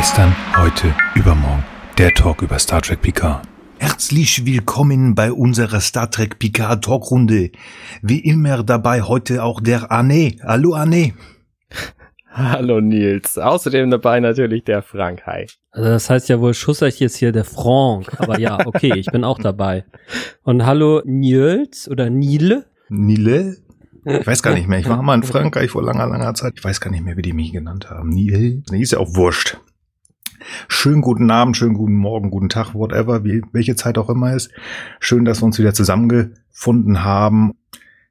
Gestern, heute, übermorgen. Der Talk über Star Trek Picard. Herzlich willkommen bei unserer Star Trek Picard Talkrunde. Wie immer dabei heute auch der Anne. Hallo Anne. Hallo Nils. Außerdem dabei natürlich der Frank. Hi. Also das heißt ja wohl Schusserch jetzt hier der Frank. Aber ja, okay, ich bin auch dabei. Und hallo Nils oder Nile. Nile? Ich weiß gar nicht mehr. Ich war mal in Frankreich vor langer, langer Zeit. Ich weiß gar nicht mehr, wie die mich genannt haben. Nile? Nee, ist ja auch wurscht. Schönen guten Abend, schönen guten Morgen, guten Tag, whatever, wie, welche Zeit auch immer ist. Schön, dass wir uns wieder zusammengefunden haben.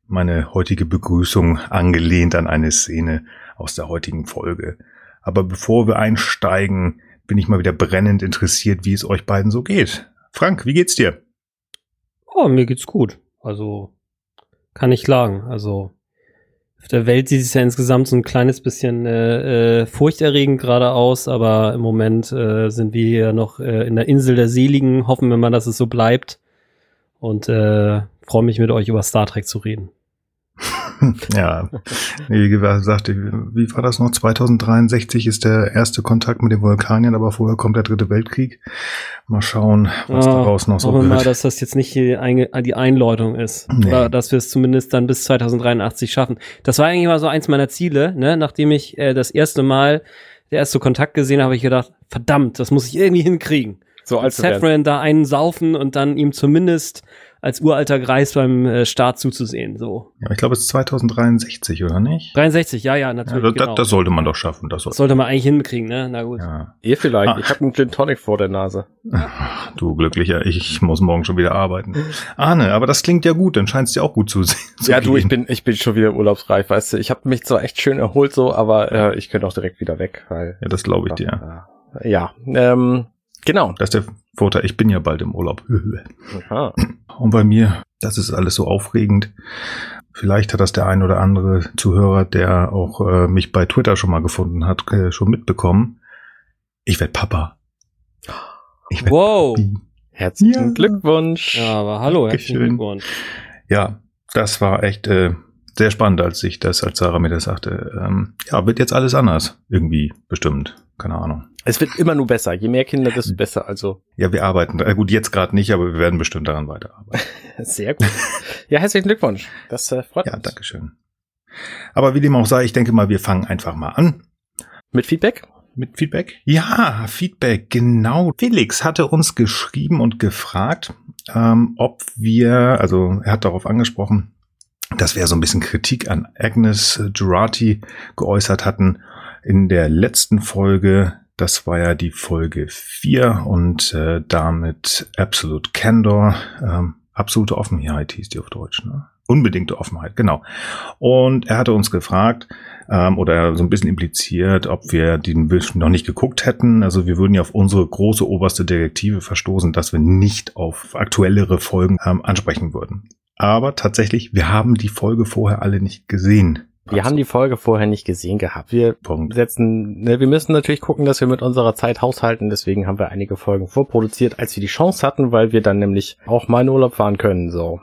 Meine heutige Begrüßung angelehnt an eine Szene aus der heutigen Folge. Aber bevor wir einsteigen, bin ich mal wieder brennend interessiert, wie es euch beiden so geht. Frank, wie geht's dir? Oh, mir geht's gut. Also kann ich klagen. Also auf der Welt sieht es ja insgesamt so ein kleines bisschen äh, äh, furchterregend gerade aus, aber im Moment äh, sind wir hier noch äh, in der Insel der Seligen. Hoffen wir mal, dass es so bleibt. Und äh, freue mich mit euch über Star Trek zu reden. ja, wie gesagt, wie war das noch? 2063 ist der erste Kontakt mit den Vulkaniern, aber vorher kommt der dritte Weltkrieg. Mal schauen, was ja, daraus noch so wird. mal, dass das jetzt nicht die, Einläutung ist. Nee. Oder dass wir es zumindest dann bis 2083 schaffen. Das war eigentlich mal so eins meiner Ziele, ne? Nachdem ich äh, das erste Mal der erste Kontakt gesehen habe, habe ich gedacht, verdammt, das muss ich irgendwie hinkriegen. So als Safran da einen saufen und dann ihm zumindest als uralter Greis beim äh, Start zuzusehen. So. Ja, ich glaube, es ist 2063, oder nicht? 63, ja, ja, natürlich. Ja, das, genau. das, sollte man doch schaffen. Das sollte, das sollte man eigentlich hinkriegen, ne? Na gut. Ja. Ihr vielleicht. Ah. Ich habe einen Gin Tonic vor der Nase. Ach, du glücklicher, ich muss morgen schon wieder arbeiten. Ahne, aber das klingt ja gut, dann scheint es dir auch gut zu sehen. ja, du, ich bin, ich bin schon wieder urlaubsreif, weißt du. Ich habe mich zwar echt schön erholt so, aber äh, ich könnte auch direkt wieder weg, weil. Ja, das glaube ich dir. Ja, ähm, genau. Das ist der Vorteil, ich bin ja bald im Urlaub. Aha. Und bei mir, das ist alles so aufregend. Vielleicht hat das der ein oder andere Zuhörer, der auch äh, mich bei Twitter schon mal gefunden hat, äh, schon mitbekommen. Ich werde Papa. Ich werd wow. Papi. Herzlichen ja. Glückwunsch. Ja, aber hallo, herzlichen Glückwunsch. Ja, das war echt äh, sehr spannend, als ich das, als Sarah mir das sagte. Ähm, ja, wird jetzt alles anders. Irgendwie bestimmt. Keine Ahnung. Es wird immer nur besser. Je mehr Kinder, desto besser. Also. Ja, wir arbeiten. Äh, gut, jetzt gerade nicht, aber wir werden bestimmt daran weiterarbeiten. Sehr gut. Ja, herzlichen Glückwunsch. Das äh, freut ja, uns. Ja, Dankeschön. Aber wie dem auch sei, ich denke mal, wir fangen einfach mal an. Mit Feedback? Mit Feedback? Ja, Feedback, genau. Felix hatte uns geschrieben und gefragt, ähm, ob wir, also er hat darauf angesprochen, dass wir so ein bisschen Kritik an Agnes Jurati geäußert hatten in der letzten Folge. Das war ja die Folge 4 und äh, damit Absolute Candor, ähm, absolute Offenheit hieß die auf Deutsch, ne? Unbedingte Offenheit, genau. Und er hatte uns gefragt, ähm, oder so ein bisschen impliziert, ob wir den noch nicht geguckt hätten. Also wir würden ja auf unsere große oberste Direktive verstoßen, dass wir nicht auf aktuellere Folgen ähm, ansprechen würden. Aber tatsächlich, wir haben die Folge vorher alle nicht gesehen. Wir haben die Folge vorher nicht gesehen gehabt. Wir Punkt. setzen, ne, wir müssen natürlich gucken, dass wir mit unserer Zeit haushalten. Deswegen haben wir einige Folgen vorproduziert, als wir die Chance hatten, weil wir dann nämlich auch mal in Urlaub fahren können. So.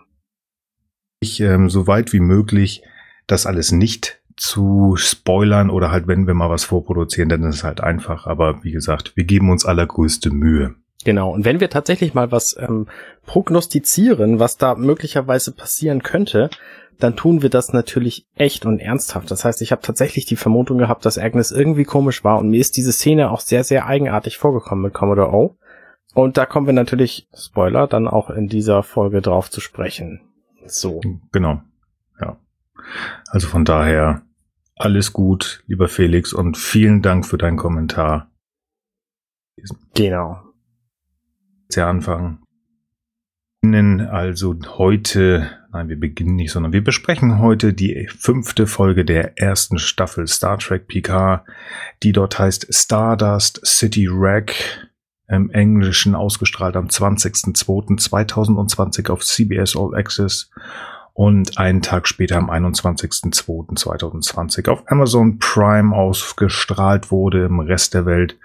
Ich ähm, so weit wie möglich das alles nicht zu spoilern oder halt, wenn wir mal was vorproduzieren, dann ist es halt einfach. Aber wie gesagt, wir geben uns allergrößte Mühe. Genau, und wenn wir tatsächlich mal was ähm, prognostizieren, was da möglicherweise passieren könnte, dann tun wir das natürlich echt und ernsthaft. Das heißt, ich habe tatsächlich die Vermutung gehabt, dass Agnes irgendwie komisch war und mir ist diese Szene auch sehr, sehr eigenartig vorgekommen mit Commodore O. Und da kommen wir natürlich, Spoiler, dann auch in dieser Folge drauf zu sprechen. So. Genau. Ja. Also von daher alles gut, lieber Felix, und vielen Dank für deinen Kommentar. Genau ja anfangen. Also heute, nein, wir beginnen nicht, sondern wir besprechen heute die fünfte Folge der ersten Staffel Star Trek Picard, die dort heißt Stardust City Wreck, im Englischen ausgestrahlt am 20.02.2020 auf CBS All Access und einen Tag später am 21.02.2020 auf Amazon Prime ausgestrahlt wurde im Rest der Welt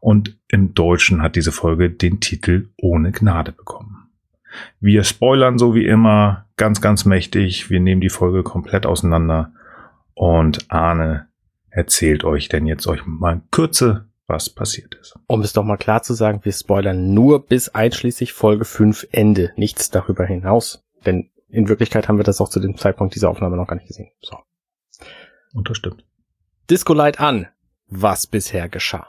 und im Deutschen hat diese Folge den Titel Ohne Gnade bekommen. Wir spoilern so wie immer ganz, ganz mächtig. Wir nehmen die Folge komplett auseinander und Arne erzählt euch denn jetzt euch mal in Kürze, was passiert ist. Um es doch mal klar zu sagen, wir spoilern nur bis einschließlich Folge 5 Ende, nichts darüber hinaus. Denn in Wirklichkeit haben wir das auch zu dem Zeitpunkt dieser Aufnahme noch gar nicht gesehen. So. Unterstimmt. Disco Light an. Was bisher geschah.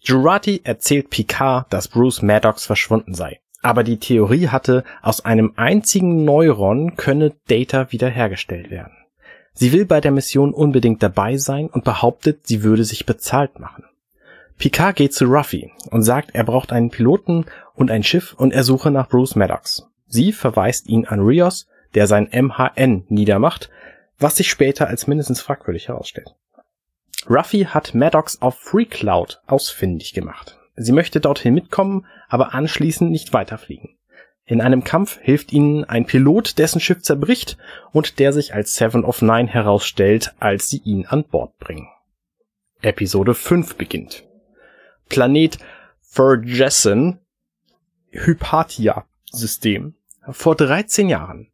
Jurati erzählt Picard, dass Bruce Maddox verschwunden sei. Aber die Theorie hatte, aus einem einzigen Neuron könne Data wiederhergestellt werden. Sie will bei der Mission unbedingt dabei sein und behauptet, sie würde sich bezahlt machen. Picard geht zu Ruffy und sagt, er braucht einen Piloten und ein Schiff und er suche nach Bruce Maddox. Sie verweist ihn an Rios, der sein MHN niedermacht, was sich später als mindestens fragwürdig herausstellt. Ruffy hat Maddox auf FreeCloud ausfindig gemacht. Sie möchte dorthin mitkommen, aber anschließend nicht weiterfliegen. In einem Kampf hilft ihnen ein Pilot, dessen Schiff zerbricht und der sich als Seven of Nine herausstellt, als sie ihn an Bord bringen. Episode 5 beginnt. Planet Ferguson Hypatia System. Vor 13 Jahren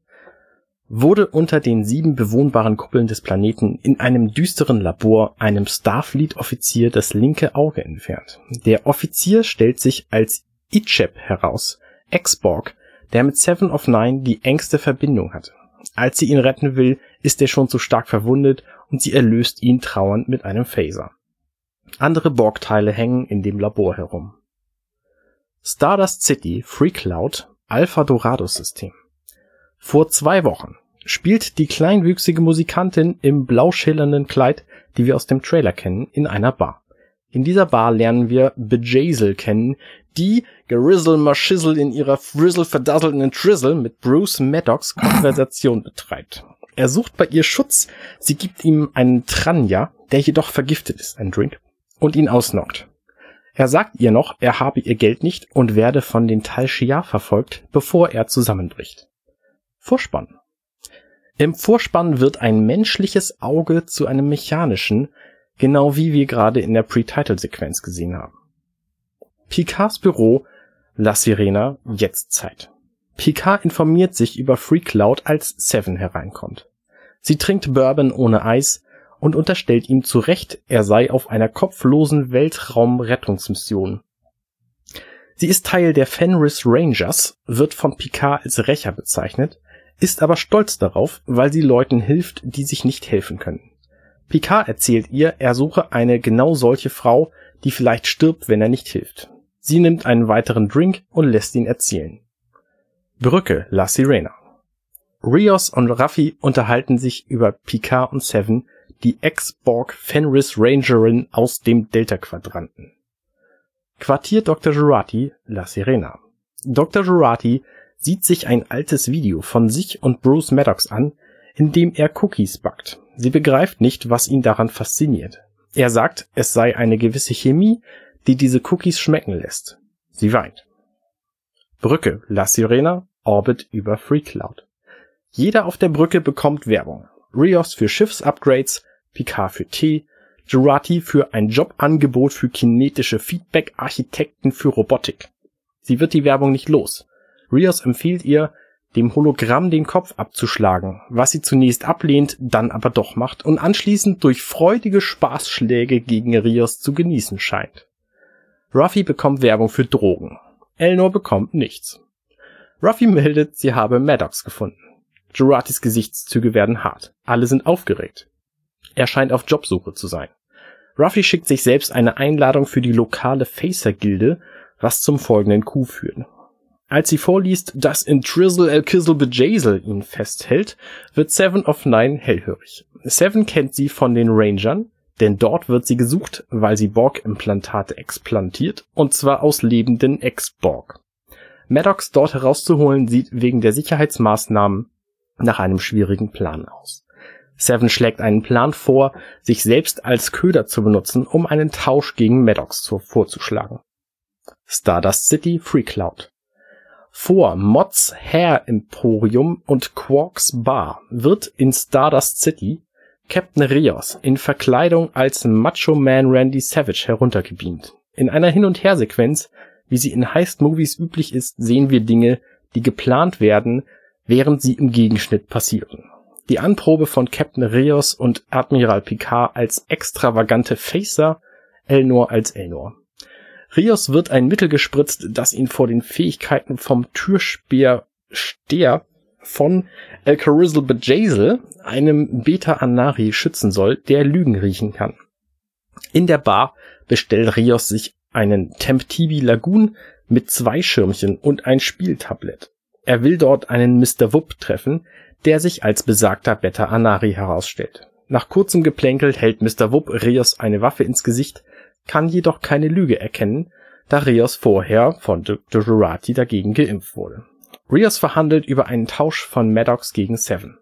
wurde unter den sieben bewohnbaren Kuppeln des Planeten in einem düsteren Labor einem Starfleet-Offizier das linke Auge entfernt. Der Offizier stellt sich als Icheb heraus, Ex-Borg, der mit Seven of Nine die engste Verbindung hat. Als sie ihn retten will, ist er schon zu stark verwundet und sie erlöst ihn trauernd mit einem Phaser. Andere Borg-Teile hängen in dem Labor herum. Stardust City, Free Cloud, Alpha Dorados System. Vor zwei Wochen spielt die kleinwüchsige Musikantin im blau schillernden Kleid, die wir aus dem Trailer kennen, in einer Bar. In dieser Bar lernen wir Bejazel kennen, die Gerizzle Maschizzle in ihrer Frizzle verdasselten Trizzle mit Bruce Maddox Konversation betreibt. Er sucht bei ihr Schutz, sie gibt ihm einen Tranja, der jedoch vergiftet ist, ein Drink, und ihn ausnockt. Er sagt ihr noch, er habe ihr Geld nicht und werde von den Tal Shia verfolgt, bevor er zusammenbricht. Vorspann. Im Vorspann wird ein menschliches Auge zu einem mechanischen, genau wie wir gerade in der Pre-Title-Sequenz gesehen haben. Picards Büro, La Sirena, jetzt Zeit. Picard informiert sich über FreeCloud, als Seven hereinkommt. Sie trinkt Bourbon ohne Eis und unterstellt ihm zu Recht, er sei auf einer kopflosen Weltraumrettungsmission. Sie ist Teil der Fenris Rangers, wird von Picard als Rächer bezeichnet ist aber stolz darauf, weil sie Leuten hilft, die sich nicht helfen können. Picard erzählt ihr, er suche eine genau solche Frau, die vielleicht stirbt, wenn er nicht hilft. Sie nimmt einen weiteren Drink und lässt ihn erzählen. Brücke, La Sirena. Rios und Raffi unterhalten sich über Picard und Seven, die Ex-Borg Fenris Rangerin aus dem Delta-Quadranten. Quartier Dr. Jurati, La Sirena. Dr. Jurati sieht sich ein altes Video von sich und Bruce Maddox an, in dem er Cookies backt. Sie begreift nicht, was ihn daran fasziniert. Er sagt, es sei eine gewisse Chemie, die diese Cookies schmecken lässt. Sie weint. Brücke, La Sirena, Orbit über FreeCloud. Jeder auf der Brücke bekommt Werbung. Rios für Schiffsupgrades, Picard für Tee, Jurati für ein Jobangebot für kinetische Feedback-Architekten für Robotik. Sie wird die Werbung nicht los. Rios empfiehlt ihr, dem Hologramm den Kopf abzuschlagen, was sie zunächst ablehnt, dann aber doch macht und anschließend durch freudige Spaßschläge gegen Rios zu genießen scheint. Ruffy bekommt Werbung für Drogen. Elnor bekommt nichts. Ruffy meldet, sie habe Maddox gefunden. Juratis Gesichtszüge werden hart. Alle sind aufgeregt. Er scheint auf Jobsuche zu sein. Ruffy schickt sich selbst eine Einladung für die lokale Facer-Gilde, was zum folgenden Coup führt. Als sie vorliest, dass in Trizzle El Kizzle Bejazel ihn festhält, wird Seven of Nine hellhörig. Seven kennt sie von den Rangern, denn dort wird sie gesucht, weil sie Borg-Implantate explantiert, und zwar aus lebenden Ex-Borg. Maddox dort herauszuholen sieht wegen der Sicherheitsmaßnahmen nach einem schwierigen Plan aus. Seven schlägt einen Plan vor, sich selbst als Köder zu benutzen, um einen Tausch gegen Maddox vorzuschlagen. Stardust City Free Cloud vor Mods Hair Emporium und Quarks Bar wird in Stardust City Captain Rios in Verkleidung als Macho Man Randy Savage heruntergebeamt. In einer Hin- und Hersequenz, wie sie in Heist-Movies üblich ist, sehen wir Dinge, die geplant werden, während sie im Gegenschnitt passieren. Die Anprobe von Captain Rios und Admiral Picard als extravagante Facer Elnor als Elnor. Rios wird ein Mittel gespritzt, das ihn vor den Fähigkeiten vom Türspeer Steher von El Carizzle Bejazel, einem Beta Anari, schützen soll, der Lügen riechen kann. In der Bar bestellt Rios sich einen Temptibi Lagoon mit zwei Schirmchen und ein Spieltablett. Er will dort einen Mr. Wupp treffen, der sich als besagter Beta Anari herausstellt. Nach kurzem Geplänkel hält Mr. Wupp Rios eine Waffe ins Gesicht, kann jedoch keine Lüge erkennen, da Rios vorher von. Jurati dagegen geimpft wurde. Rios verhandelt über einen Tausch von Maddox gegen Seven.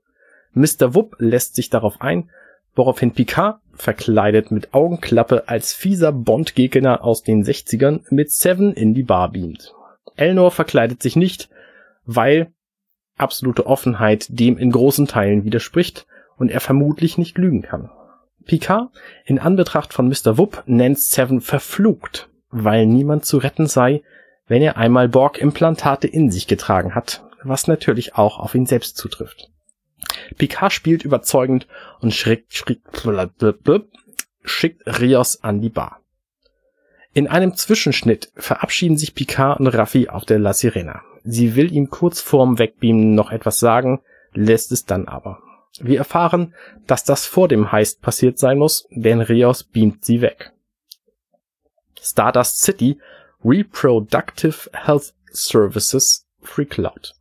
Mr. Wupp lässt sich darauf ein, woraufhin Picard, verkleidet mit Augenklappe als fieser Bond-Gegner aus den 60ern, mit Seven in die Bar beamt. Elnor verkleidet sich nicht, weil absolute Offenheit dem in großen Teilen widerspricht und er vermutlich nicht lügen kann. Picard, in Anbetracht von Mr. Wupp, nennt Seven verflucht, weil niemand zu retten sei, wenn er einmal Borg-Implantate in sich getragen hat, was natürlich auch auf ihn selbst zutrifft. Picard spielt überzeugend und schickt, schickt, Rios an die Bar. In einem Zwischenschnitt verabschieden sich Picard und Raffi auf der La Sirena. Sie will ihm kurz vorm Wegbeamen noch etwas sagen, lässt es dann aber. Wir erfahren, dass das vor dem Heist passiert sein muss, denn Rios beamt sie weg. Stardust City Reproductive Health Services Free Cloud.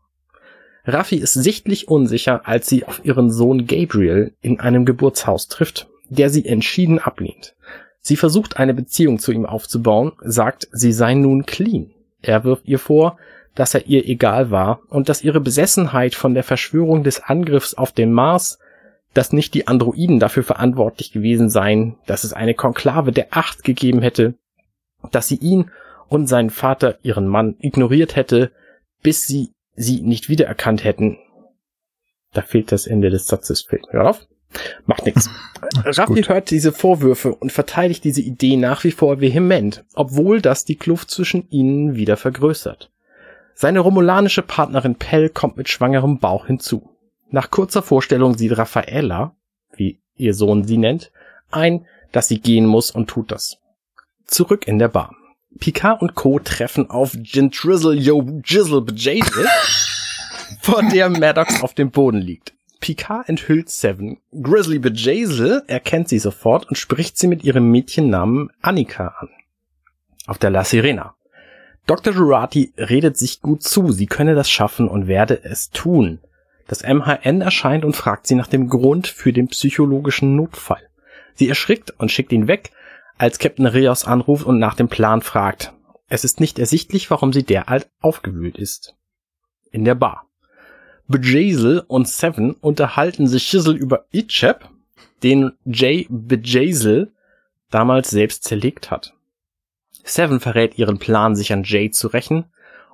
Raffi ist sichtlich unsicher, als sie auf ihren Sohn Gabriel in einem Geburtshaus trifft, der sie entschieden ablehnt. Sie versucht eine Beziehung zu ihm aufzubauen, sagt, sie sei nun clean. Er wirft ihr vor, dass er ihr egal war und dass ihre Besessenheit von der Verschwörung des Angriffs auf den Mars, dass nicht die Androiden dafür verantwortlich gewesen seien, dass es eine Konklave der Acht gegeben hätte, dass sie ihn und seinen Vater, ihren Mann, ignoriert hätte, bis sie sie nicht wiedererkannt hätten. Da fehlt das Ende des Satzes. Fehlt mir auf. Macht nichts. Raffi hört diese Vorwürfe und verteidigt diese Idee nach wie vor vehement, obwohl das die Kluft zwischen ihnen wieder vergrößert. Seine romulanische Partnerin Pell kommt mit schwangerem Bauch hinzu. Nach kurzer Vorstellung sieht Raffaella, wie ihr Sohn sie nennt, ein, dass sie gehen muss und tut das. Zurück in der Bar. Picard und Co. treffen auf Gentrizzle Yo Jizzle Bejadle, vor der Maddox auf dem Boden liegt. Picard enthüllt Seven. Grizzly Bejazle erkennt sie sofort und spricht sie mit ihrem Mädchennamen Annika an. Auf der La Sirena. Dr. Jurati redet sich gut zu, sie könne das schaffen und werde es tun. Das MHN erscheint und fragt sie nach dem Grund für den psychologischen Notfall. Sie erschrickt und schickt ihn weg, als Captain Rios anruft und nach dem Plan fragt. Es ist nicht ersichtlich, warum sie derart aufgewühlt ist. In der Bar. Bejazel und Seven unterhalten sich Schissel über Ichep, den Jay Bejazel damals selbst zerlegt hat. Seven verrät ihren Plan, sich an Jay zu rächen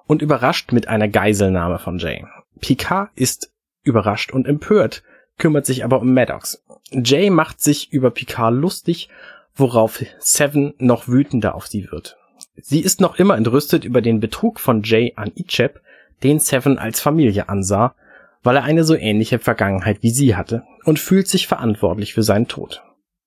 und überrascht mit einer Geiselnahme von Jay. Picard ist überrascht und empört, kümmert sich aber um Maddox. Jay macht sich über Picard lustig worauf Seven noch wütender auf sie wird. Sie ist noch immer entrüstet über den Betrug von Jay an Icheb, den Seven als Familie ansah, weil er eine so ähnliche Vergangenheit wie sie hatte und fühlt sich verantwortlich für seinen Tod.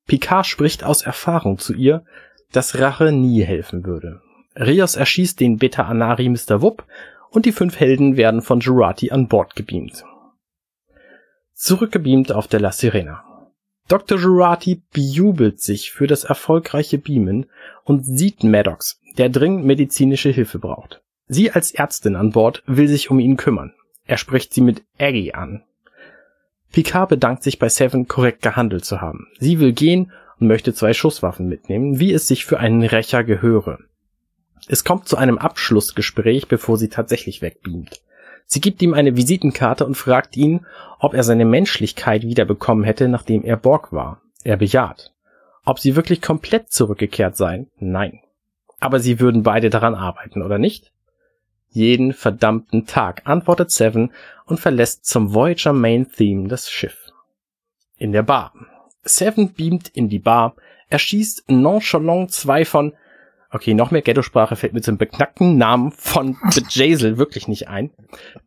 Picard spricht aus Erfahrung zu ihr, dass Rache nie helfen würde. Rios erschießt den Beta Anari Mr. Wupp und die fünf Helden werden von Jurati an Bord gebeamt. Zurückgebeamt auf der La Sirena. Dr. Jurati bejubelt sich für das erfolgreiche Beamen und sieht Maddox, der dringend medizinische Hilfe braucht. Sie als Ärztin an Bord will sich um ihn kümmern. Er spricht sie mit Aggie an. Picard bedankt sich bei Seven, korrekt gehandelt zu haben. Sie will gehen und möchte zwei Schusswaffen mitnehmen, wie es sich für einen Rächer gehöre. Es kommt zu einem Abschlussgespräch, bevor sie tatsächlich wegbeamt. Sie gibt ihm eine Visitenkarte und fragt ihn, ob er seine Menschlichkeit wiederbekommen hätte, nachdem er Borg war. Er bejaht. Ob sie wirklich komplett zurückgekehrt seien? Nein. Aber sie würden beide daran arbeiten, oder nicht? Jeden verdammten Tag, antwortet Seven und verlässt zum Voyager Main Theme das Schiff. In der Bar. Seven beamt in die Bar, erschießt nonchalant zwei von Okay, noch mehr Ghetto-Sprache fällt mit so einem beknackten Namen von Bejazel wirklich nicht ein.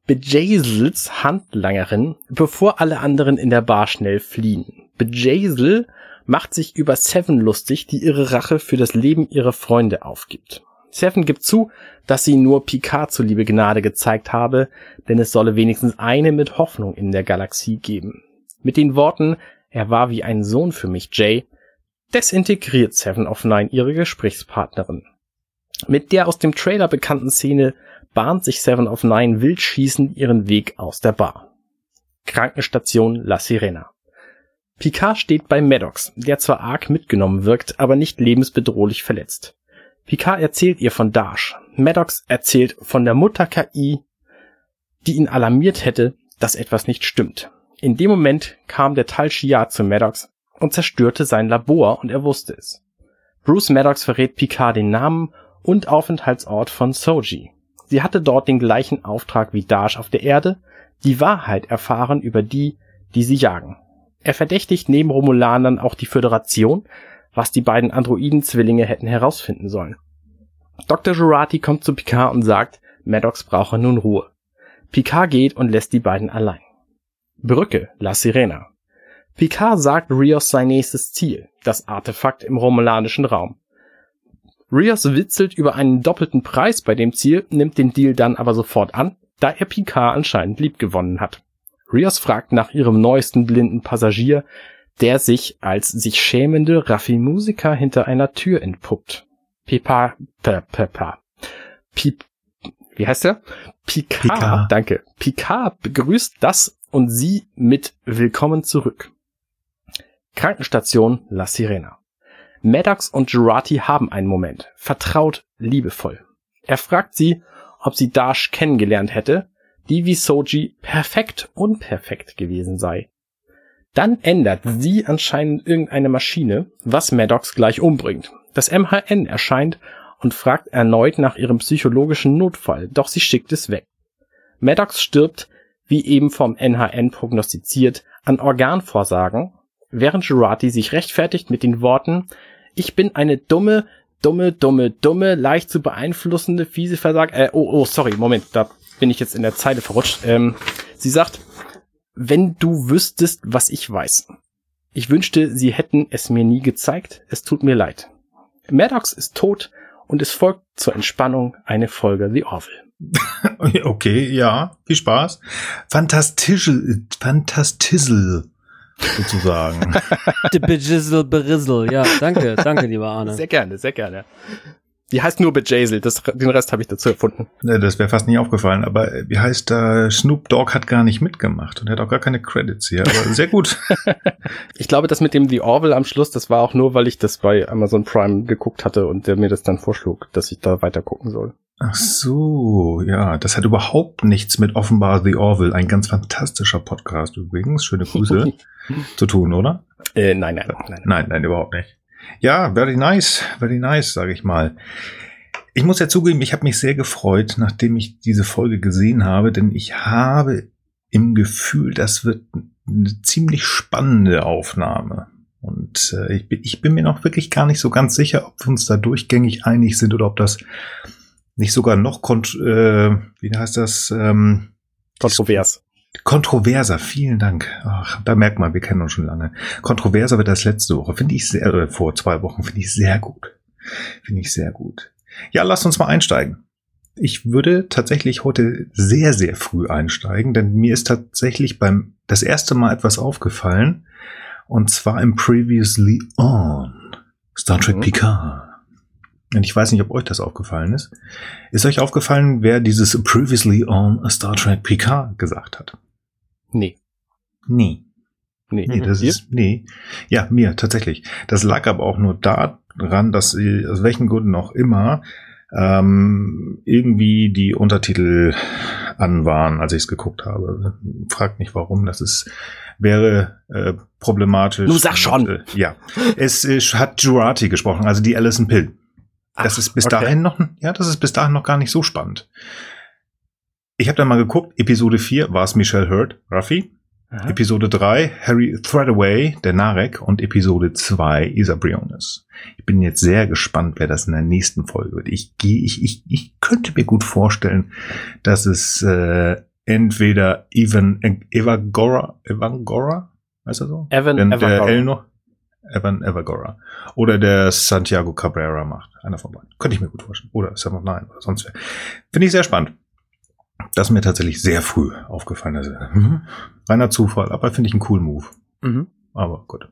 Bejazels Handlangerin, bevor alle anderen in der Bar schnell fliehen. Bejazel macht sich über Seven lustig, die ihre Rache für das Leben ihrer Freunde aufgibt. Seven gibt zu, dass sie nur Picard zuliebe Gnade gezeigt habe, denn es solle wenigstens eine mit Hoffnung in der Galaxie geben. Mit den Worten, er war wie ein Sohn für mich, Jay, desintegriert Seven of Nine ihre Gesprächspartnerin. Mit der aus dem Trailer bekannten Szene bahnt sich Seven of Nine wild schießend ihren Weg aus der Bar. Krankenstation La Sirena. Picard steht bei Maddox, der zwar arg mitgenommen wirkt, aber nicht lebensbedrohlich verletzt. Picard erzählt ihr von Dash. Maddox erzählt von der Mutter-KI, die ihn alarmiert hätte, dass etwas nicht stimmt. In dem Moment kam der Tal Shia zu Maddox und zerstörte sein Labor und er wusste es. Bruce Maddox verrät Picard den Namen und Aufenthaltsort von Soji. Sie hatte dort den gleichen Auftrag wie Dash auf der Erde, die Wahrheit erfahren über die, die sie jagen. Er verdächtigt neben Romulanern auch die Föderation, was die beiden Androiden-Zwillinge hätten herausfinden sollen. Dr. Jurati kommt zu Picard und sagt, Maddox brauche nun Ruhe. Picard geht und lässt die beiden allein. Brücke, La Sirena. Picard sagt Rios sein nächstes Ziel, das Artefakt im romulanischen Raum. Rios witzelt über einen doppelten Preis bei dem Ziel, nimmt den Deal dann aber sofort an, da er Picard anscheinend liebgewonnen hat. Rios fragt nach ihrem neuesten blinden Passagier, der sich als sich schämende Raffi-Musiker hinter einer Tür entpuppt. Pipa, Pipa, Pip, wie heißt er? Picard, Picard, danke. Picard begrüßt das und sie mit Willkommen zurück. Krankenstation La Sirena. Maddox und Jurati haben einen Moment, vertraut, liebevoll. Er fragt sie, ob sie Dash kennengelernt hätte, die wie Soji perfekt unperfekt gewesen sei. Dann ändert sie anscheinend irgendeine Maschine, was Maddox gleich umbringt. Das MHN erscheint und fragt erneut nach ihrem psychologischen Notfall, doch sie schickt es weg. Maddox stirbt, wie eben vom NHN prognostiziert, an Organvorsagen, während Jurati sich rechtfertigt mit den Worten, ich bin eine dumme, dumme, dumme, dumme, leicht zu beeinflussende, fiese Versag, äh, oh, oh, sorry, Moment, da bin ich jetzt in der Zeile verrutscht. Ähm, sie sagt, wenn du wüsstest, was ich weiß. Ich wünschte, sie hätten es mir nie gezeigt. Es tut mir leid. Maddox ist tot und es folgt zur Entspannung eine Folge The Orville. Okay, ja, viel Spaß. Fantastischel, Fantastisel, sozusagen. The Bejizzle Berizzle, ja, danke, danke, lieber Arne. Sehr gerne, sehr gerne. Die heißt nur Bejazel, das, den Rest habe ich dazu erfunden. Das wäre fast nie aufgefallen, aber wie heißt da, Snoop Dogg hat gar nicht mitgemacht und hat auch gar keine Credits hier, aber sehr gut. ich glaube, das mit dem The Orville am Schluss, das war auch nur, weil ich das bei Amazon Prime geguckt hatte und der mir das dann vorschlug, dass ich da weiter gucken soll. Ach so, ja, das hat überhaupt nichts mit offenbar The Orville, ein ganz fantastischer Podcast übrigens, schöne Grüße, zu tun, oder? Äh, nein, nein, nein. Nein, nein, überhaupt nicht. Ja, very nice, very nice, sage ich mal. Ich muss ja zugeben, ich habe mich sehr gefreut, nachdem ich diese Folge gesehen habe, denn ich habe im Gefühl, das wird eine ziemlich spannende Aufnahme. Und äh, ich, bin, ich bin mir noch wirklich gar nicht so ganz sicher, ob wir uns da durchgängig einig sind oder ob das nicht sogar noch, kont äh, wie heißt das? Ähm, Kontrovers. Kontroverser, vielen Dank. Ach, da merkt man, wir kennen uns schon lange. Kontroverser wird das letzte Woche, finde ich sehr, äh, vor zwei Wochen, finde ich sehr gut. Finde ich sehr gut. Ja, lasst uns mal einsteigen. Ich würde tatsächlich heute sehr, sehr früh einsteigen, denn mir ist tatsächlich beim das erste Mal etwas aufgefallen, und zwar im Previously On Star Trek mhm. Picard. Und ich weiß nicht, ob euch das aufgefallen ist. Ist euch aufgefallen, wer dieses Previously on Star Trek Picard gesagt hat? Nee. Nee. Nee, nee das ist, nee. Ja, mir, tatsächlich. Das lag aber auch nur daran, dass, aus welchen Gründen auch immer, ähm, irgendwie die Untertitel an waren, als ich es geguckt habe. Fragt nicht warum, das ist, wäre äh, problematisch. Du sag schon. Und, äh, ja. Es äh, hat Jurati gesprochen, also die Alison Pill. Das Ach, ist bis okay. dahin noch, ja, das ist bis dahin noch gar nicht so spannend. Ich habe dann mal geguckt, Episode 4 war es Michelle Hurt, Ruffy. Aha. Episode 3 Harry Threadaway, der Narek und Episode 2 Isa Briones. Ich bin jetzt sehr gespannt, wer das in der nächsten Folge wird. Ich ich, ich, ich könnte mir gut vorstellen, dass es äh, entweder Evan Evagora, Evangora, weißt du so? Evan Evangora. Der Elnor, Evan Evergora. Oder der Santiago Cabrera macht. Einer von beiden. Könnte ich mir gut vorstellen. Oder Seven of Nine oder sonst wer. Finde ich sehr spannend. Das ist mir tatsächlich sehr früh aufgefallen. Also, mhm. reiner Zufall, aber finde ich einen coolen Move. Mhm. Aber gut.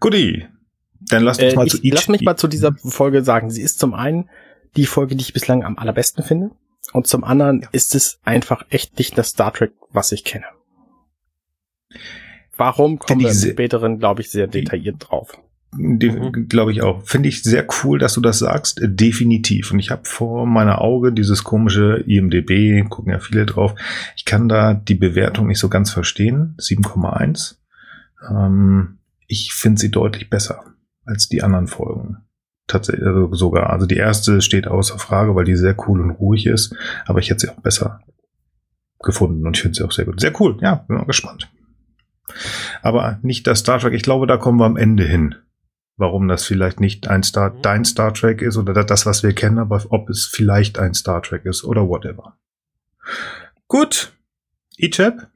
Guti. Dann lasst uns äh, mal ich, zu Each. Lass mich mal zu dieser Folge sagen. Sie ist zum einen die Folge, die ich bislang am allerbesten finde. Und zum anderen ja. ist es einfach echt nicht das Star Trek, was ich kenne. Warum kommen wir im späteren, glaube ich, sehr detailliert drauf. Mhm. Glaube ich auch. Finde ich sehr cool, dass du das sagst. Definitiv. Und ich habe vor meiner Auge dieses komische IMDB, gucken ja viele drauf. Ich kann da die Bewertung nicht so ganz verstehen. 7,1. Ähm, ich finde sie deutlich besser als die anderen Folgen. Tatsächlich, also sogar. Also die erste steht außer Frage, weil die sehr cool und ruhig ist. Aber ich hätte sie auch besser gefunden und ich finde sie auch sehr gut. Sehr cool. Ja, bin mal gespannt. Aber nicht das Star Trek. Ich glaube, da kommen wir am Ende hin. Warum das vielleicht nicht ein Star, mhm. dein Star Trek ist oder das, was wir kennen, aber ob es vielleicht ein Star Trek ist oder whatever. Gut. Ichab?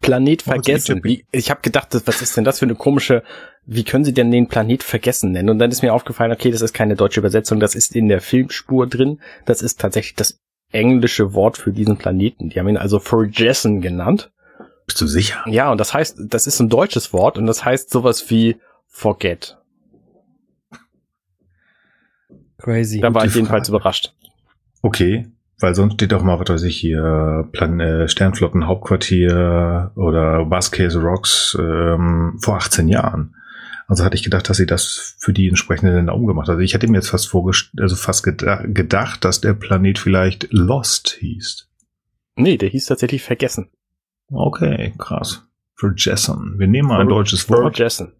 Planet vergessen. Wie, ich habe gedacht, was ist denn das für eine komische, wie können sie denn den Planet vergessen nennen? Und dann ist mir aufgefallen, okay, das ist keine deutsche Übersetzung, das ist in der Filmspur drin. Das ist tatsächlich das englische Wort für diesen Planeten. Die haben ihn also Forgessen genannt. Bist du sicher? Ja, und das heißt, das ist ein deutsches Wort und das heißt sowas wie forget. Crazy. Da war ich jedenfalls Frage. überrascht. Okay, weil sonst steht auch mal, was weiß ich hier, Plan äh, Sternflotten Hauptquartier oder Vasquez Rocks ähm, vor 18 Jahren. Also hatte ich gedacht, dass sie das für die entsprechenden Länder umgemacht hat. Also ich hätte mir jetzt fast vorgestellt, also fast gedacht, dass der Planet vielleicht Lost hieß. Nee, der hieß tatsächlich Vergessen. Okay, krass. Vergessen. Wir nehmen mal ein deutsches Wort. Vergessen.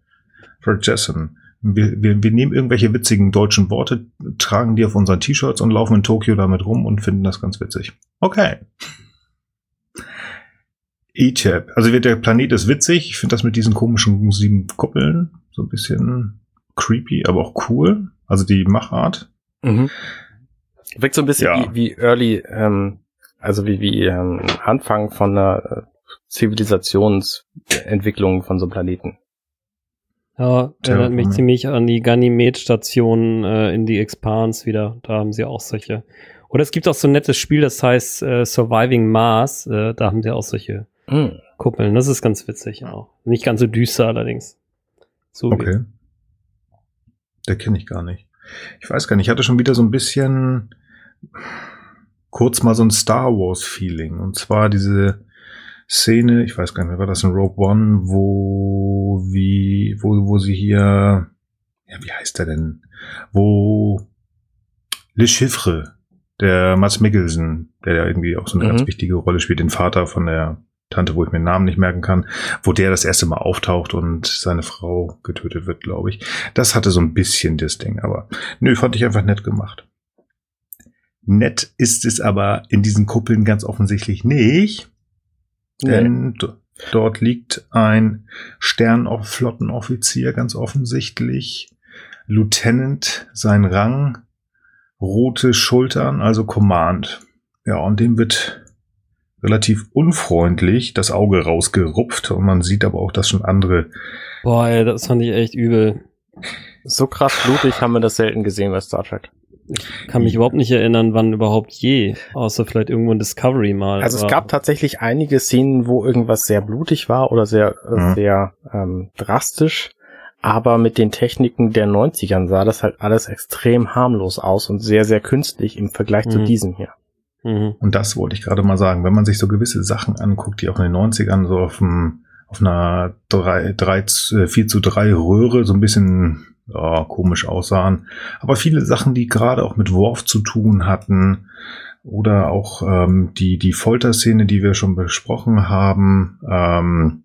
Vergessen. Wir, wir, wir nehmen irgendwelche witzigen deutschen Worte, tragen die auf unseren T-Shirts und laufen in Tokio damit rum und finden das ganz witzig. Okay. E-Tab. Also der Planet ist witzig. Ich finde das mit diesen komischen sieben Kuppeln so ein bisschen creepy, aber auch cool. Also die Machart. Mhm. Wirkt so ein bisschen ja. wie, wie Early, ähm, also wie, wie ähm, Anfang von einer Zivilisationsentwicklung von so einem Planeten. Ja, erinnert mich ziemlich an die Ganymed-Station äh, in die Expans wieder. Da haben sie auch solche. Oder es gibt auch so ein nettes Spiel, das heißt äh, Surviving Mars. Äh, da haben sie auch solche mm. Kuppeln. Das ist ganz witzig auch. Nicht ganz so düster allerdings. So okay. Der kenne ich gar nicht. Ich weiß gar nicht. Ich hatte schon wieder so ein bisschen kurz mal so ein Star Wars Feeling. Und zwar diese Szene, ich weiß gar nicht mehr, war das in Rogue One, wo, wie, wo, wo sie hier, ja, wie heißt der denn? Wo Le Chiffre, der Mats Mikkelsen, der ja irgendwie auch so eine mhm. ganz wichtige Rolle spielt, den Vater von der Tante, wo ich mir den Namen nicht merken kann, wo der das erste Mal auftaucht und seine Frau getötet wird, glaube ich. Das hatte so ein bisschen das Ding, aber nö, fand ich einfach nett gemacht. Nett ist es aber in diesen Kuppeln ganz offensichtlich nicht. Denn nee. dort liegt ein Sternflottenoffizier ganz offensichtlich. Lieutenant, sein Rang, rote Schultern, also Command. Ja, und dem wird relativ unfreundlich das Auge rausgerupft und man sieht aber auch, dass schon andere. Boah, ey, das fand ich echt übel. So krass blutig haben wir das selten gesehen bei Star Trek. Ich kann mich überhaupt nicht erinnern, wann überhaupt je, außer vielleicht irgendwo in Discovery mal. Also es gab tatsächlich einige Szenen, wo irgendwas sehr blutig war oder sehr, äh, mhm. sehr ähm, drastisch. Aber mit den Techniken der 90ern sah das halt alles extrem harmlos aus und sehr, sehr künstlich im Vergleich mhm. zu diesem hier. Mhm. Und das wollte ich gerade mal sagen. Wenn man sich so gewisse Sachen anguckt, die auch in den 90ern so auf, dem, auf einer 3, 3, 4 zu 3 Röhre so ein bisschen ja, komisch aussahen. Aber viele Sachen, die gerade auch mit Worf zu tun hatten, oder auch ähm, die, die Folterszene, die wir schon besprochen haben, ähm,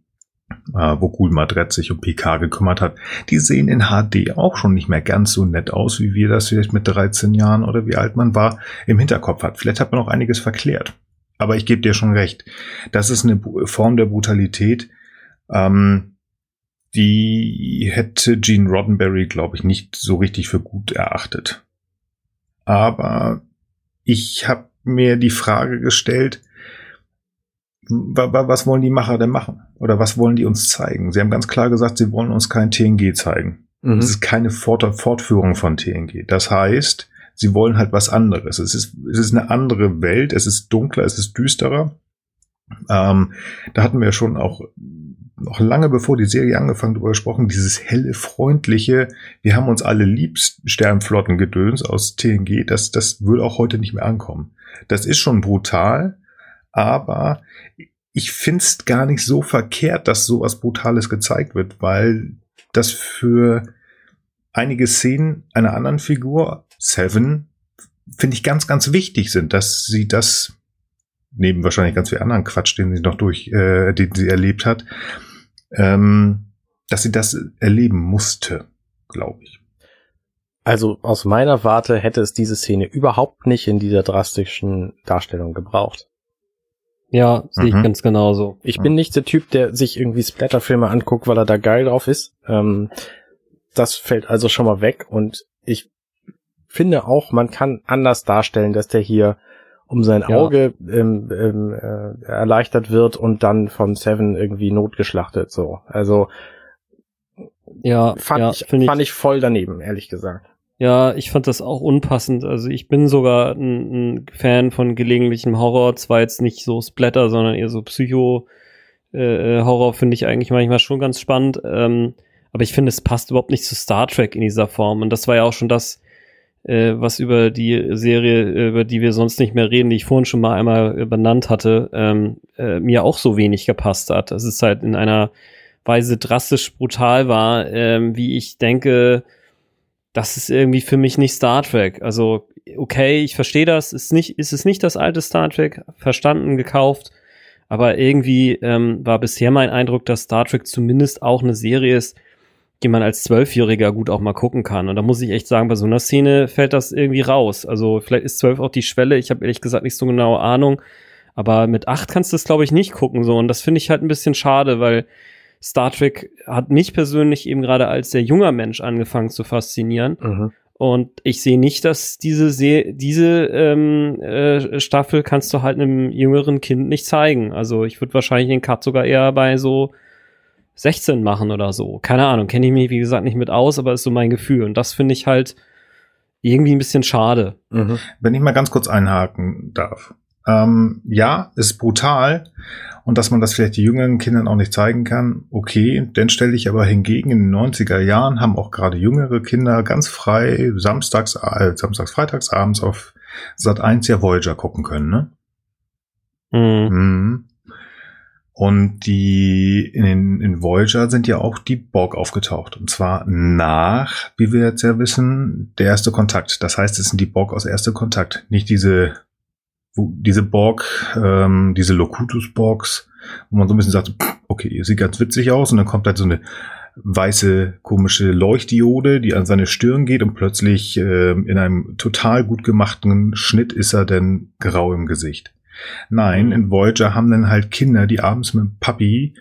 äh, wo Gulmadret sich um PK gekümmert hat, die sehen in HD auch schon nicht mehr ganz so nett aus, wie wir das vielleicht mit 13 Jahren oder wie alt man war im Hinterkopf hat. Vielleicht hat man auch einiges verklärt. Aber ich gebe dir schon recht. Das ist eine Form der Brutalität, ähm, die hätte Gene Roddenberry, glaube ich, nicht so richtig für gut erachtet. Aber ich habe mir die Frage gestellt, was wollen die Macher denn machen? Oder was wollen die uns zeigen? Sie haben ganz klar gesagt, sie wollen uns kein TNG zeigen. Mhm. Es ist keine Fort Fortführung von TNG. Das heißt, sie wollen halt was anderes. Es ist, es ist eine andere Welt, es ist dunkler, es ist düsterer. Ähm, da hatten wir schon auch noch lange bevor die Serie angefangen darüber gesprochen, dieses helle, freundliche, wir haben uns alle lieb, Sternflottengedöns aus TNG, das, das würde auch heute nicht mehr ankommen. Das ist schon brutal, aber ich finde es gar nicht so verkehrt, dass sowas Brutales gezeigt wird, weil das für einige Szenen einer anderen Figur, Seven, finde ich ganz, ganz wichtig sind, dass sie das neben wahrscheinlich ganz viel anderen Quatsch, den sie noch durch, äh, den sie erlebt hat, ähm, dass sie das erleben musste, glaube ich. Also aus meiner Warte hätte es diese Szene überhaupt nicht in dieser drastischen Darstellung gebraucht. Ja, sehe ich mhm. ganz genauso. Ich bin nicht der Typ, der sich irgendwie Splatterfilme anguckt, weil er da geil drauf ist. Ähm, das fällt also schon mal weg und ich finde auch, man kann anders darstellen, dass der hier um sein Auge ja. ähm, ähm, äh, erleichtert wird und dann von Seven irgendwie notgeschlachtet. So, also ja, fand, ja, ich, fand ich, ich voll daneben, ehrlich gesagt. Ja, ich fand das auch unpassend. Also ich bin sogar ein, ein Fan von gelegentlichem Horror. Zwar jetzt nicht so Splatter, sondern eher so Psycho. Äh, äh, Horror finde ich eigentlich manchmal schon ganz spannend. Ähm, aber ich finde, es passt überhaupt nicht zu Star Trek in dieser Form. Und das war ja auch schon das, äh, was über die Serie, über die wir sonst nicht mehr reden, die ich vorhin schon mal einmal benannt hatte, ähm, äh, mir auch so wenig gepasst hat. Es ist halt in einer Weise drastisch brutal war, ähm, wie ich denke, das ist irgendwie für mich nicht Star Trek. Also, okay, ich verstehe das, ist nicht, ist es nicht das alte Star Trek, verstanden, gekauft, aber irgendwie ähm, war bisher mein Eindruck, dass Star Trek zumindest auch eine Serie ist, die man als Zwölfjähriger gut auch mal gucken kann. Und da muss ich echt sagen, bei so einer Szene fällt das irgendwie raus. Also vielleicht ist zwölf auch die Schwelle. Ich habe ehrlich gesagt nicht so genau Ahnung. Aber mit acht kannst du es, glaube ich, nicht gucken. So. Und das finde ich halt ein bisschen schade, weil Star Trek hat mich persönlich eben gerade als sehr junger Mensch angefangen zu faszinieren. Mhm. Und ich sehe nicht, dass diese Se diese ähm, äh, Staffel kannst du halt einem jüngeren Kind nicht zeigen. Also ich würde wahrscheinlich den Cut sogar eher bei so 16 machen oder so. Keine Ahnung, kenne ich mich, wie gesagt, nicht mit aus, aber ist so mein Gefühl. Und das finde ich halt irgendwie ein bisschen schade. Mhm. Wenn ich mal ganz kurz einhaken darf. Ähm, ja, ist brutal. Und dass man das vielleicht die jüngeren Kindern auch nicht zeigen kann, okay. Dann stelle ich aber hingegen, in den 90er Jahren haben auch gerade jüngere Kinder ganz frei samstags, äh, samstags, freitags abends auf Sat 1 ja Voyager gucken können, ne? Mhm. mhm. Und die in, den, in Voyager sind ja auch die Borg aufgetaucht. Und zwar nach, wie wir jetzt ja wissen, der erste Kontakt. Das heißt, es sind die Borg aus erste Kontakt. Nicht diese, diese Borg, ähm, diese Locutus-Borgs, wo man so ein bisschen sagt, okay, ihr sieht ganz witzig aus. Und dann kommt halt so eine weiße, komische Leuchtdiode, die an seine Stirn geht und plötzlich äh, in einem total gut gemachten Schnitt ist er dann grau im Gesicht. Nein, mhm. in Voyager haben dann halt Kinder, die abends mit Papi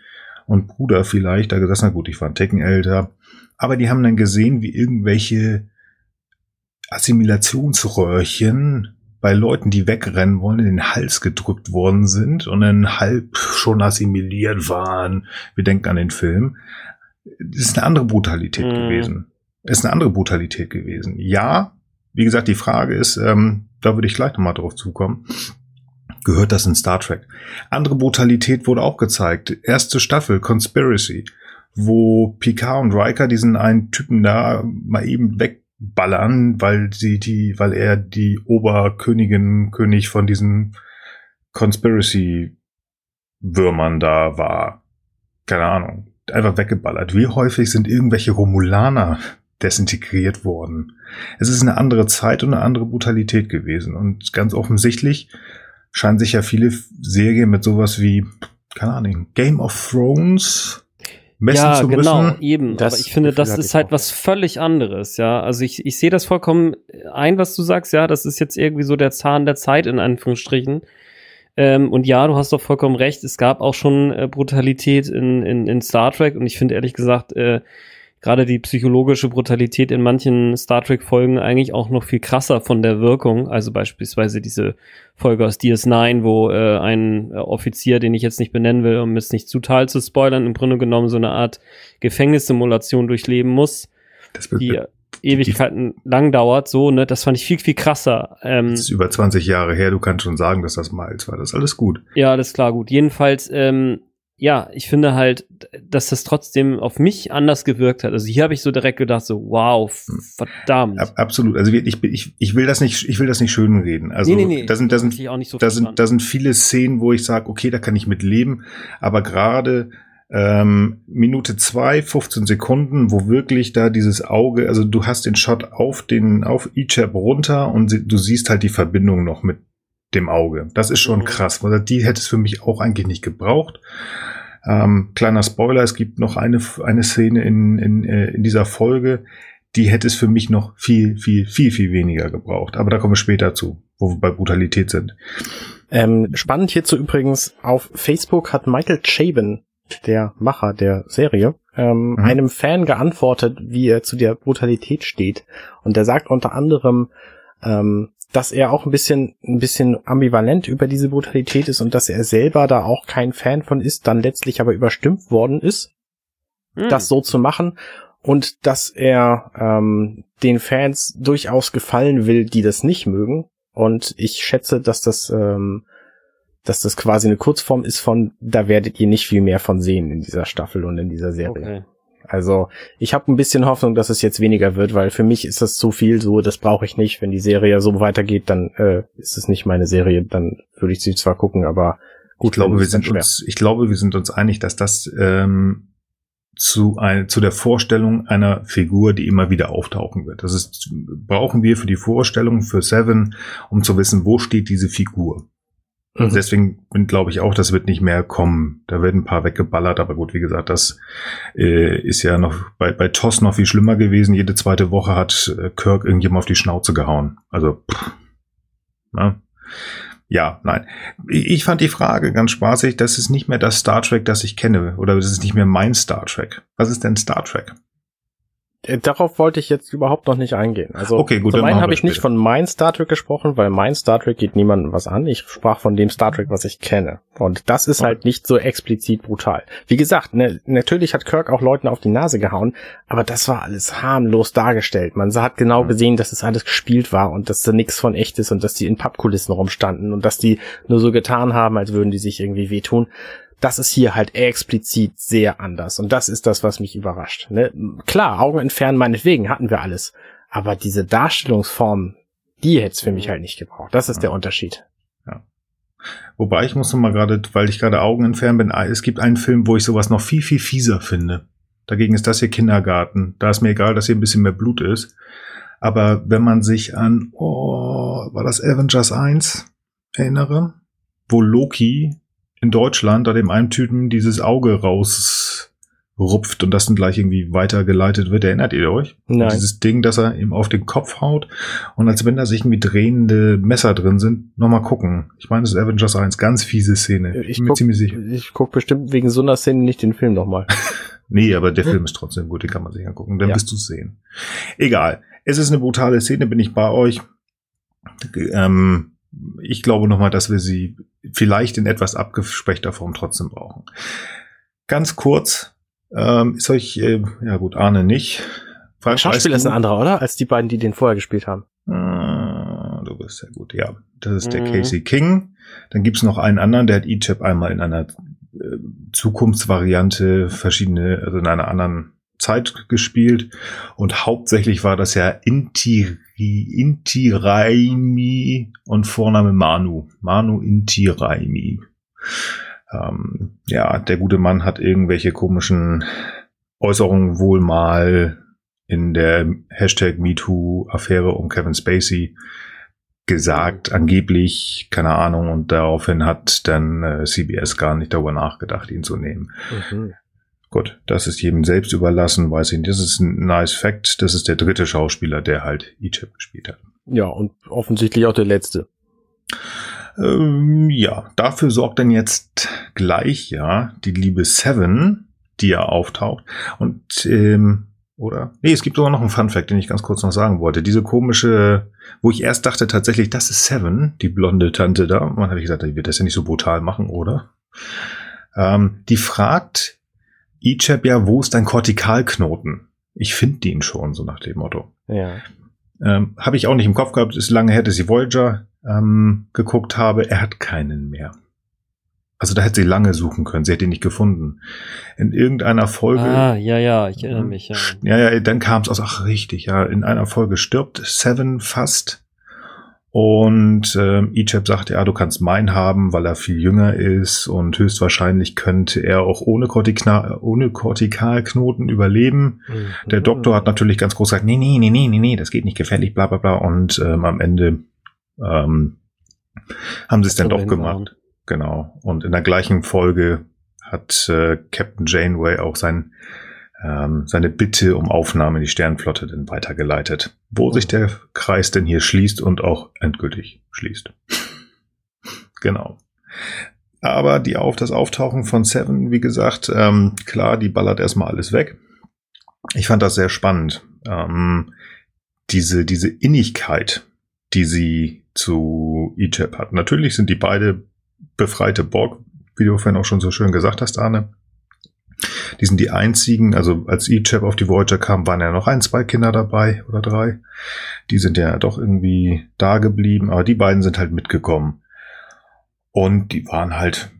und Bruder vielleicht da gesagt, na gut, ich war ein Ticken älter, aber die haben dann gesehen, wie irgendwelche Assimilationsröhrchen bei Leuten, die wegrennen wollen, in den Hals gedrückt worden sind und dann halb schon assimiliert waren. Wir denken an den Film. Das ist eine andere Brutalität mhm. gewesen. ist eine andere Brutalität gewesen. Ja, wie gesagt, die Frage ist, ähm, da würde ich gleich nochmal drauf zukommen gehört das in Star Trek. Andere Brutalität wurde auch gezeigt. Erste Staffel, Conspiracy, wo Picard und Riker diesen einen Typen da mal eben wegballern, weil sie die, weil er die Oberkönigin, König von diesen Conspiracy Würmern da war. Keine Ahnung. Einfach weggeballert. Wie häufig sind irgendwelche Romulaner desintegriert worden? Es ist eine andere Zeit und eine andere Brutalität gewesen. Und ganz offensichtlich scheinen sich ja viele Serien mit sowas wie, keine Ahnung, Game of Thrones messen ja, zu genau, müssen. eben. Das Aber ich finde, das ist halt was völlig anderes, ja. Also ich, ich sehe das vollkommen ein, was du sagst, ja. Das ist jetzt irgendwie so der Zahn der Zeit, in Anführungsstrichen. Ähm, und ja, du hast doch vollkommen recht. Es gab auch schon äh, Brutalität in, in, in Star Trek und ich finde ehrlich gesagt, äh, gerade die psychologische Brutalität in manchen Star Trek-Folgen eigentlich auch noch viel krasser von der Wirkung. Also beispielsweise diese Folge aus DS9, wo äh, ein äh, Offizier, den ich jetzt nicht benennen will, um es nicht zu total zu spoilern, im Grunde genommen so eine Art Gefängnissimulation durchleben muss, die Ewigkeiten die, lang dauert. So, ne, das fand ich viel, viel krasser. Ähm, das ist über 20 Jahre her, du kannst schon sagen, dass das Miles war. Das ist alles gut. Ja, alles klar, gut. Jedenfalls ähm, ja, ich finde halt, dass das trotzdem auf mich anders gewirkt hat. Also hier habe ich so direkt gedacht, so wow, hm. verdammt. Absolut. Also ich, ich, ich will das nicht, ich will das nicht schön reden. Also nee, nee, nee. da sind, da sind, so da sind, da sind viele Szenen, wo ich sage, okay, da kann ich mit leben. Aber gerade ähm, Minute zwei, 15 Sekunden, wo wirklich da dieses Auge, also du hast den Shot auf den, auf Ichab runter und du siehst halt die Verbindung noch mit dem Auge. Das ist schon mhm. krass, weil die hätte es für mich auch eigentlich nicht gebraucht. Ähm, kleiner Spoiler, es gibt noch eine, eine Szene in, in, äh, in dieser Folge, die hätte es für mich noch viel, viel, viel, viel weniger gebraucht. Aber da kommen wir später zu, wo wir bei Brutalität sind. Ähm, spannend hierzu übrigens, auf Facebook hat Michael Chabin, der Macher der Serie, ähm, mhm. einem Fan geantwortet, wie er zu der Brutalität steht. Und der sagt unter anderem, ähm, dass er auch ein bisschen, ein bisschen ambivalent über diese Brutalität ist und dass er selber da auch kein Fan von ist, dann letztlich aber überstimmt worden ist, mhm. das so zu machen und dass er ähm, den Fans durchaus gefallen will, die das nicht mögen. Und ich schätze, dass das, ähm, dass das quasi eine Kurzform ist von, da werdet ihr nicht viel mehr von sehen in dieser Staffel und in dieser Serie. Okay. Also ich habe ein bisschen Hoffnung, dass es jetzt weniger wird, weil für mich ist das zu viel so, das brauche ich nicht. Wenn die Serie so weitergeht, dann äh, ist es nicht meine Serie, dann würde ich sie zwar gucken, aber gut, ich glaube, wir sind uns, ich glaube, wir sind uns einig, dass das ähm, zu, ein, zu der Vorstellung einer Figur, die immer wieder auftauchen wird. Das ist, brauchen wir für die Vorstellung für Seven, um zu wissen, wo steht diese Figur. Mhm. Deswegen glaube ich auch, das wird nicht mehr kommen. Da werden ein paar weggeballert, aber gut, wie gesagt, das äh, ist ja noch bei, bei TOS noch viel schlimmer gewesen. Jede zweite Woche hat äh, Kirk irgendjemand auf die Schnauze gehauen. Also, pff, na? ja, nein. Ich fand die Frage ganz spaßig. Das ist nicht mehr das Star Trek, das ich kenne. Oder das ist nicht mehr mein Star Trek. Was ist denn Star Trek? Äh, darauf wollte ich jetzt überhaupt noch nicht eingehen. Also okay, gut, zum einen habe ich nicht von mein Star Trek gesprochen, weil mein Star Trek geht niemandem was an. Ich sprach von dem Star Trek, was ich kenne. Und das ist okay. halt nicht so explizit brutal. Wie gesagt, ne, natürlich hat Kirk auch Leuten auf die Nase gehauen, aber das war alles harmlos dargestellt. Man hat genau mhm. gesehen, dass es alles gespielt war und dass da nichts von echt ist und dass die in Pappkulissen rumstanden und dass die nur so getan haben, als würden die sich irgendwie wehtun das ist hier halt explizit sehr anders. Und das ist das, was mich überrascht. Ne? Klar, Augen entfernen meinetwegen hatten wir alles. Aber diese Darstellungsform, die hätte es für mich halt nicht gebraucht. Das ist ja. der Unterschied. Ja. Wobei ich muss noch mal gerade, weil ich gerade Augen entfernen bin, es gibt einen Film, wo ich sowas noch viel, viel fieser finde. Dagegen ist das hier Kindergarten. Da ist mir egal, dass hier ein bisschen mehr Blut ist. Aber wenn man sich an, oh, war das Avengers 1 erinnere, wo Loki in Deutschland da dem einen Typen dieses Auge rausrupft und das dann gleich irgendwie weitergeleitet wird. Erinnert ihr euch? Nein. Und dieses Ding, dass er ihm auf den Kopf haut und als wenn da sich irgendwie drehende Messer drin sind, nochmal gucken. Ich meine, das ist Avengers 1, ganz fiese Szene. Ich, ich bin mir ziemlich sicher. Ich guck bestimmt wegen so einer Szene nicht den Film nochmal. nee, aber der Film ist trotzdem gut, den kann man sich angucken. Dann ja. wirst du sehen. Egal. Es ist eine brutale Szene, bin ich bei euch. Ähm, ich glaube nochmal, dass wir sie vielleicht in etwas abgespechter Form trotzdem brauchen. Ganz kurz, ähm, ist euch, äh, ja gut, Arne nicht. Frank, Schauspieler ist ein anderer, oder? Als die beiden, die den vorher gespielt haben. Ah, du bist sehr gut, ja. Das ist der mhm. Casey King. Dann gibt's noch einen anderen, der hat E-Chip einmal in einer äh, Zukunftsvariante verschiedene, also in einer anderen Zeit gespielt und hauptsächlich war das ja Inti, Inti Raimi und Vorname Manu. Manu Inti Raimi. Ähm, ja, der gute Mann hat irgendwelche komischen Äußerungen wohl mal in der Hashtag MeToo-Affäre um Kevin Spacey gesagt, angeblich, keine Ahnung, und daraufhin hat dann äh, CBS gar nicht darüber nachgedacht, ihn zu nehmen. Mhm. Gut, das ist jedem selbst überlassen, weiß ich nicht. Das ist ein nice Fact. Das ist der dritte Schauspieler, der halt Egypt gespielt hat. Ja, und offensichtlich auch der letzte. Ähm, ja, dafür sorgt dann jetzt gleich ja die liebe Seven, die ja auftaucht. Und ähm, oder? Nee, es gibt sogar noch einen Fun Fact, den ich ganz kurz noch sagen wollte. Diese komische, wo ich erst dachte tatsächlich, das ist Seven, die blonde Tante da. Und dann habe ich gesagt, die wird das ja nicht so brutal machen, oder? Ähm, die fragt Ichab ja, wo ist dein Kortikalknoten? Ich finde den schon, so nach dem Motto. Ja. Ähm, habe ich auch nicht im Kopf gehabt, ist lange her, dass ich Voyager ähm, geguckt habe. Er hat keinen mehr. Also da hätte sie lange suchen können, sie hätte ihn nicht gefunden. In irgendeiner Folge. Ah, ja, ja, ich erinnere mich. Ja, ja, ja dann kam es aus, ach richtig, ja, in einer Folge stirbt Seven fast. Und ähm, Ichab sagt, ja, du kannst meinen haben, weil er viel jünger ist und höchstwahrscheinlich könnte er auch ohne, Kortikna ohne Kortikalknoten überleben. Mhm. Der Doktor hat natürlich ganz groß gesagt, nee, nee, nee, nee, nee, nee, das geht nicht gefährlich, bla bla bla. Und ähm, am Ende ähm, haben sie es dann doch gemacht. Genau. Und in der gleichen Folge hat äh, Captain Janeway auch sein, ähm, seine Bitte um Aufnahme in die Sternflotte dann weitergeleitet, wo sich der Kreis denn hier schließt und auch endgültig schließt. genau. Aber die auf das Auftauchen von Seven, wie gesagt, ähm, klar, die ballert erstmal alles weg. Ich fand das sehr spannend. Ähm, diese, diese Innigkeit, die sie zu Egypt hat. Natürlich sind die beide befreite Borg, wie du vorhin auch schon so schön gesagt hast, Arne. Die sind die einzigen, also als E-Chap auf die Voyager kam, waren ja noch ein, zwei Kinder dabei oder drei. Die sind ja doch irgendwie da geblieben, aber die beiden sind halt mitgekommen. Und die waren halt,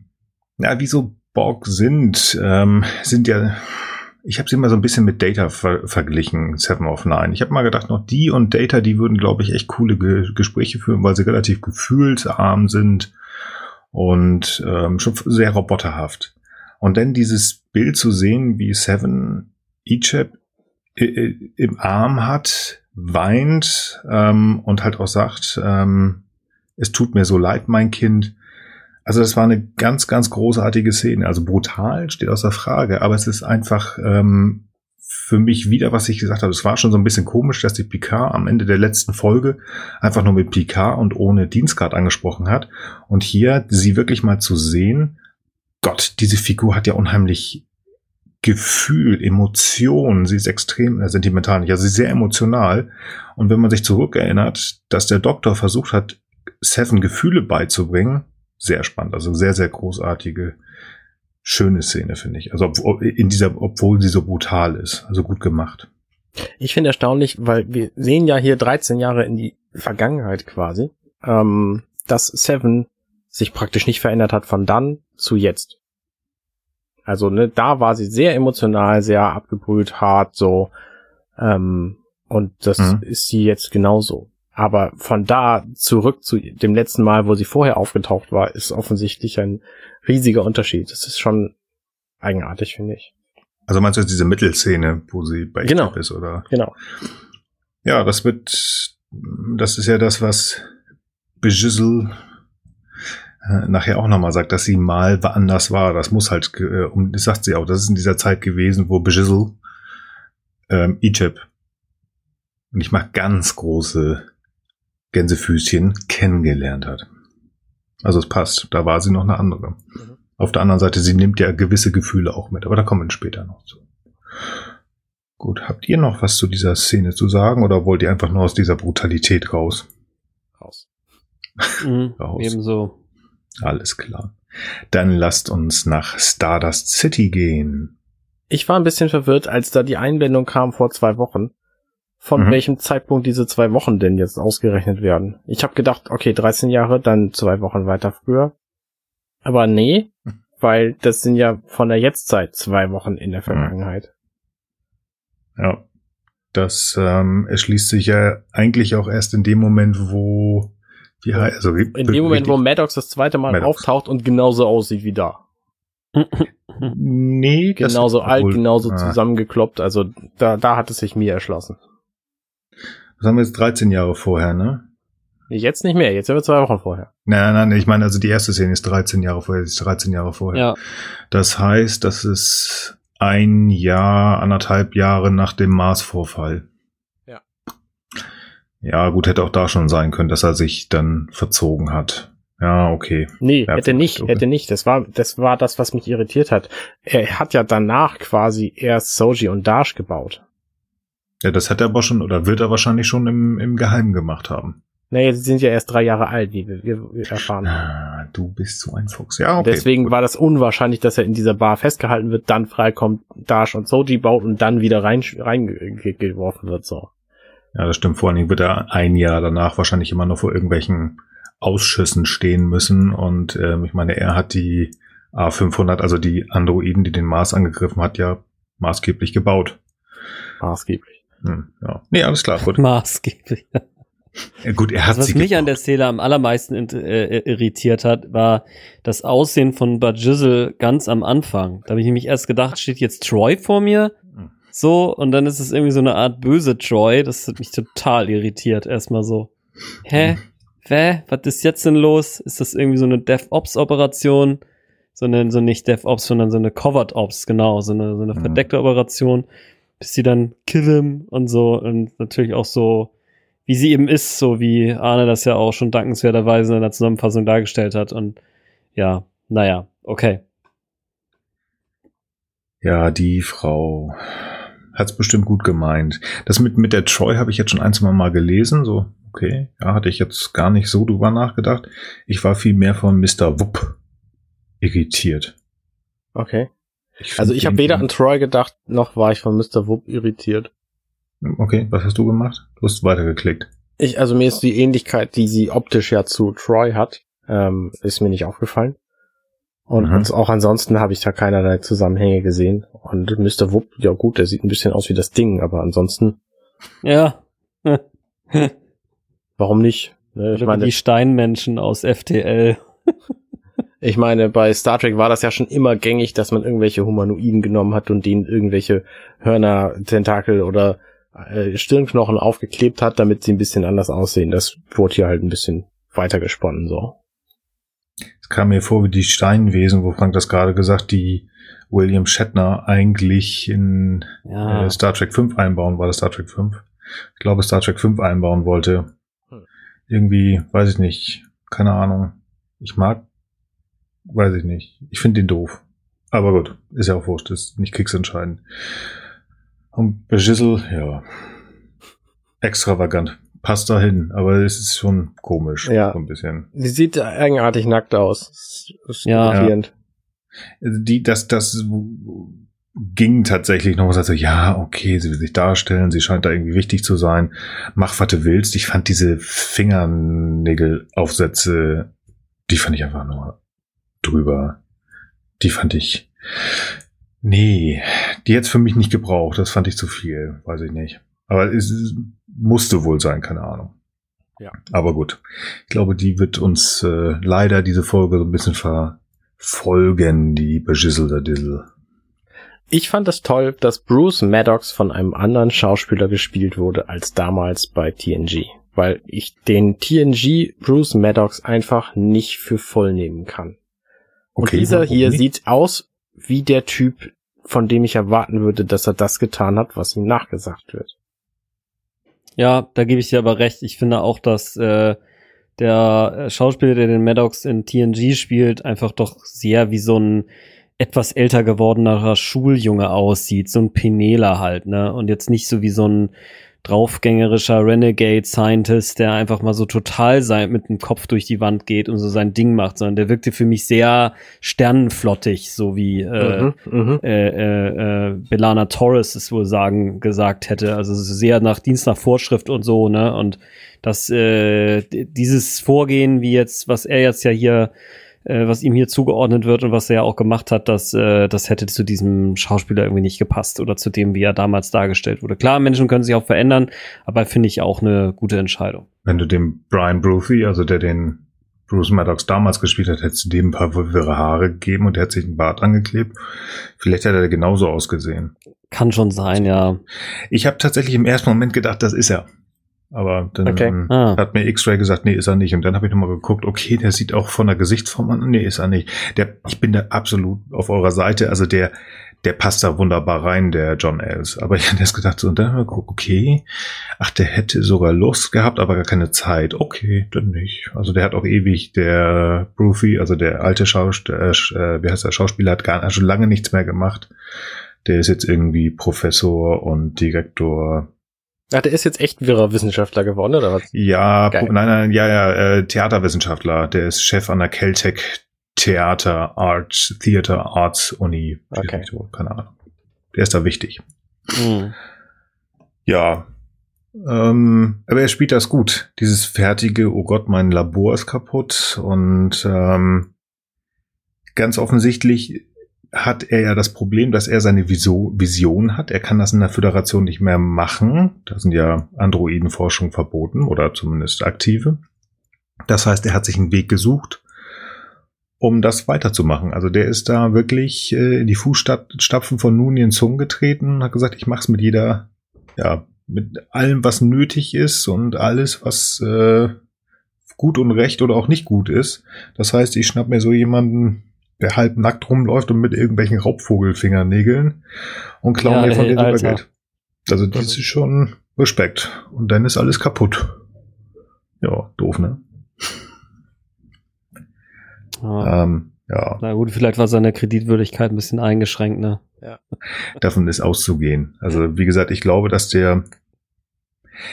ja, wie so Borg sind, ähm, sind ja, ich habe sie immer so ein bisschen mit Data ver verglichen, Seven of Nine. Ich habe mal gedacht, noch die und Data, die würden, glaube ich, echt coole Ge Gespräche führen, weil sie relativ gefühlsarm sind und ähm, schon sehr roboterhaft. Und dann dieses Bild zu sehen, wie Seven Ichab im Arm hat, weint ähm, und halt auch sagt, ähm, es tut mir so leid, mein Kind. Also das war eine ganz, ganz großartige Szene. Also brutal steht außer Frage, aber es ist einfach ähm, für mich wieder, was ich gesagt habe. Es war schon so ein bisschen komisch, dass die Picard am Ende der letzten Folge einfach nur mit Picard und ohne Dienstgrad angesprochen hat. Und hier sie wirklich mal zu sehen, Gott, diese Figur hat ja unheimlich Gefühl, Emotion. Sie ist extrem äh, sentimental, nicht, also sie ist sehr emotional. Und wenn man sich zurückerinnert, dass der Doktor versucht hat, Seven Gefühle beizubringen, sehr spannend. Also sehr, sehr großartige schöne Szene, finde ich. Also in dieser, obwohl sie so brutal ist. Also gut gemacht. Ich finde erstaunlich, weil wir sehen ja hier 13 Jahre in die Vergangenheit quasi, ähm, dass Seven sich praktisch nicht verändert hat von dann zu jetzt. Also ne, da war sie sehr emotional, sehr abgebrüht, hart, so. Ähm, und das mhm. ist sie jetzt genauso. Aber von da zurück zu dem letzten Mal, wo sie vorher aufgetaucht war, ist offensichtlich ein riesiger Unterschied. Das ist schon eigenartig, finde ich. Also meinst du jetzt diese Mittelszene, wo sie bei genau. ist, oder? Genau. Ja, das wird, das ist ja das, was Bejizzle nachher auch nochmal sagt, dass sie mal woanders war. Das muss halt, äh, um, das sagt sie auch, das ist in dieser Zeit gewesen, wo Bejizzle ähm, Egypt und ich mag ganz große Gänsefüßchen kennengelernt hat. Also es passt. Da war sie noch eine andere. Mhm. Auf der anderen Seite, sie nimmt ja gewisse Gefühle auch mit, aber da kommen wir später noch zu. Gut, habt ihr noch was zu dieser Szene zu sagen oder wollt ihr einfach nur aus dieser Brutalität raus? Raus. Mhm, raus. Ebenso. Alles klar. Dann lasst uns nach Stardust City gehen. Ich war ein bisschen verwirrt, als da die Einblendung kam vor zwei Wochen von mhm. welchem Zeitpunkt diese zwei Wochen denn jetzt ausgerechnet werden. Ich habe gedacht, okay, 13 Jahre, dann zwei Wochen weiter früher. Aber nee, weil das sind ja von der Jetztzeit zwei Wochen in der mhm. Vergangenheit. Ja. Das ähm, erschließt sich ja eigentlich auch erst in dem Moment, wo wie heißt, also wie, in dem Moment, wo Maddox das zweite Mal Maddox. auftaucht und genauso aussieht wie da. nee, genauso alt, wohl, genauso ah. zusammengekloppt. Also da, da hat es sich mir erschlossen. Das haben wir jetzt 13 Jahre vorher, ne? Jetzt nicht mehr, jetzt sind wir zwei Wochen vorher. Nein, nein, ich meine, also die erste Szene ist 13 Jahre vorher, ist 13 Jahre vorher. Ja. Das heißt, das ist ein Jahr, anderthalb Jahre nach dem Mars-Vorfall. Ja. Gut, hätte auch da schon sein können, dass er sich dann verzogen hat. Ja, okay. Nee, ja, hätte nicht, okay. hätte nicht. Das war, das war das, was mich irritiert hat. Er hat ja danach quasi erst Soji und Dash gebaut. Ja, das hat er aber schon, oder wird er wahrscheinlich schon im, im Geheimen gemacht haben. Naja, sie sind ja erst drei Jahre alt, wie wir, wir erfahren haben. Ah, du bist so ein Fuchs. Ja, okay. Deswegen gut. war das unwahrscheinlich, dass er in dieser Bar festgehalten wird, dann freikommt, Dash und Soji baut und dann wieder rein, reingeworfen wird, so. Ja, das stimmt. Vor allen Dingen wird er ein Jahr danach wahrscheinlich immer noch vor irgendwelchen Ausschüssen stehen müssen. Und ähm, ich meine, er hat die A500, also die Androiden, die den Mars angegriffen hat, ja maßgeblich gebaut. Maßgeblich. Hm, ja. Nee, alles klar, gut. Maßgeblich. Ja, gut, er hat Also was sie mich an der. Szene am allermeisten int- äh, irritiert hat, war das Aussehen von Bajizzle ganz am Anfang. Da habe ich nämlich erst gedacht, steht jetzt Troy vor mir? So, und dann ist es irgendwie so eine Art böse Troy. Das hat mich total irritiert. Erstmal so. Hä? Hä? Was ist jetzt denn los? Ist das irgendwie so eine DevOps-Operation? So eine, so nicht DevOps, sondern so eine Covered Ops, genau, so eine, so eine Mhm. verdeckte Operation, bis sie dann kill him und so und natürlich auch so, wie sie eben ist, so wie Arne das ja auch schon dankenswerterweise in der Zusammenfassung dargestellt hat und ja, naja, okay. Ja, die Frau hat's bestimmt gut gemeint. Das mit, mit der Troy habe ich jetzt schon ein, zwei Mal gelesen. So, okay, ja, hatte ich jetzt gar nicht so drüber nachgedacht. Ich war viel mehr von Mr. Wupp irritiert. Okay. Ich Also ich habe weder an Troy gedacht, noch war ich von Mr. Wupp irritiert. Okay, was hast du gemacht? Du hast weitergeklickt. Ich, also mir ist die Ähnlichkeit, die sie optisch ja zu Troy hat, ähm, ist mir nicht aufgefallen. Und Mhm. auch ansonsten habe ich da keinerlei Zusammenhänge gesehen. Und Mr. Wupp, ja gut, der sieht ein bisschen aus wie das Ding, aber ansonsten, Ja. warum nicht? Ne, Ich meine, die Steinmenschen aus FTL. ich meine, bei Star Trek war das ja schon immer gängig, dass man irgendwelche Humanoiden genommen hat und denen irgendwelche Hörner, Tentakel oder äh, Stirnknochen aufgeklebt hat, damit sie ein bisschen anders aussehen. Das wurde hier halt ein bisschen weiter gesponnen, so. Es kam mir vor wie die Steinwesen, wo Frank das gerade gesagt, die William Shatner eigentlich in Ja. äh, Star Trek 5 einbauen, war das Star Trek 5? Ich glaube, Star Trek 5 einbauen wollte. Hm. Irgendwie, weiß ich nicht, keine Ahnung. Ich mag, weiß ich nicht. Ich finde den doof. Aber gut, ist ja auch wurscht, ist nicht kriegsentscheidend. Und Beschissel, ja, extravagant. Passt dahin, aber es ist schon komisch, Ja. so ein bisschen. Sie sieht eigenartig nackt aus. Das ist Ja. irritierend. die, das, das ging tatsächlich noch was, also ja, okay, sie will sich darstellen, sie scheint da irgendwie wichtig zu sein. Mach, was du willst. Ich fand diese Fingernägelaufsätze, die fand ich einfach nur drüber. Die fand ich, nee, die jetzt für mich nicht gebraucht. Das fand ich zu viel, weiß ich nicht. Aber es musste wohl sein, keine Ahnung. Ja. Aber gut. Ich glaube, die wird uns äh, leider diese Folge so ein bisschen verfolgen, die Beschissel der Dissel. Ich fand es toll, dass Bruce Maddox von einem anderen Schauspieler gespielt wurde als damals bei TNG. Weil ich den TNG Bruce Maddox einfach nicht für voll nehmen kann. Und dieser hier nicht? sieht aus wie der Typ, von dem ich erwarten würde, dass er das getan hat, was ihm nachgesagt wird. Ja, da gebe ich dir aber recht. Ich finde auch, dass äh, der äh, Schauspieler, der den Maddox in TNG spielt, einfach doch sehr wie so ein etwas älter gewordener Schuljunge aussieht. So ein Penela halt, ne? Und jetzt nicht so wie so ein draufgängerischer Renegade Scientist, der einfach mal so total sein, mit dem Kopf durch die Wand geht und so sein Ding macht, sondern der wirkte für mich sehr sternenflottig, so wie äh, Mhm, mhm. äh, äh, äh, Belana Torres es wohl sagen gesagt hätte. Also sehr nach Dienst nach Vorschrift und so, ne? Und das äh, dieses Vorgehen, wie jetzt, was er jetzt ja hier, äh, was ihm hier zugeordnet wird und was er ja auch gemacht hat, das, äh, das hätte zu diesem Schauspieler irgendwie nicht gepasst oder zu dem, wie er damals dargestellt wurde. Klar, Menschen können sich auch verändern, aber finde ich auch eine gute Entscheidung. Wenn du dem Brian Brophy, also der den Bruce Maddox damals gespielt hat, hättest du dem ein paar wirre Haare gegeben und der hat sich einen Bart angeklebt. Vielleicht hätte er genauso ausgesehen. Kann schon sein, ja. Ich habe tatsächlich im ersten Moment gedacht, das ist er. Aber dann Okay. ähm, Ah. hat mir X-Ray gesagt, nee, ist er nicht. Und dann habe ich nochmal geguckt, okay, der sieht auch von der Gesichtsform an, nee, ist er nicht. Der, ich bin da absolut auf eurer Seite. Also der, der passt da wunderbar rein, der John Els. Aber ich hatte erst gedacht, so, und dann habe ich geguckt, okay, ach, der hätte sogar Lust gehabt, aber gar keine Zeit. Okay, dann nicht. Also der hat auch ewig, der Brucey, also der alte Schauspieler, äh, wie heißt der Schauspieler, hat gar schon lange nichts mehr gemacht. Der ist jetzt irgendwie Professor und Direktor Ach, der ist jetzt echt wirrer Wissenschaftler geworden, oder was? Ja, Geil. nein, nein, ja, ja, äh, Theaterwissenschaftler. Der ist Chef an der Caltech Theater Arts, Theater Arts Uni. Okay. Keine Ahnung. Der ist da wichtig. Mhm. Ja. Ähm, aber er spielt das gut. Dieses fertige, oh Gott, mein Labor ist kaputt. Und ähm, ganz offensichtlich hat er ja das Problem, dass er seine Vision hat. Er kann das in der Föderation nicht mehr machen. Da sind ja Androidenforschung verboten oder zumindest aktive. Das heißt, er hat sich einen Weg gesucht, um das weiterzumachen. Also der ist da wirklich äh, in die Fußstapfen von Nunien Zung getreten und hat gesagt, ich mache es mit jeder, ja, mit allem, was nötig ist und alles, was äh, gut und recht oder auch nicht gut ist. Das heißt, ich schnapp mir so jemanden, der halb nackt rumläuft und mit irgendwelchen Raubvogelfingernägeln und klauen ja, mir von dem sogar Geld. Also das ist schon Respekt. Und dann ist alles kaputt. Ja, doof, ne? Ja. Ähm, ja. Na gut, vielleicht war seine Kreditwürdigkeit ein bisschen eingeschränkt, ne? Ja. Davon ist auszugehen. Also, wie gesagt, ich glaube, dass der,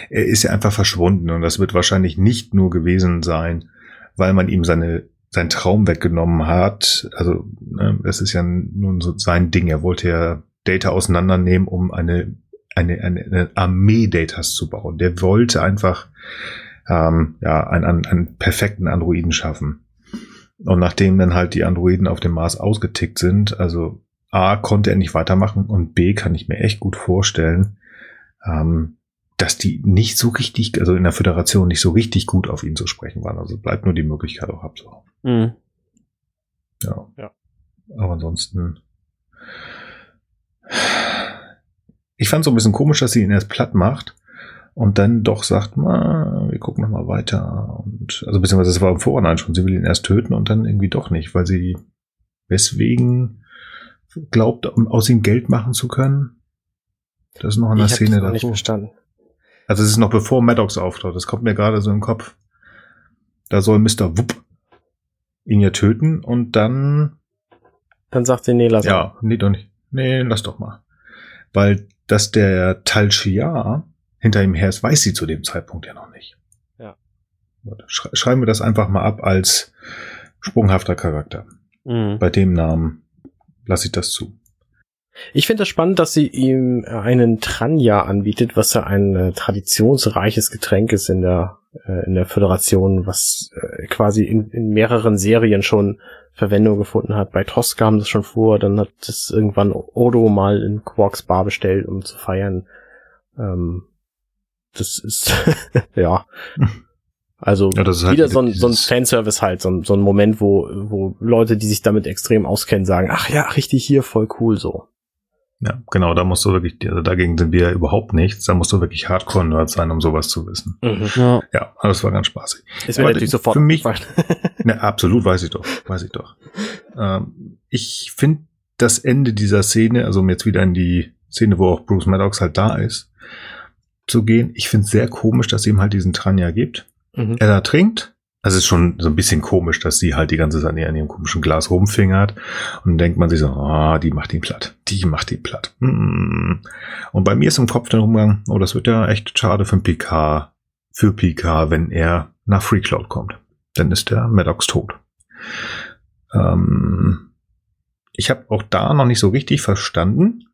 er ist ja einfach verschwunden und das wird wahrscheinlich nicht nur gewesen sein, weil man ihm seine sein Traum weggenommen hat. Also ne, es ist ja nun so sein Ding. Er wollte ja Data auseinandernehmen, um eine, eine, eine, Armee Datas zu bauen. Der wollte einfach ähm, ja einen, einen, perfekten Androiden schaffen. Und nachdem dann halt die Androiden auf dem Mars ausgetickt sind, also A, konnte er nicht weitermachen und B, kann ich mir echt gut vorstellen, ähm, dass die nicht so richtig, also in der Föderation nicht so richtig gut auf ihn zu sprechen waren. Also bleibt nur die Möglichkeit auch abzuhauen. Mhm. Ja. ja. Aber ansonsten. Ich fand so ein bisschen komisch, dass sie ihn erst platt macht und dann doch sagt, ma, wir gucken noch mal weiter. Und, also beziehungsweise es war im Vorhinein schon, sie will ihn erst töten und dann irgendwie doch nicht, weil sie weswegen glaubt, um aus ihm Geld machen zu können. Das ist noch in der Szene davor. nicht verstanden. Also es ist noch bevor Maddox auftaucht. Das kommt mir gerade so im Kopf. Da soll Mr. Wupp ihn ja töten und dann. Dann sagt sie, nee, lass Ja, mal. nee, doch nicht. Nee, lass doch mal. Weil, dass der Tal Shia hinter ihm her ist, weiß sie zu dem Zeitpunkt ja noch nicht. Ja. Schreiben wir das einfach mal ab als sprunghafter Charakter. Mhm. Bei dem Namen lasse ich das zu. Ich finde es das spannend, dass sie ihm einen Tranja anbietet, was ja ein äh, traditionsreiches Getränk ist in der äh, in der Föderation, was äh, quasi in, in mehreren Serien schon Verwendung gefunden hat. Bei Tosca haben das schon vor, dann hat das irgendwann Odo mal in Quarks Bar bestellt, um zu feiern. Ähm, das ist ja. Also ja, halt wieder so ein, so ein Fanservice halt, so ein, so ein Moment, wo, wo Leute, die sich damit extrem auskennen, sagen, ach ja, richtig hier, voll cool so. Ja, genau, da musst du wirklich, also dagegen sind wir ja überhaupt nichts. Da musst du wirklich Hardcore-Nerd sein, um sowas zu wissen. Mhm. Ja. ja, das war ganz spaßig. Ist mir natürlich sofort für mich. ne, absolut, weiß ich doch, weiß ich doch. Ähm, ich finde das Ende dieser Szene, also um jetzt wieder in die Szene, wo auch Bruce Maddox halt da ist, zu gehen. Ich finde es sehr komisch, dass ihm halt diesen Tranja gibt. Mhm. Er da trinkt, es ist schon so ein bisschen komisch, dass sie halt die ganze Zeit an ihrem komischen Glas rumfingert. Und dann denkt man sich so, ah, die macht ihn platt. Die macht ihn platt. Mm. Und bei mir ist im Kopf der Umgang, oh, das wird ja echt schade für Picard, für Picard, wenn er nach Free Cloud kommt. Dann ist der Maddox tot. Ähm, ich habe auch da noch nicht so richtig verstanden,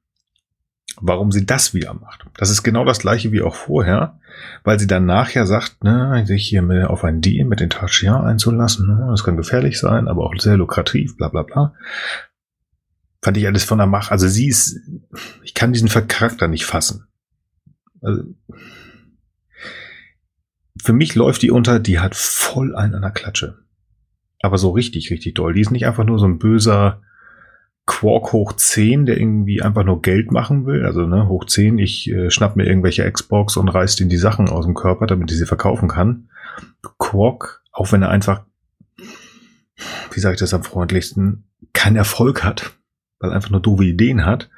warum sie das wieder macht. Das ist genau das gleiche wie auch vorher, weil sie dann nachher sagt, ne, sich hier mit, auf ein Deal mit den Tashian einzulassen, ne, das kann gefährlich sein, aber auch sehr lukrativ, bla bla bla. Fand ich alles von der Macht. Also sie ist, ich kann diesen Charakter nicht fassen. Also, für mich läuft die unter, die hat voll einen an der Klatsche. Aber so richtig, richtig doll. Die ist nicht einfach nur so ein böser, Quark hoch 10, der irgendwie einfach nur Geld machen will. Also ne, hoch 10, ich äh, schnapp mir irgendwelche Xbox und reiß den die Sachen aus dem Körper, damit ich sie verkaufen kann. Quark, auch wenn er einfach, wie sage ich das am freundlichsten, keinen Erfolg hat, weil er einfach nur doofe Ideen hat,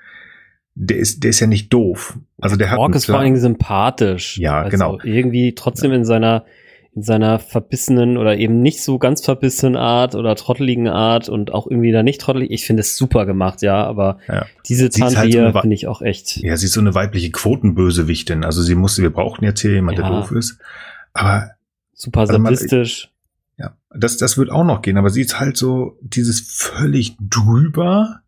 der ist, der ist ja nicht doof. Also der Quark hat ist vor allem sympathisch. Ja, also genau. Irgendwie trotzdem in seiner in seiner verbissenen oder eben nicht so ganz verbissenen Art oder trotteligen Art und auch irgendwie da nicht trottelig. Ich finde es super gemacht, ja, aber ja. diese Tante halt hier so finde ich auch echt. Ja, sie ist so eine weibliche Quotenbösewichtin. Also sie musste, wir brauchen jetzt hier jemand, ja. der doof ist. Aber super also sadistisch. ja, das, das wird auch noch gehen, aber sie ist halt so dieses völlig drüber,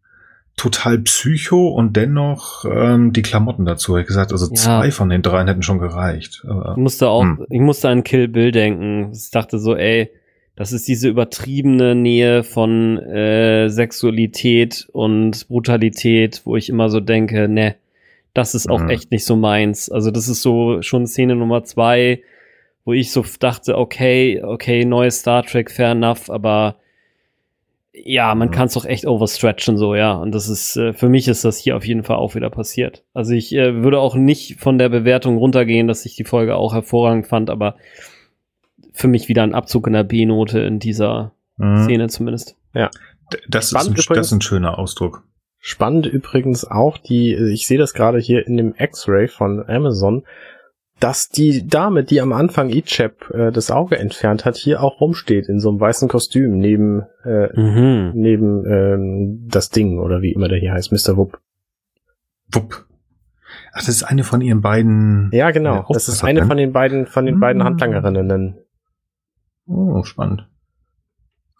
total psycho und dennoch ähm, die Klamotten dazu. Ich gesagt, also ja. zwei von den dreien hätten schon gereicht. Aber, ich musste auch, hm. ich musste an Kill Bill denken. Ich dachte so, ey, das ist diese übertriebene Nähe von äh, Sexualität und Brutalität, wo ich immer so denke, ne, das ist auch mhm. echt nicht so meins. Also das ist so schon Szene Nummer zwei, wo ich so dachte, okay, okay, neues Star Trek, fair enough, aber ja, man kann es doch echt overstretchen so, ja. Und das ist, äh, für mich ist das hier auf jeden Fall auch wieder passiert. Also ich äh, würde auch nicht von der Bewertung runtergehen, dass ich die Folge auch hervorragend fand, aber für mich wieder ein Abzug in der B-Note in dieser mhm. Szene zumindest. Ja. Das ist, ein, übrigens, das ist ein schöner Ausdruck. Spannend übrigens auch die, ich sehe das gerade hier in dem X-Ray von Amazon, dass die Dame, die am Anfang Ichep äh, das Auge entfernt hat, hier auch rumsteht in so einem weißen Kostüm neben äh, mhm. neben ähm, das Ding oder wie immer der hier heißt, Mr. Wupp. Wupp. Ach, das ist eine von ihren beiden. Ja, genau. Äh, das ist eine von den beiden von den mhm. beiden Handlangerinnen. Oh, spannend.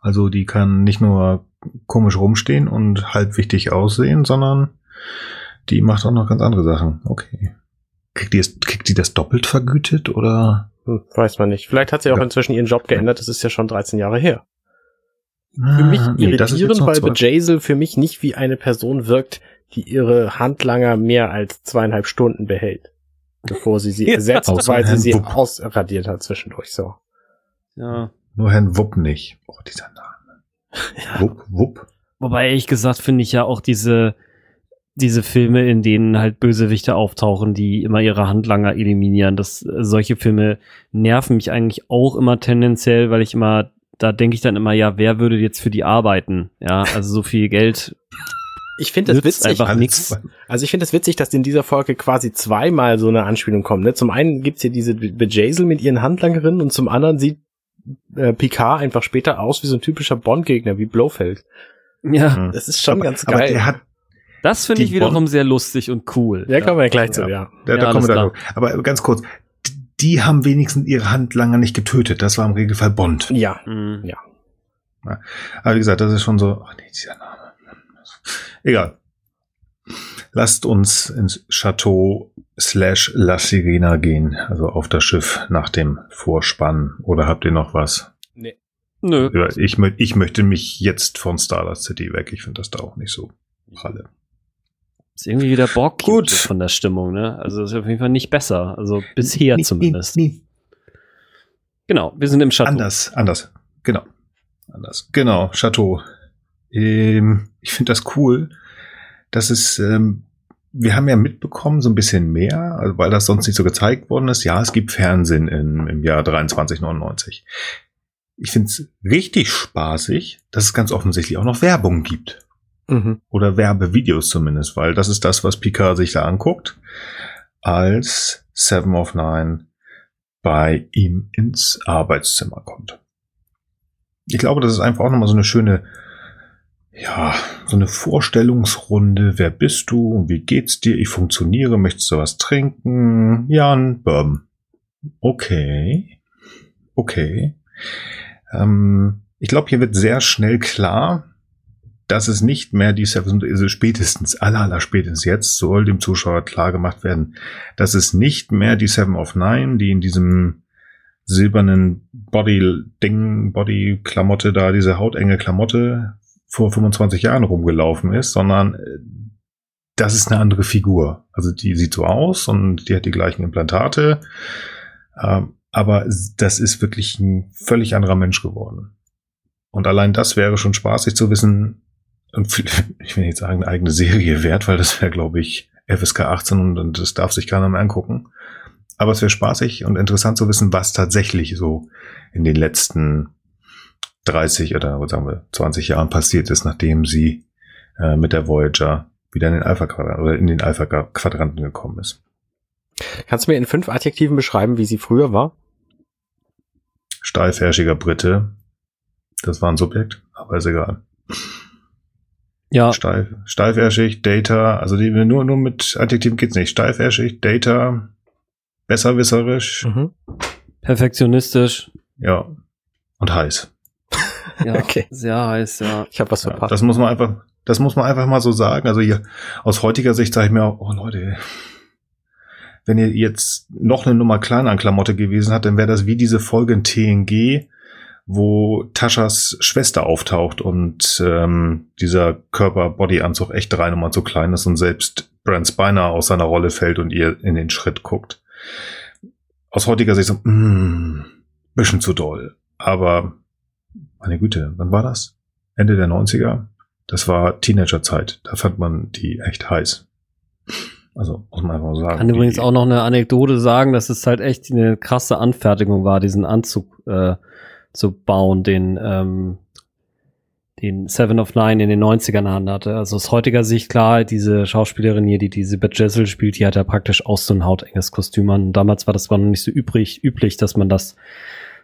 Also die kann nicht nur komisch rumstehen und halb wichtig aussehen, sondern die macht auch noch ganz andere Sachen. Okay. Kriegt die, es, kriegt die das doppelt vergütet oder? Hm, weiß man nicht. Vielleicht hat sie auch ja. inzwischen ihren Job geändert. Das ist ja schon 13 Jahre her. Ah, für mich nee, irritierend, weil Bejazel für mich nicht wie eine Person wirkt, die ihre Handlanger mehr als zweieinhalb Stunden behält, bevor sie sie ersetzt, weil sie sie Wupp. ausradiert hat zwischendurch so. Ja. Nur Herrn Wupp nicht. Oh, dieser Name. Ja. Wupp, Wupp. Wobei, ehrlich gesagt, finde ich ja auch diese, diese Filme, in denen halt Bösewichte auftauchen, die immer ihre Handlanger eliminieren. Das, solche Filme nerven mich eigentlich auch immer tendenziell, weil ich immer, da denke ich dann immer, ja, wer würde jetzt für die arbeiten? Ja, also so viel Geld. Ich finde das witzig. Also ich finde das witzig, dass in dieser Folge quasi zweimal so eine Anspielung kommt. Ne? Zum einen gibt's hier diese Bejazel mit ihren Handlangerinnen und zum anderen sieht äh, Picard einfach später aus wie so ein typischer Bond-Gegner, wie Blofeld. Ja. Das ist schon aber, ganz geil. Aber der hat das finde ich wiederum Bon sehr lustig und cool. Ja, kommen wir gleich zu, ja. ja. Da, da kommen wir dann. Aber ganz kurz, die haben wenigstens ihre Handlanger nicht getötet. Das war im Regelfall Bond. Ja, mhm. ja. ja. Aber wie gesagt, das ist schon so, ach nee, dieser Name. Egal. Lasst uns ins Chateau slash La Sirena gehen, also auf das Schiff nach dem Vorspann. Oder habt ihr noch was? Nee. Nö. Ich, ich möchte mich jetzt von Starlight City weg. Ich finde das da auch nicht so pralle. Ist irgendwie wieder Borg gut von der Stimmung, ne? Also ist auf jeden Fall nicht besser. Also bisher nee, zumindest. Nee, nee. Genau, wir sind im Chateau. Anders, anders. Genau. Anders. Genau, Chateau. Ähm, ich finde das cool, dass es, ähm, wir haben ja mitbekommen, so ein bisschen mehr, also weil das sonst nicht so gezeigt worden ist. Ja, es gibt Fernsehen in, im Jahr 2399. Ich finde es richtig spaßig, dass es ganz offensichtlich auch noch Werbung gibt. Mhm. Oder Werbevideos zumindest, weil das ist das, was Picard sich da anguckt, als Seven of Nine bei ihm ins Arbeitszimmer kommt. Ich glaube, das ist einfach auch nochmal so eine schöne, ja, so eine Vorstellungsrunde. Wer bist du? Wie geht's dir? Ich funktioniere. Möchtest du was trinken? Jan, Bourbon. Okay. Okay. Ähm, ich glaube, hier wird sehr schnell klar, dass es nicht mehr die Seven, also spätestens, aller, aller spätestens jetzt soll dem Zuschauer klar gemacht werden, dass es nicht mehr die Seven of Nine, die in diesem silbernen Body-Ding, Body-Klamotte da, diese hautenge Klamotte vor 25 Jahren rumgelaufen ist, sondern äh, das ist eine andere Figur. Also die sieht so aus und die hat die gleichen Implantate, ähm, aber das ist wirklich ein völlig anderer Mensch geworden. Und allein das wäre schon spaßig zu wissen, ich will nicht sagen, eine eigene Serie wert, weil das wäre, glaube ich, FSK 18 und das darf sich keiner mehr angucken. Aber es wäre spaßig und interessant zu wissen, was tatsächlich so in den letzten 30 oder sagen wir 20 Jahren passiert ist, nachdem sie äh, mit der Voyager wieder in den Alpha-Quadranten oder in den Alpha-Quadranten gekommen ist. Kannst du mir in fünf Adjektiven beschreiben, wie sie früher war? steifherrschiger Brite. Das war ein Subjekt, aber ist egal. Ja. Steif, steifärschig, Data, also die, nur, nur mit Adjektiven geht's nicht. Steifärschig, Data, besserwisserisch, Mhm. Perfektionistisch. ja, und heiß. Ja, Okay. sehr heiß, ja. Ich habe was Ja, verpasst. das muss man einfach, das muss man einfach mal so sagen. Also hier, aus heutiger Sicht sage ich mir auch, oh Leute, wenn ihr jetzt noch eine Nummer kleiner an Klamotte gewesen hat, dann wäre das wie diese Folge in TNG, wo Taschas Schwester auftaucht und ähm, dieser Körper-Body-Anzug echt drei Nummern zu klein ist und selbst Brent Spiner aus seiner Rolle fällt und ihr in den Schritt guckt. Aus heutiger Sicht so, mm, bisschen zu doll. Aber meine Güte, wann war das? Ende der 90er? Das war Teenagerzeit. Da fand man die echt heiß. Also, muss man einfach sagen. Kann übrigens auch noch eine Anekdote sagen, dass es halt echt eine krasse Anfertigung war, diesen Anzug äh, zu bauen, den ähm, den Seven of Nine in den 90ern anhatte. Also aus heutiger Sicht klar, diese Schauspielerin hier, die diese Beth Jessel spielt, die hat ja praktisch auch so ein hautenges Kostüm an. Und damals war das war noch nicht so übrig, üblich, dass man das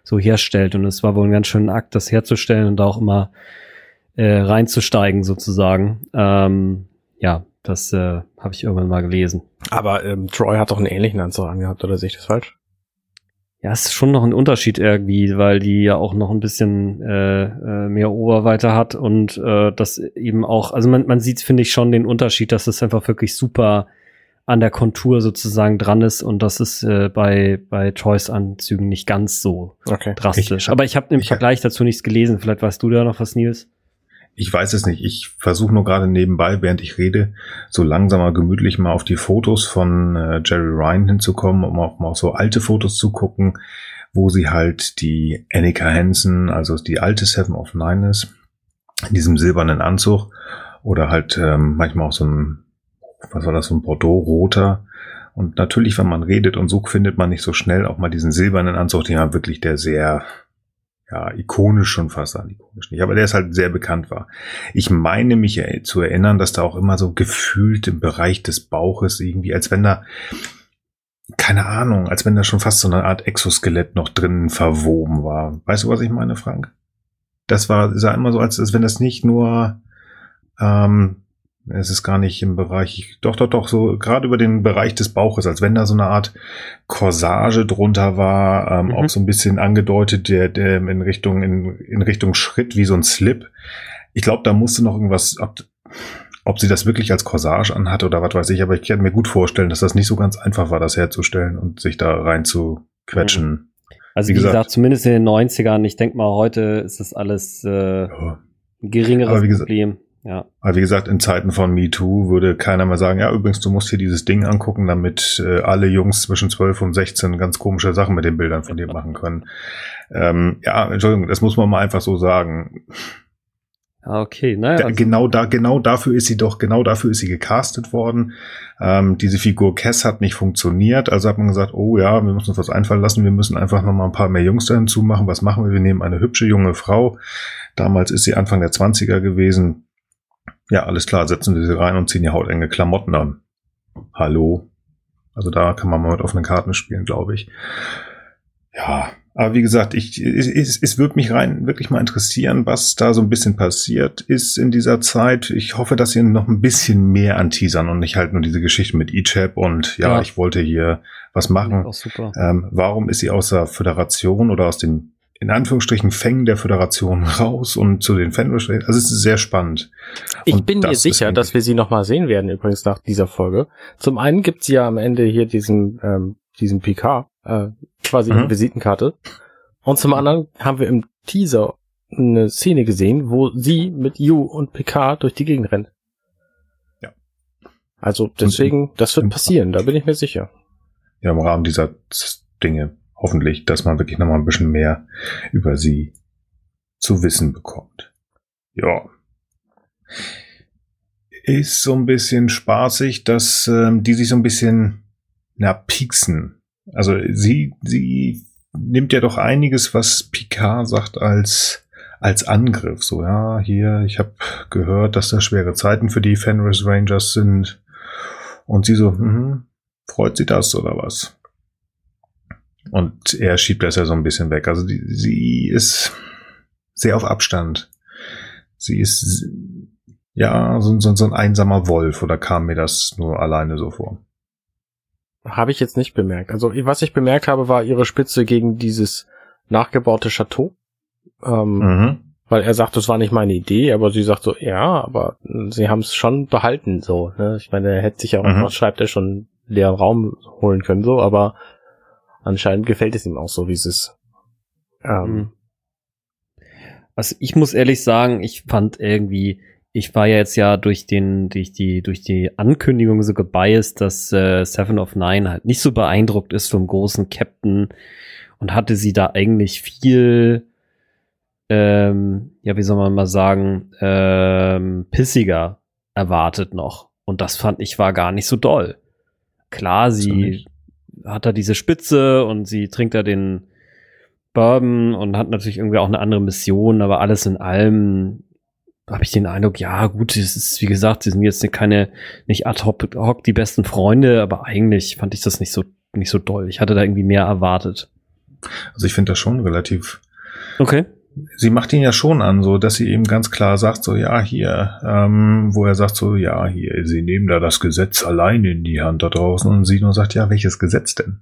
so herstellt. Und es war wohl ein ganz schöner Akt, das herzustellen und auch immer äh, reinzusteigen sozusagen. Ähm, ja, das äh, habe ich irgendwann mal gelesen. Aber ähm, Troy hat doch einen ähnlichen Anzug angehabt, oder sehe ich das falsch? Ja, es ist schon noch ein Unterschied irgendwie, weil die ja auch noch ein bisschen äh, äh, mehr Oberweite hat und äh, das eben auch, also man, man sieht, finde ich, schon den Unterschied, dass es einfach wirklich super an der Kontur sozusagen dran ist und das ist äh, bei, bei Choice-Anzügen nicht ganz so Okay. Ich drastisch. hab- Aber ich habe im ich hab- Vergleich dazu nichts gelesen. Vielleicht weißt du da noch was, Nils? Ich weiß es nicht. Ich versuche nur gerade nebenbei, während ich rede, so langsam mal gemütlich mal auf die Fotos von äh, Jerry Ryan hinzukommen, um auch mal so alte Fotos zu gucken, wo sie halt die Annika Hansen, also die alte Seven of Nine ist, in diesem silbernen Anzug oder halt ähm, manchmal auch so ein, was war das, so ein Bordeaux-roter. Und natürlich, wenn man redet und so findet man nicht so schnell auch mal diesen silbernen Anzug, den ja wirklich der sehr ja, ikonisch schon fast an, ikonisch nicht, aber der ist halt sehr bekannt war. Ich meine mich zu erinnern, dass da auch immer so gefühlt im Bereich des Bauches irgendwie, als wenn da, keine Ahnung, als wenn da schon fast so eine Art Exoskelett noch drin verwoben war. Weißt du, was ich meine, Frank? Das war, sah immer so, als, als wenn das nicht nur, ähm, es ist gar nicht im Bereich, doch, doch, doch, so gerade über den Bereich des Bauches, als wenn da so eine Art Corsage drunter war, ähm, Mhm. auch so ein bisschen angedeutet, der, der in Richtung, in, in Richtung Schritt wie so ein Slip. Ich glaube, da musste noch irgendwas, ob, ob sie das wirklich als Corsage anhatte oder was weiß ich, aber ich kann mir gut vorstellen, dass das nicht so ganz einfach war, das herzustellen und sich da rein zu quetschen. Also Wie wie, gesagt, gesagt- zumindest in den 90ern. Ich denke mal, heute ist das alles äh, Ja. ein geringeres gesagt- Problem. Ja. Aber wie gesagt, in Zeiten von MeToo würde keiner mehr sagen, ja, übrigens, du musst hier dieses Ding angucken, damit äh, alle Jungs zwischen 12 und 16 ganz komische Sachen mit den Bildern von dir machen können. Ähm, ja, Entschuldigung, das muss man mal einfach so sagen. Ah, okay. Naja, Da, also- genau da, genau dafür ist sie doch, genau dafür ist sie gecastet worden. Ähm, diese Figur Cass hat nicht funktioniert, also hat man gesagt, oh ja, wir müssen uns was einfallen lassen, wir müssen einfach noch mal ein paar mehr Jungs da hinzumachen. Was machen wir? Wir nehmen eine hübsche junge Frau. Damals ist sie Anfang der 20er gewesen. Ja, alles klar, setzen wir sie rein und ziehen ihr hautenge Klamotten an. Hallo. Also da kann man mal mit offenen Karten spielen, glaube ich. Ja, aber wie gesagt, ich, es, es, es würde mich rein wirklich mal interessieren, was da so ein bisschen passiert ist in dieser Zeit. Ich hoffe, dass sie noch ein bisschen mehr anteasern und nicht halt nur diese Geschichte mit Ichab und ja, Ja. ich wollte hier was machen. Ähm, warum ist sie aus der Föderation oder aus den in Anführungsstrichen Fängen der Föderation raus und zu den Fenris? Also es ist sehr spannend. Ich Und bin mir sicher, dass wir sie noch mal sehen werden, übrigens nach dieser Folge. Zum einen gibt's ja am Ende hier diesen, ähm, diesen PK, äh, quasi Mhm. eine Visitenkarte. Und zum anderen haben wir im Teaser eine Szene gesehen, wo sie mit Yu und PK durch die Gegend rennt. Ja. Also deswegen, das wird passieren, da bin ich mir sicher. ja, im Rahmen dieser Dinge hoffentlich, dass man wirklich noch mal ein bisschen mehr über sie zu wissen bekommt. Ja. Ist so ein bisschen spaßig, dass ähm, die sich so ein bisschen na pieksen. Also sie sie nimmt ja doch einiges, was Picard sagt als als Angriff. So ja, hier ich habe gehört, dass da schwere Zeiten für die Fenris Rangers sind. Und sie so, mhm, freut sie das oder was? Und er schiebt das ja so ein bisschen weg. Also die, sie ist sehr auf Abstand. Sie ist ja so, so, so ein einsamer Wolf oder kam mir das nur alleine so vor? Habe ich jetzt nicht bemerkt. Also was ich bemerkt habe, war ihre Spitze gegen dieses nachgebaute Chateau. Ähm, mhm. Weil er sagt, das war nicht meine Idee, aber sie sagt so, ja, aber sie haben es schon behalten, so. Ne? Ich meine, er hätte sich auch mhm. was schreibt er schon leeren Raum holen können, so, aber anscheinend gefällt es ihm auch so, wie es ist. Ähm, also ich muss ehrlich sagen, ich fand irgendwie, ich war ja jetzt ja durch den, durch die, durch die Ankündigung so gebiased, dass äh, Seven of Nine halt nicht so beeindruckt ist vom großen Captain und hatte sie da eigentlich viel, ähm, ja, wie soll man mal sagen, ähm, pissiger erwartet noch. Und das fand ich war gar nicht so doll. Klar, sie hat da diese Spitze und sie trinkt da den Bourbon und hat natürlich irgendwie auch eine andere Mission, aber alles in allem habe ich den Eindruck, ja, gut, es ist, wie gesagt, sie sind jetzt keine, nicht ad hoc die besten Freunde, aber eigentlich fand ich das nicht so, nicht so doll. Ich hatte da irgendwie mehr erwartet. Also ich finde das schon relativ. Okay. Sie macht ihn ja schon an, so dass sie eben ganz klar sagt, so ja, hier, ähm, wo er sagt, so ja, hier, sie nehmen da das Gesetz allein in die Hand da draußen und sie nur sagt, ja, welches Gesetz denn?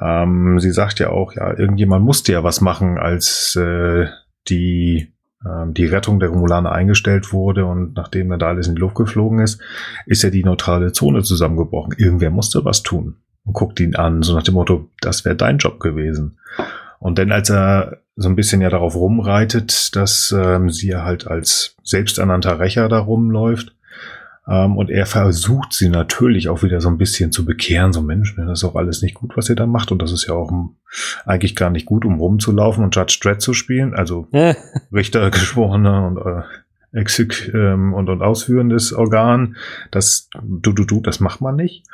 Ähm, sie sagt ja auch, ja, irgendjemand musste ja was machen, als äh, die ähm, die Rettung der Romulaner eingestellt wurde und nachdem dann da alles in die Luft geflogen ist, ist ja die neutrale Zone zusammengebrochen. Irgendwer musste was tun und guckt ihn an, so nach dem Motto, das wäre dein Job gewesen. Und dann, als er so ein bisschen ja darauf rumreitet, dass ähm, sie ja halt als selbsternannter Rächer da rumläuft, ähm, und er versucht sie natürlich auch wieder so ein bisschen zu bekehren, so Mensch, das ist auch alles nicht gut, was ihr da macht. Und das ist ja auch eigentlich gar nicht gut, um rumzulaufen und Judge Dredd zu spielen, also Richter, Geschworener und äh, Exek ähm, und, und ausführendes Organ. Das du, du, du, das macht man nicht.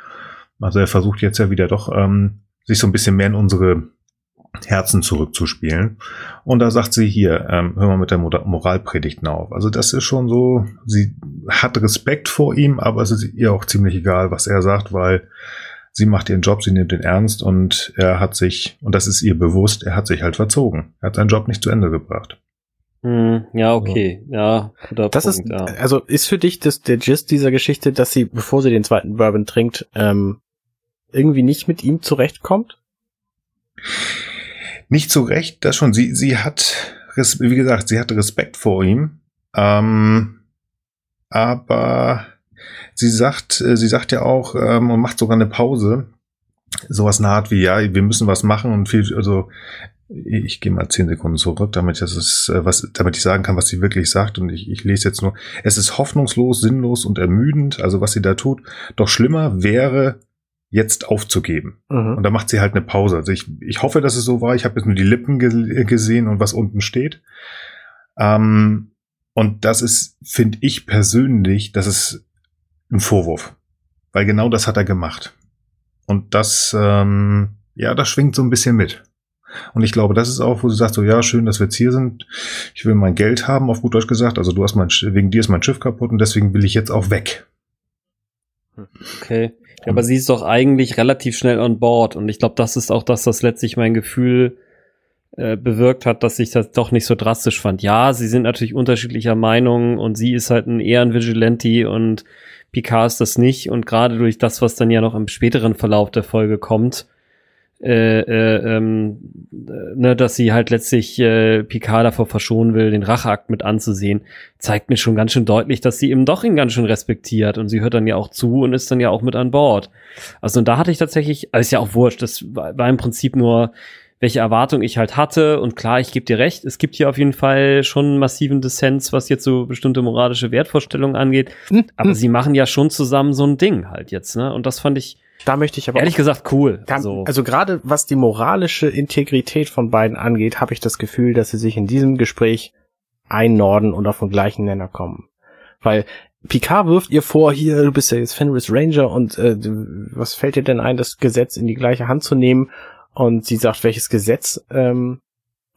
Also er versucht jetzt ja wieder doch, ähm, sich so ein bisschen mehr in unsere Herzen zurückzuspielen. Und da sagt sie hier, ähm, hör mal mit der Moralpredigten auf. Also das ist schon so, sie hat Respekt vor ihm, aber es ist ihr auch ziemlich egal, was er sagt, weil sie macht ihren Job, sie nimmt den ernst und er hat sich, und das ist ihr bewusst, er hat sich halt verzogen. Er hat seinen Job nicht zu Ende gebracht. Hm, ja, okay, ja, guter das Punkt, ist, ja. also ist für dich das, der Gist dieser Geschichte, dass sie, bevor sie den zweiten Bourbon trinkt, ähm, irgendwie nicht mit ihm zurechtkommt? Nicht so recht, das schon. Sie, sie hat, wie gesagt, sie hatte Respekt vor ihm. Ähm, aber sie sagt, äh, sie sagt ja auch ähm, und macht sogar eine Pause. Sowas naht wie, ja, wir müssen was machen und viel, also ich gehe mal zehn Sekunden zurück, damit das ist, äh, was, damit ich sagen kann, was sie wirklich sagt. Und ich, ich lese jetzt nur, es ist hoffnungslos, sinnlos und ermüdend, also was sie da tut. Doch schlimmer wäre, jetzt aufzugeben. Mhm. Und da macht sie halt eine Pause. Also ich, ich hoffe, dass es so war. Ich habe jetzt nur die Lippen ge gesehen und was unten steht. Ähm, und das ist, finde ich persönlich, das ist ein Vorwurf. Weil genau das hat er gemacht. Und das, ähm, ja, das schwingt so ein bisschen mit. Und ich glaube, das ist auch, wo sie sagt, so, ja, schön, dass wir jetzt hier sind. Ich will mein Geld haben, auf gut Deutsch gesagt. Also du hast mein, wegen dir ist mein Schiff kaputt und deswegen will ich jetzt auch weg. Okay. Ja, aber sie ist doch eigentlich relativ schnell on board und ich glaube, das ist auch das, was letztlich mein Gefühl äh, bewirkt hat, dass ich das doch nicht so drastisch fand. Ja, sie sind natürlich unterschiedlicher Meinung und sie ist halt ein eher ein Vigilante und Picard ist das nicht und gerade durch das, was dann ja noch im späteren Verlauf der Folge kommt, äh, äh, ähm, äh, ne, dass sie halt letztlich äh, Picard davor verschonen will, den Racheakt mit anzusehen, zeigt mir schon ganz schön deutlich, dass sie eben doch ihn ganz schön respektiert und sie hört dann ja auch zu und ist dann ja auch mit an Bord. Also und da hatte ich tatsächlich, also ist ja auch wurscht, das war, war im Prinzip nur welche Erwartung ich halt hatte. Und klar, ich gebe dir recht, es gibt hier auf jeden Fall schon massiven Dissens, was jetzt so bestimmte moralische Wertvorstellungen angeht. Hm, aber hm. sie machen ja schon zusammen so ein Ding halt jetzt, ne? Und das fand ich, da möchte ich aber ehrlich gesagt cool. Kann, so. Also gerade was die moralische Integrität von beiden angeht, habe ich das Gefühl, dass sie sich in diesem Gespräch einnorden und auf den gleichen Nenner kommen. Weil Picard wirft ihr vor, hier, du bist ja jetzt Fenris Ranger und äh, was fällt dir denn ein, das Gesetz in die gleiche Hand zu nehmen? Und sie sagt, welches Gesetz? Ähm,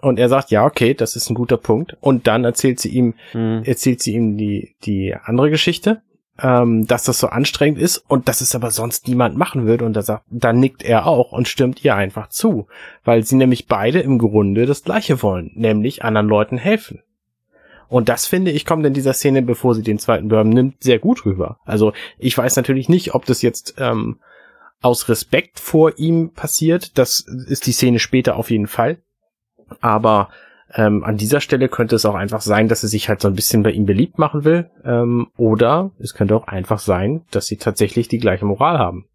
und er sagt, ja, okay, das ist ein guter Punkt. Und dann erzählt sie ihm, mhm. erzählt sie ihm die, die andere Geschichte ähm, dass das so anstrengend ist und dass es aber sonst niemand machen würde. Und da sagt, dann nickt er auch und stimmt ihr einfach zu, weil sie nämlich beide im Grunde das Gleiche wollen, nämlich anderen Leuten helfen. Und das finde ich kommt in dieser Szene, bevor sie den zweiten Bourbon nimmt, sehr gut rüber. Also ich weiß natürlich nicht, ob das jetzt ähm, aus Respekt vor ihm passiert. Das ist die Szene später auf jeden Fall. Aber ähm, an dieser Stelle könnte es auch einfach sein, dass sie sich halt so ein bisschen bei ihm beliebt machen will. Ähm, oder es könnte auch einfach sein, dass sie tatsächlich die gleiche Moral haben.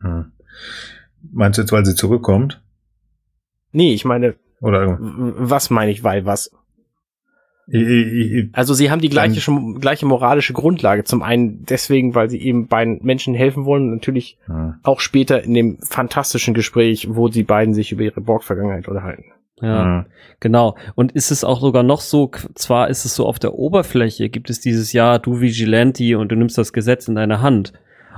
Hm. Meinst du jetzt, weil sie zurückkommt? Nee, ich meine. Oder was meine ich, weil was? Also sie haben die gleiche, gleiche moralische Grundlage. Zum einen deswegen, weil sie eben beiden Menschen helfen wollen. Natürlich ja. auch später in dem fantastischen Gespräch, wo die beiden sich über ihre Borg-Vergangenheit unterhalten. Ja, mhm. genau. Und ist es auch sogar noch so, zwar ist es so auf der Oberfläche, gibt es dieses Jahr, du Vigilante und du nimmst das Gesetz in deine Hand.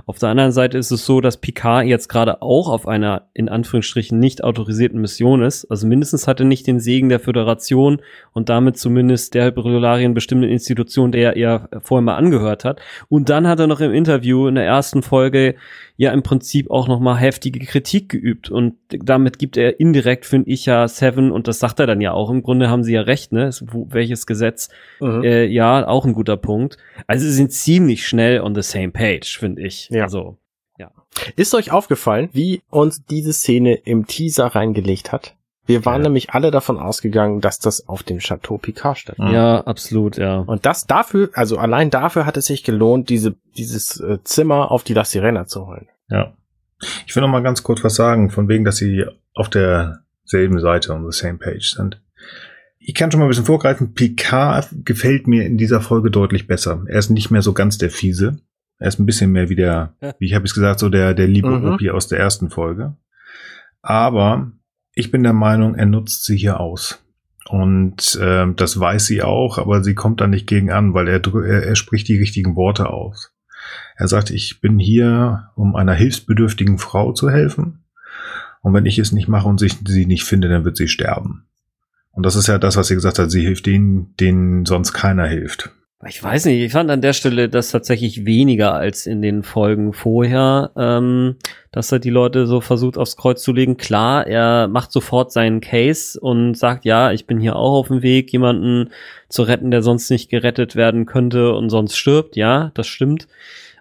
Auf der anderen Seite ist es so, dass Picard jetzt gerade auch auf einer in Anführungsstrichen nicht autorisierten Mission ist. Also mindestens hat er nicht den Segen der Föderation und damit zumindest der Hyperiolarien bestimmten Institution, der er vorher mal angehört hat. Und dann hat er noch im Interview in der ersten Folge ja im Prinzip auch nochmal heftige Kritik geübt. Und damit gibt er indirekt, finde ich ja, Seven, und das sagt er dann ja auch, im Grunde haben sie ja recht, ne? Welches Gesetz? Mhm. Äh, ja, auch ein guter Punkt. Also sie sind ziemlich schnell on the same page, finde ich. Ja. Also, ja. Ist euch aufgefallen, wie uns diese Szene im Teaser reingelegt hat? Wir waren ja. nämlich alle davon ausgegangen, dass das auf dem Chateau Picard stattfindet. Ja, absolut, ja. Und das dafür, also allein dafür hat es sich gelohnt, diese, dieses äh, Zimmer auf die La Sirena zu holen. Ja. Ich will noch mal ganz kurz was sagen, von wegen, dass sie auf derselben Seite on the same page sind. Ich kann schon mal ein bisschen vorgreifen. Picard gefällt mir in dieser Folge deutlich besser. Er ist nicht mehr so ganz der Fiese. Er ist ein bisschen mehr wie der, wie ich habe es gesagt, so der, der liebe mhm. Opi aus der ersten Folge. Aber ich bin der Meinung, er nutzt sie hier aus. Und äh, das weiß sie auch, aber sie kommt da nicht gegen an, weil er, er, er spricht die richtigen Worte aus. Er sagt, ich bin hier, um einer hilfsbedürftigen Frau zu helfen. Und wenn ich es nicht mache und sich, sie nicht finde, dann wird sie sterben. Und das ist ja das, was sie gesagt hat. Sie hilft denen, denen sonst keiner hilft. Ich weiß nicht, ich fand an der Stelle das tatsächlich weniger als in den Folgen vorher, ähm, dass er die Leute so versucht aufs Kreuz zu legen. Klar, er macht sofort seinen Case und sagt, ja, ich bin hier auch auf dem Weg, jemanden zu retten, der sonst nicht gerettet werden könnte und sonst stirbt. Ja, das stimmt.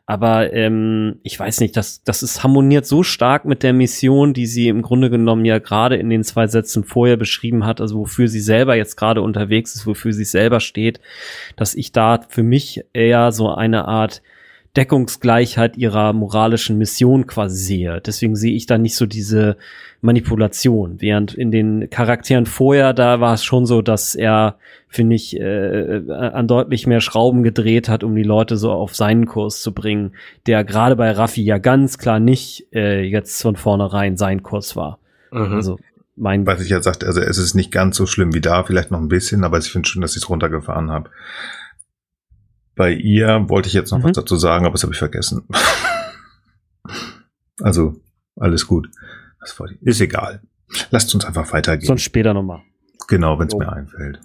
Aber ähm, ich weiß nicht, das, das ist harmoniert so stark mit der Mission, die sie im Grunde genommen ja gerade in den zwei Sätzen vorher beschrieben hat, also wofür sie selber jetzt gerade unterwegs ist, wofür sie selber steht, dass ich da für mich eher so eine Art Deckungsgleichheit ihrer moralischen Mission quasi sehe. Deswegen sehe ich da nicht so diese Manipulation. Während in den Charakteren vorher, da war es schon so, dass er, finde ich, äh, äh, an deutlich mehr Schrauben gedreht hat, um die Leute so auf seinen Kurs zu bringen, der gerade bei Raffi ja ganz klar nicht äh, jetzt von vornherein sein Kurs war. Mhm. Also mein Was ich ja sagte, also es ist nicht ganz so schlimm wie da, vielleicht noch ein bisschen, aber ich finde schon, dass ich es runtergefahren habe. Bei ihr wollte ich jetzt noch mhm. was dazu sagen, aber das habe ich vergessen. also, alles gut. Ist egal. Lasst uns einfach weitergehen. Sonst später nochmal. Genau, wenn es oh. mir einfällt.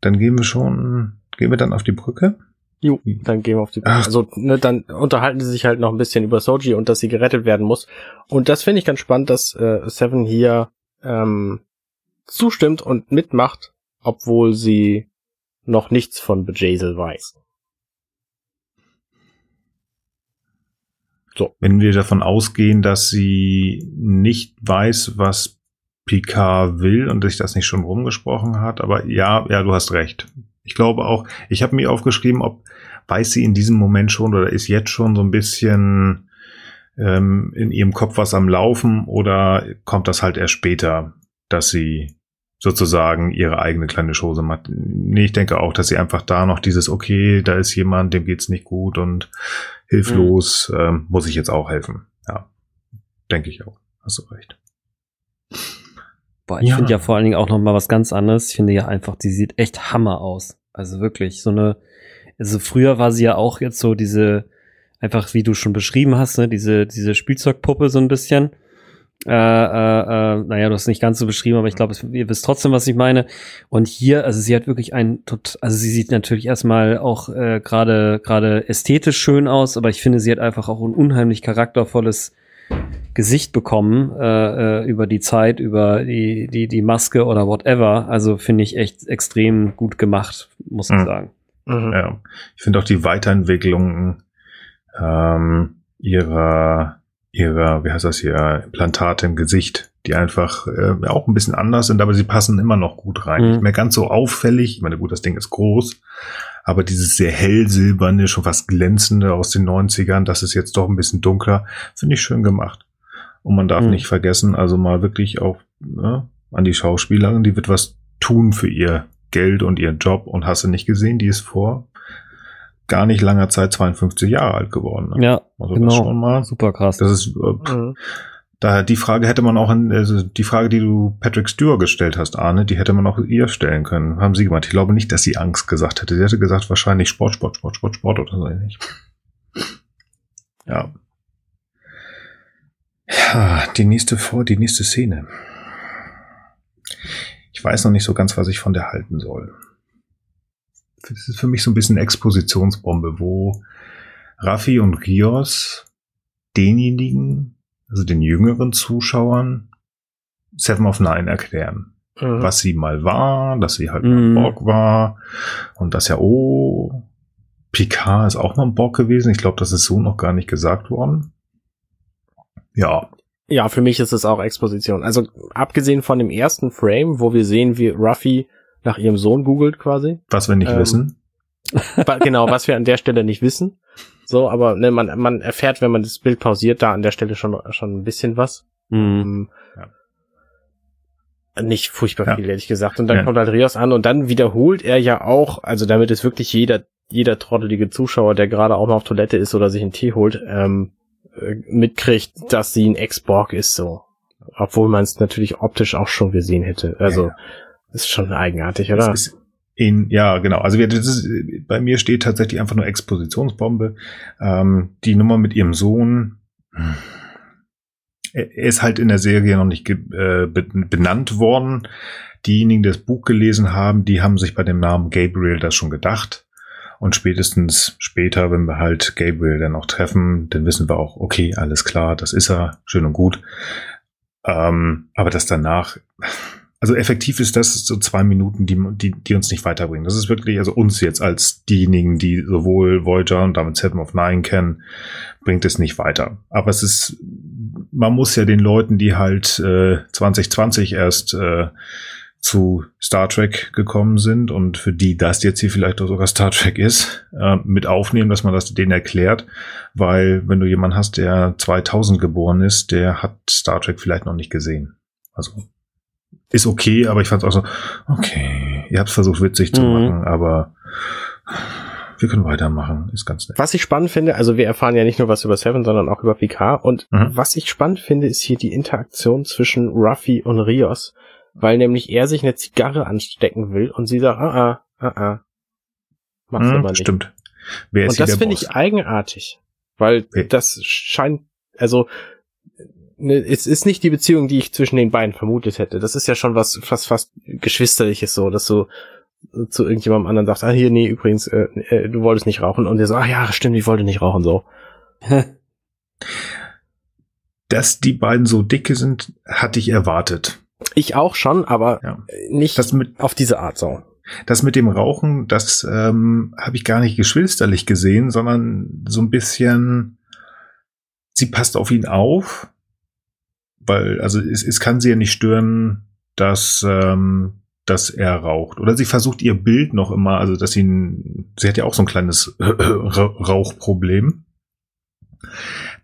Dann gehen wir schon, gehen wir dann auf die Brücke? Jo, dann gehen wir auf die Brücke. Also, ne, dann unterhalten sie sich halt noch ein bisschen über Soji und dass sie gerettet werden muss. Und das finde ich ganz spannend, dass äh, Seven hier ähm, zustimmt und mitmacht, obwohl sie noch nichts von Bejazel weiß. So. Wenn wir davon ausgehen, dass sie nicht weiß, was Picard will und sich das nicht schon rumgesprochen hat, aber ja, ja, du hast recht. Ich glaube auch, ich habe mir aufgeschrieben, ob weiß sie in diesem Moment schon oder ist jetzt schon so ein bisschen ähm, in ihrem Kopf was am Laufen oder kommt das halt erst später, dass sie sozusagen ihre eigene kleine Chose macht. Nee, ich denke auch, dass sie einfach da noch dieses, okay, da ist jemand, dem geht's nicht gut und hilflos, mhm. ähm, muss ich jetzt auch helfen. Ja, denke ich auch. Hast du recht. Boah, ich ja. finde ja vor allen Dingen auch noch mal was ganz anderes. Ich finde ja einfach, die sieht echt Hammer aus. Also wirklich so eine, also früher war sie ja auch jetzt so diese, einfach wie du schon beschrieben hast, ne, diese, diese Spielzeugpuppe so ein bisschen. Äh, äh, äh, naja, du hast es nicht ganz so beschrieben, aber ich glaube, ihr wisst trotzdem, was ich meine. Und hier, also sie hat wirklich ein, also sie sieht natürlich erstmal auch äh, gerade gerade ästhetisch schön aus, aber ich finde, sie hat einfach auch ein unheimlich charaktervolles Gesicht bekommen äh, äh, über die Zeit, über die die die Maske oder whatever. Also finde ich echt extrem gut gemacht, muss ich mhm. sagen. Mhm. Ja, ich finde auch die Weiterentwicklung ähm, ihrer ihrer, wie heißt das hier, Implantate im Gesicht, die einfach äh, auch ein bisschen anders sind, aber sie passen immer noch gut rein. Mhm. Nicht mehr ganz so auffällig. Ich meine, gut, das Ding ist groß, aber dieses sehr hell silberne, schon fast glänzende aus den 90ern, das ist jetzt doch ein bisschen dunkler, finde ich schön gemacht. Und man darf mhm. nicht vergessen, also mal wirklich auch ne, an die Schauspielerin, die wird was tun für ihr Geld und ihren Job und hast du nicht gesehen, die ist vor gar nicht langer Zeit 52 Jahre alt geworden. Ne? Ja, also genau. Das schon mal, super krass. Das ist äh, mhm. da die Frage hätte man auch an also die Frage, die du Patrick Stewart gestellt hast, Arne, die hätte man auch ihr stellen können. Haben sie gemeint. Ich glaube nicht, dass sie Angst gesagt hätte. Sie hätte gesagt wahrscheinlich Sport, Sport, Sport, Sport, Sport oder so ähnlich. Ja. Ja, die nächste vor, die nächste Szene. Ich weiß noch nicht so ganz, was ich von der halten soll das ist für mich so ein bisschen Expositionsbombe, wo Raffi und Rios denjenigen, also den jüngeren Zuschauern, Seven of Nine erklären. Mhm. Was sie mal war, dass sie halt mhm. mal Borg war und dass ja, oh, Picard ist auch mal ein Borg gewesen. Ich glaube, das ist so noch gar nicht gesagt worden. Ja. Ja, für mich ist es auch Exposition. Also abgesehen von dem ersten Frame, wo wir sehen, wie Ruffy nach ihrem Sohn googelt quasi. Was wir nicht ähm, wissen. genau, was wir an der Stelle nicht wissen. So, aber ne, man, man erfährt, wenn man das Bild pausiert, da an der Stelle schon, schon ein bisschen was. Mhm. Ja. Nicht furchtbar viel, ja. ehrlich gesagt. Und dann ja. kommt halt Rios an und dann wiederholt er ja auch, also damit es wirklich jeder, jeder trottelige Zuschauer, der gerade auch mal auf Toilette ist oder sich einen Tee holt, ähm, äh, mitkriegt, dass sie ein Ex-Borg ist, so. Obwohl man es natürlich optisch auch schon gesehen hätte. Also, ja, ist schon eigenartig, oder? In, ja, genau. Also wir, das ist, bei mir steht tatsächlich einfach nur Expositionsbombe. Ähm, die Nummer mit ihrem Sohn. Er ist halt in der Serie noch nicht äh, benannt worden. Diejenigen, die das Buch gelesen haben, die haben sich bei dem Namen Gabriel das schon gedacht. Und spätestens später, wenn wir halt Gabriel dann auch treffen, dann wissen wir auch, okay, alles klar, das ist er, schön und gut. Ähm, aber das danach, also effektiv ist das so zwei Minuten, die, die, die uns nicht weiterbringen. Das ist wirklich, also uns jetzt als diejenigen, die sowohl Voyager und damit Seven of Nine kennen, bringt es nicht weiter. Aber es ist, man muss ja den Leuten, die halt äh, 2020 erst äh, zu Star Trek gekommen sind und für die das jetzt hier vielleicht auch sogar Star Trek ist, äh, mit aufnehmen, dass man das denen erklärt, weil wenn du jemanden hast, der 2000 geboren ist, der hat Star Trek vielleicht noch nicht gesehen. Also ist okay, aber ich fand es auch so, okay, ihr habt es versucht witzig zu mhm. machen, aber wir können weitermachen, ist ganz nett. Was ich spannend finde, also wir erfahren ja nicht nur was über Seven, sondern auch über Picard und mhm. was ich spannend finde, ist hier die Interaktion zwischen Ruffy und Rios, weil nämlich er sich eine Zigarre anstecken will und sie sagt, ah, ah, ah, ah. Mach's mhm, aber nicht. Stimmt. Wer ist und das finde ich eigenartig, weil okay. das scheint, also ne, es ist nicht die Beziehung, die ich zwischen den beiden vermutet hätte. Das ist ja schon was fast fast geschwisterliches so, dass du zu irgendjemandem anderen sagst, ah hier, nee, übrigens, äh, äh, du wolltest nicht rauchen und der so, ah ja, stimmt, ich wollte nicht rauchen, so. Dass die beiden so dicke sind, hatte ich erwartet. Ich auch schon, aber ja. nicht das mit, auf diese Art so. Das mit dem Rauchen, das ähm, habe ich gar nicht geschwisterlich gesehen, sondern so ein bisschen, sie passt auf ihn auf weil, also es, es kann sie ja nicht stören, dass, ähm, dass er raucht. Oder sie versucht ihr Bild noch immer, also dass sie, ein, sie hat ja auch so ein kleines Rauchproblem,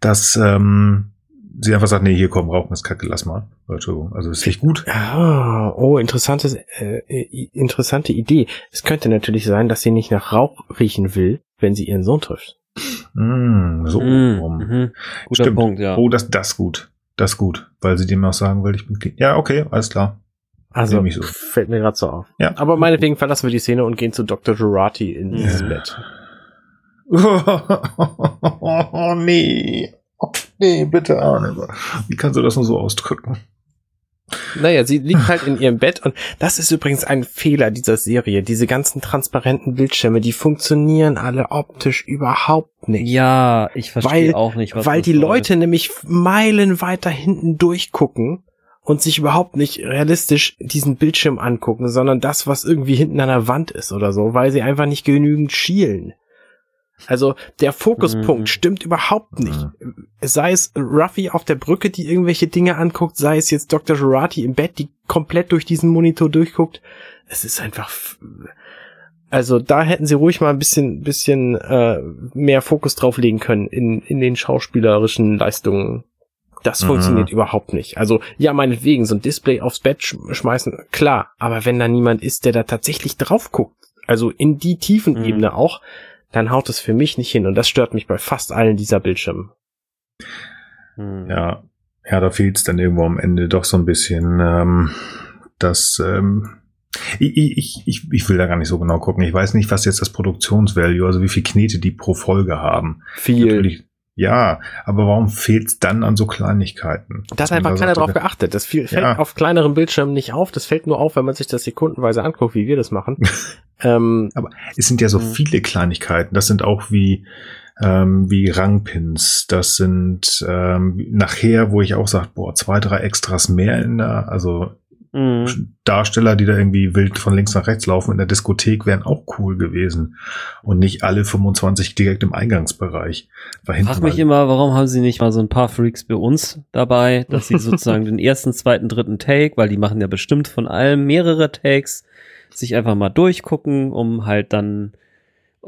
dass ähm, sie einfach sagt, nee, hier komm, rauchen ist kacke, lass mal. Entschuldigung, also ist nicht gut. Ah, oh, interessantes, äh, interessante Idee. Es könnte natürlich sein, dass sie nicht nach Rauch riechen will, wenn sie ihren Sohn trifft. Mm, so mm, mm Guter Stimmt. Punkt, ja. Oh, das, das gut. Das ist gut, weil sie dem auch sagen will, ich bin clean. Ja, okay, alles klar. Also so. fällt mir gerade so auf. Ja. Aber meinetwegen verlassen wir die Szene und gehen zu Dr. Jurati ins ja. Bett. oh nee. Nee, bitte, Arne. Wie kannst du das nur so ausdrücken? Naja, sie liegt halt in ihrem Bett und das ist übrigens ein Fehler dieser Serie. Diese ganzen transparenten Bildschirme, die funktionieren alle optisch überhaupt nicht. Ja, ich verstehe Weil- auch nicht, was Weil die. Leute nämlich Meilen weiter hinten durchgucken und sich überhaupt nicht realistisch diesen Bildschirm angucken, sondern das, was irgendwie hinten an der Wand ist oder so, weil sie einfach nicht genügend schielen. Also der Fokuspunkt Mhm. stimmt überhaupt nicht. Sei es Ruffy auf der Brücke, die irgendwelche Dinge anguckt, sei es jetzt Dr. Jurati im Bett, die komplett durch diesen Monitor durchguckt. Es ist einfach. Also da hätten sie ruhig mal ein bisschen, bisschen äh, mehr Fokus drauflegen können in, in den schauspielerischen Leistungen. Das Mhm. funktioniert überhaupt nicht. Also ja, meinetwegen so ein Display aufs Bett sch schmeißen, klar. Aber wenn da niemand ist, der da tatsächlich drauf guckt, also in die Tiefenebene Mhm. auch, dann haut es für mich nicht hin. Und das stört mich bei fast allen dieser Bildschirme. Hm. Ja, ja, da fehlt es dann irgendwo am Ende doch so ein bisschen, ähm, dass ähm, ich, ich, ich, ich will da gar nicht so genau gucken. Ich weiß nicht, was jetzt das Produktionsvalue, also wie viel Knete die pro Folge haben. Viel. Natürlich, ja, aber warum fehlt es dann an so Kleinigkeiten? Da Dass hat einfach keiner drauf geachtet. Das viel, fällt Ja. auf kleineren Bildschirmen nicht auf. Das fällt nur auf, wenn man sich das sekundenweise anguckt, wie wir das machen. ähm, Es sind ja so Mhm. viele Kleinigkeiten. Das sind auch wie, ähm, wie Rangpins. Das sind ähm, nachher, wo ich auch sage, boah, zwei, drei Extras mehr in der, also Hm. Darsteller, die da irgendwie wild von links nach rechts laufen in der Diskothek, wären auch cool gewesen. Und nicht alle 25 direkt im Eingangsbereich. War Frag mich immer, warum haben sie nicht mal so ein paar Freaks bei uns dabei, dass sie sozusagen den ersten, zweiten, dritten Take, weil die machen ja bestimmt von allem mehrere Takes, sich einfach mal durchgucken, um halt dann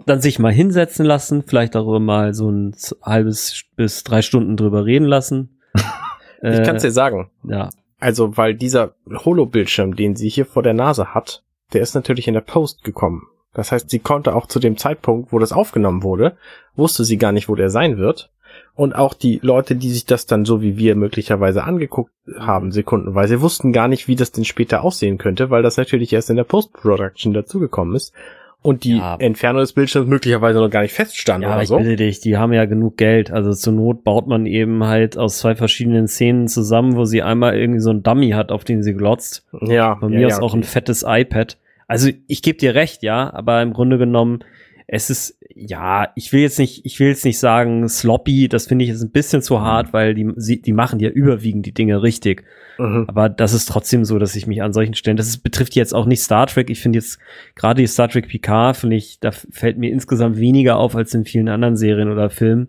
dann sich mal hinsetzen lassen, vielleicht darüber mal so ein halbes bis drei Stunden drüber reden lassen. ich kann es dir sagen. ja. Also, weil dieser Holo-Bildschirm, den sie hier vor der Nase hat, der ist natürlich in der Post gekommen. Das heißt, sie konnte auch zu dem Zeitpunkt, wo das aufgenommen wurde, wusste sie gar nicht, wo der sein wird. Und auch die Leute, die sich das dann so wie wir möglicherweise angeguckt haben, sekundenweise, wussten gar nicht, wie das denn später aussehen könnte, weil das natürlich erst in der Post-Production dazugekommen ist. Und die Ja. Entfernung des Bildschirms möglicherweise noch gar nicht feststand Ja, oder ich so. bitte dich, die haben ja genug Geld. Also zur Not baut man eben halt aus zwei verschiedenen Szenen zusammen, wo sie einmal irgendwie so ein Dummy hat, auf den sie glotzt. Ja, Von ja, mir ja, aus auch ein okay. fettes iPad. Also ich gebe dir recht, ja, aber im Grunde genommen, es ist, ja, ich will jetzt nicht, ich will jetzt nicht sagen sloppy, das finde ich jetzt ein bisschen zu hart, weil die, die machen ja überwiegend die Dinge richtig. Mhm. Aber das ist trotzdem so, dass ich mich an solchen Stellen, das ist, betrifft jetzt auch nicht Star Trek. Ich finde jetzt gerade die Star Trek Picard, finde ich, da fällt mir insgesamt weniger auf als in vielen anderen Serien oder Filmen.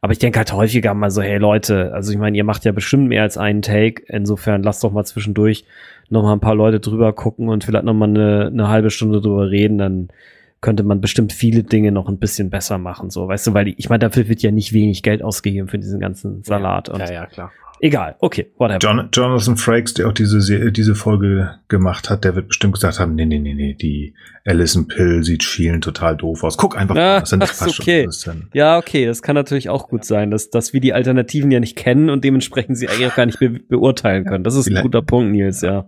Aber ich denke halt häufiger mal so, hey Leute, also ich meine, ihr macht ja bestimmt mehr als einen Take. Insofern lasst doch mal zwischendurch noch mal ein paar Leute drüber gucken und vielleicht noch mal eine, eine halbe Stunde drüber reden, dann könnte man bestimmt viele Dinge noch ein bisschen besser machen, so, weißt du, weil die, ich meine, dafür wird ja nicht wenig Geld ausgegeben für diesen ganzen Salat und Ja, ja, klar. egal, okay, whatever. John, Jonathan Frakes, der auch diese, Se- diese Folge gemacht hat, der wird bestimmt gesagt haben, nee, nee, nee, nee, die Alison Pill sieht schielen total doof aus. Guck einfach, Ah, das okay. schon ist dann- Ja, okay, das kann natürlich auch gut sein, dass, dass wir die Alternativen ja nicht kennen und dementsprechend sie eigentlich auch gar nicht be beurteilen können. Das ist ein guter Punkt, Nils, ja.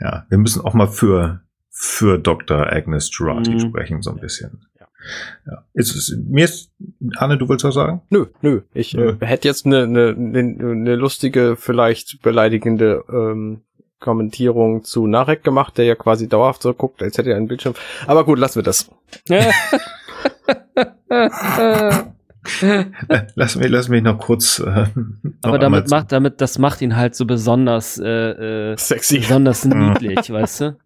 Ja, wir müssen auch mal für, für Dr. Agnes Girardi Mhm. sprechen, so ein bisschen. Ja. Ja. Ist, es- mir ist, Anne, du willst was sagen? Nö, nö. Ich Nö. äh, hätte jetzt eine ne, ne, ne lustige, vielleicht beleidigende ähm, Kommentierung zu Narek gemacht, der ja quasi dauerhaft so guckt, als hätte er einen Bildschirm. Aber gut, lassen wir das. Äh, Lass mich, lass mich noch kurz. Äh, noch Aber damit macht, damit, das macht ihn halt so besonders, äh, äh, Sexy. besonders niedlich, weißt du?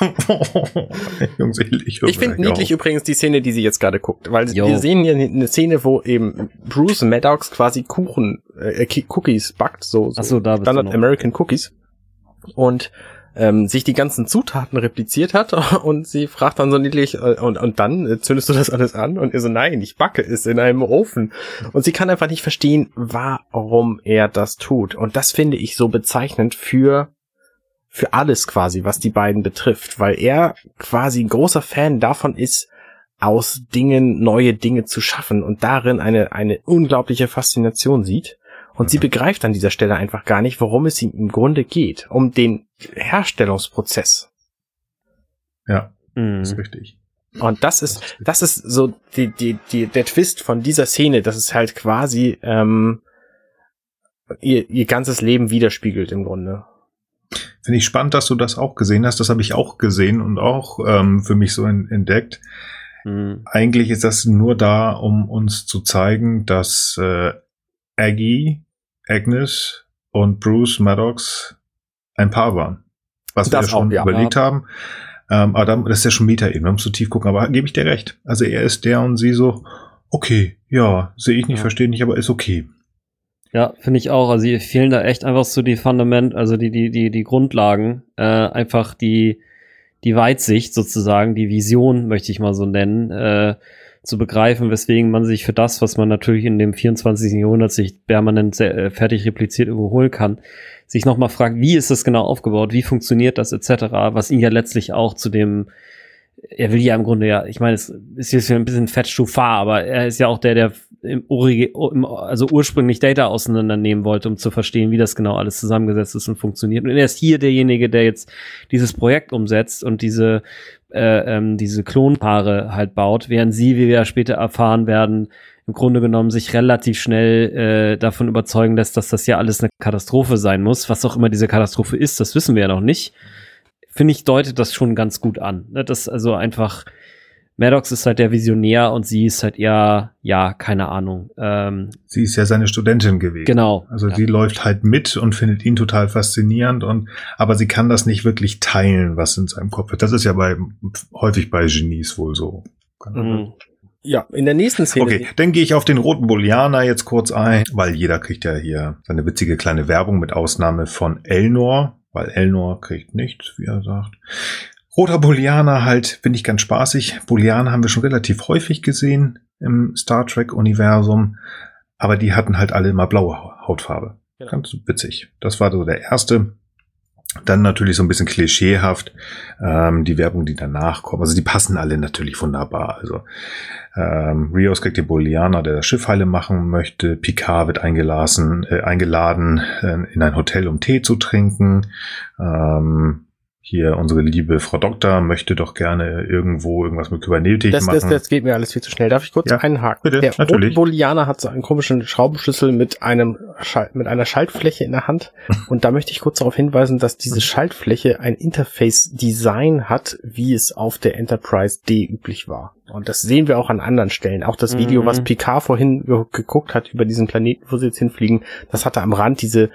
Jungs, ich, ich, finde niedlich auf. übrigens die Szene, die sie jetzt gerade guckt, weil Jo. wir sehen hier eine Szene, wo eben Bruce Maddox quasi Kuchen, äh, Ki- Cookies backt, so, so Ach so, Standard. American Cookies und ähm, sich die ganzen Zutaten repliziert hat und sie fragt dann so niedlich äh, und, und dann äh, zündest du das alles an und er so nein, ich backe es in einem Ofen und sie kann einfach nicht verstehen, warum er das tut und das finde ich so bezeichnend für für alles quasi, was die beiden betrifft, weil er quasi ein großer Fan davon ist, aus Dingen neue Dinge zu schaffen und darin eine, eine unglaubliche Faszination sieht. Und sie begreift an dieser Stelle einfach gar nicht, worum es ihm im Grunde geht. Um den Herstellungsprozess. Ja, Mhm. ist richtig. Und das ist, das ist so die, die, die, der Twist von dieser Szene, dass es halt quasi ähm, ihr, ihr ganzes Leben widerspiegelt im Grunde. Finde ich spannend, dass du das auch gesehen hast. Das habe ich auch gesehen und auch ähm, für mich so in, entdeckt. Mhm. Eigentlich ist das nur da, um uns zu zeigen, dass äh, Aggie, Agnes und Bruce Maddox ein Paar waren. Was das wir schon auch, ja. überlegt haben. Ähm, aber das ist ja schon Meta-Ebene, um zu tief gucken. Aber gebe ich dir recht. Also er ist der und sie so, okay, ja, sehe ich nicht, ja. verstehe nicht, aber ist okay. Ja, finde ich auch. Also fehlen da echt einfach so die Fundament, also die, die, die, die Grundlagen, äh, einfach die, die Weitsicht sozusagen, die Vision, möchte ich mal so nennen, äh, zu begreifen, weswegen man sich für das, was man natürlich in dem 24. Jahrhundert sich permanent sehr, äh, fertig repliziert überholen kann, sich nochmal fragt, wie ist das genau aufgebaut, wie funktioniert das etc., was ihn ja letztlich auch zu dem er will ja im Grunde ja, ich meine, es ist jetzt ein bisschen Fettstufar, aber er ist ja auch der, der im, im, also ursprünglich Data auseinandernehmen wollte, um zu verstehen, wie das genau alles zusammengesetzt ist und funktioniert. Und er ist hier derjenige, der jetzt dieses Projekt umsetzt und diese, äh, ähm, diese Klonpaare halt baut, während sie, wie wir ja später erfahren werden, im Grunde genommen sich relativ schnell äh, davon überzeugen lässt, dass das ja alles eine Katastrophe sein muss. Was auch immer diese Katastrophe ist, das wissen wir ja noch nicht finde ich, deutet das schon ganz gut an. Ne? Das also einfach, Maddox ist halt der Visionär und sie ist halt eher, ja, keine Ahnung. Ähm, sie ist ja seine Studentin gewesen. Genau. Also ja. sie läuft halt mit und findet ihn total faszinierend und, aber sie kann das nicht wirklich teilen, was in seinem Kopf ist. Das ist ja bei, häufig bei Genies wohl so. Mhm. Ja, in der nächsten Szene. Okay, dann gehe ich auf den roten Bullianer jetzt kurz ein, weil jeder kriegt ja hier seine witzige kleine Werbung mit Ausnahme von Elnor, weil Elnor kriegt nichts, wie er sagt. Roter Booleaner halt, finde ich ganz spaßig. Booleaner haben wir schon relativ häufig gesehen im Star Trek-Universum, aber die hatten halt alle immer blaue Hautfarbe. Genau. Ganz witzig. Das war so der erste. Dann natürlich so ein bisschen klischeehaft ähm, die Werbung, die danach kommt. Also die passen alle natürlich wunderbar. Also ähm, Rios kriegt den Bolianer, der das Schiff heile machen möchte. Picard wird eingeladen, äh, eingeladen äh, in ein Hotel, um Tee zu trinken. Ähm, hier unsere liebe Frau Doktor möchte doch gerne irgendwo irgendwas mit Kybernetik das, machen. Das, das geht mir alles viel zu schnell. Darf ich kurz ja, einhaken? Bitte, der natürlich. Bolianer hat so einen komischen Schraubenschlüssel mit einem Schal mit einer Schaltfläche in der Hand. Und da möchte ich kurz darauf hinweisen, dass diese Schaltfläche ein Interface-Design hat, wie es auf der Enterprise D üblich war. Und das sehen wir auch an anderen Stellen. Auch das Video, mhm. was Picard vorhin geguckt hat über diesen Planeten, wo sie jetzt hinfliegen, das hatte am Rand diese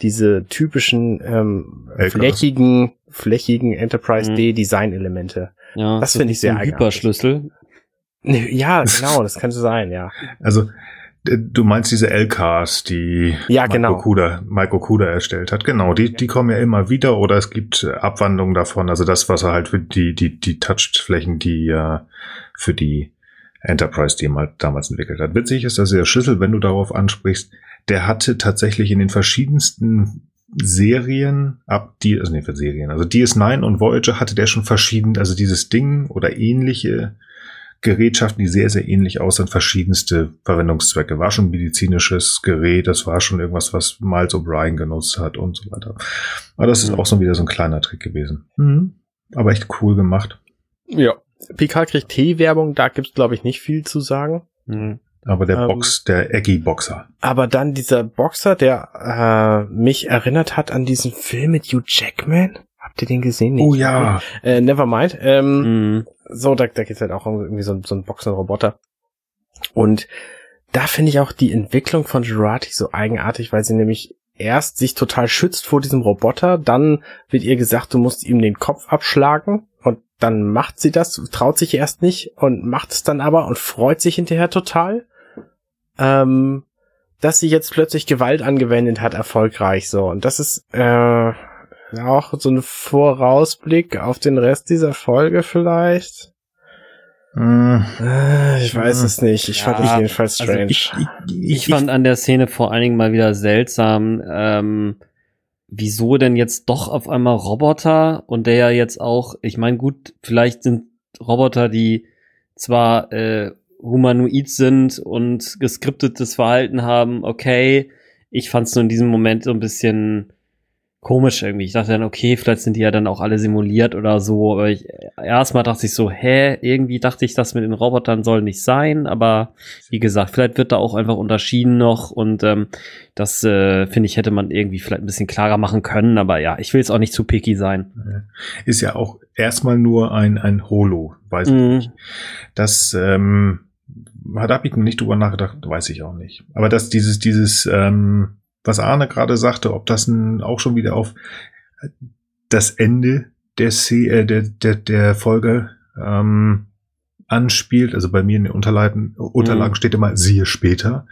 diese typischen ähm, flächigen, flächigen Enterprise D mhm. Design Elemente. Ja, das finde ich sehr eigenartig. Hyperschlüssel. Ja, genau, das könnte sein, ja. Also du meinst diese LKs, die ja, genau. Mike Okuda, Mike Okuda erstellt hat. Genau, die, die kommen ja immer wieder oder es gibt Abwandlungen davon. Also das, was er halt für die, die, die Touchflächen, die ja für die Enterprise, die er damals entwickelt hat. Witzig ist, dass der Schlüssel, wenn du darauf ansprichst, der hatte tatsächlich in den verschiedensten Serien ab die, also nee, für Serien, also DS9 und Voyager hatte der schon verschieden, also dieses Ding oder ähnliche Gerätschaften, die sehr, sehr ähnlich aussahen, verschiedenste Verwendungszwecke. War schon medizinisches Gerät, das war schon irgendwas, was Miles O'Brien genutzt hat und so weiter. Aber das ist mhm. auch so wieder so ein kleiner Trick gewesen. Mhm. Aber echt cool gemacht. Ja. Picard kriegt T-Werbung, da gibt's glaube ich nicht viel zu sagen. Mhm. Aber der ähm, Box, der Eggy-Boxer. Aber dann dieser Boxer, der äh, mich erinnert hat an diesen Film mit Hugh Jackman. Habt ihr den gesehen? Nee, oh ja. Äh, Nevermind. Ähm, mm. So, da, da geht's halt auch um irgendwie so, so ein Boxer-Roboter. Und da finde ich auch die Entwicklung von Jurati so eigenartig, weil sie nämlich erst sich total schützt vor diesem Roboter, dann wird ihr gesagt, du musst ihm den Kopf abschlagen dann macht sie das, traut sich erst nicht und macht es dann aber und freut sich hinterher total, ähm, dass sie jetzt plötzlich Gewalt angewendet hat, erfolgreich so. Und das ist äh, auch so ein Vorausblick auf den Rest dieser Folge vielleicht. Hm. Äh, ich weiß hm. es nicht. Ich ja, fand es jedenfalls also strange. Also ich, ich, ich, fand an der Szene vor allen Dingen mal wieder seltsam, ähm, wieso denn jetzt doch auf einmal Roboter und der ja jetzt auch, ich meine, gut, vielleicht sind Roboter, die zwar äh, humanoid sind und geskriptetes Verhalten haben, okay. Ich fand es nur in diesem Moment so ein bisschen komisch irgendwie. Ich dachte dann, okay, vielleicht sind die ja dann auch alle simuliert oder so. Aber ich, erstmal dachte ich so, hä, irgendwie dachte ich, das mit den Robotern soll nicht sein. Aber wie gesagt, vielleicht wird da auch einfach unterschieden noch. Und ähm, das, äh, finde ich, hätte man irgendwie vielleicht ein bisschen klarer machen können. Aber ja, ich will jetzt auch nicht zu picky sein. Ist ja auch erstmal nur ein, ein Holo, weiß mhm. ich nicht. Das, ähm, hat Abit nicht drüber nachgedacht, weiß ich auch nicht. Aber dass dieses, dieses, ähm, was Arne gerade sagte, ob das ein, auch schon wieder auf das Ende der, C, äh, der, der, der Folge ähm, anspielt. Also bei mir in den Unterlagen, Unterlagen mhm. steht immer siehe später.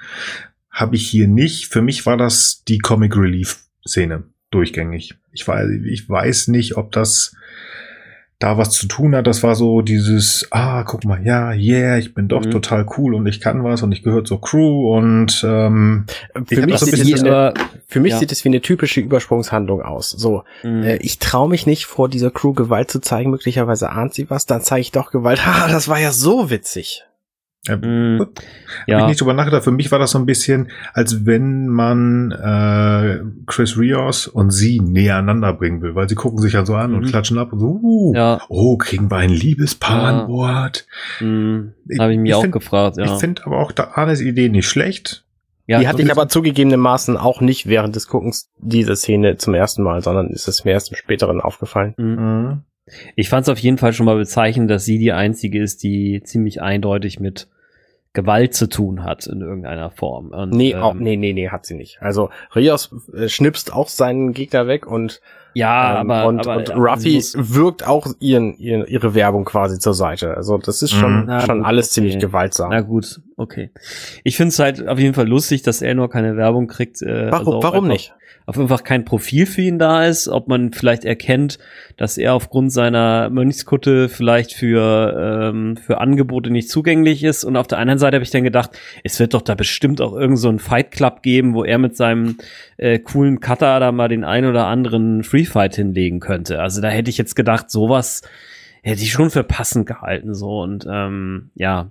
Habe ich hier nicht. Für mich war das die Comic Relief Szene durchgängig. Ich weiß, ich weiß nicht, ob das da was zu tun hat. Das war so dieses, ah, guck mal, ja, yeah, ich bin doch mhm. total cool und ich kann was und ich gehöre zur Crew und ähm, für mich, sieht, es eine, für mich ja. sieht es wie eine typische Übersprungshandlung aus. So, mhm. äh, ich traue mich nicht vor dieser Crew Gewalt zu zeigen, möglicherweise ahnt sie was, dann zeige ich doch Gewalt. Ha, das war ja so witzig. Ja, mm, ja. ich nicht drüber nachgedacht. Für mich war das so ein bisschen, als wenn man äh, Chris Rios und sie näher aneinander bringen will, weil sie gucken sich ja so an mhm. und klatschen ab und so, uh, ja. oh, kriegen wir ein Liebespaar ja. an Bord. Mhm. Habe ich mir ich auch find, gefragt, ja. Ich finde aber auch da Arnes Idee nicht schlecht. Ja, die hatte ich aber zugegebenermaßen auch nicht während des Guckens dieser Szene zum ersten Mal, sondern ist es mir erst im späteren aufgefallen. Mhm. mhm. Ich fand es auf jeden Fall schon mal bezeichnend, dass sie die einzige ist, die ziemlich eindeutig mit Gewalt zu tun hat in irgendeiner Form. Und, nee, ähm, auch, nee, nee, nee, hat sie nicht. Also Rios äh, schnipst auch seinen Gegner weg und ja, ähm, aber, und, aber, und Ruffy wirkt auch ihren, ihren, ihre Werbung quasi zur Seite. Also das ist schon, mhm. schon gut, alles okay. ziemlich gewaltsam. Na gut, okay. Ich finde es halt auf jeden Fall lustig, dass er nur keine Werbung kriegt. Äh, warum, also warum nicht? auf einfach kein Profil für ihn da ist, ob man vielleicht erkennt, dass er aufgrund seiner Mönchskutte vielleicht für, ähm, für Angebote nicht zugänglich ist. Und auf der anderen Seite habe ich dann gedacht, es wird doch da bestimmt auch irgend so ein Fight Club geben, wo er mit seinem äh, coolen Cutter da mal den ein oder anderen Free Fight hinlegen könnte. Also da hätte ich jetzt gedacht, sowas hätte ich schon für passend gehalten so und ähm, ja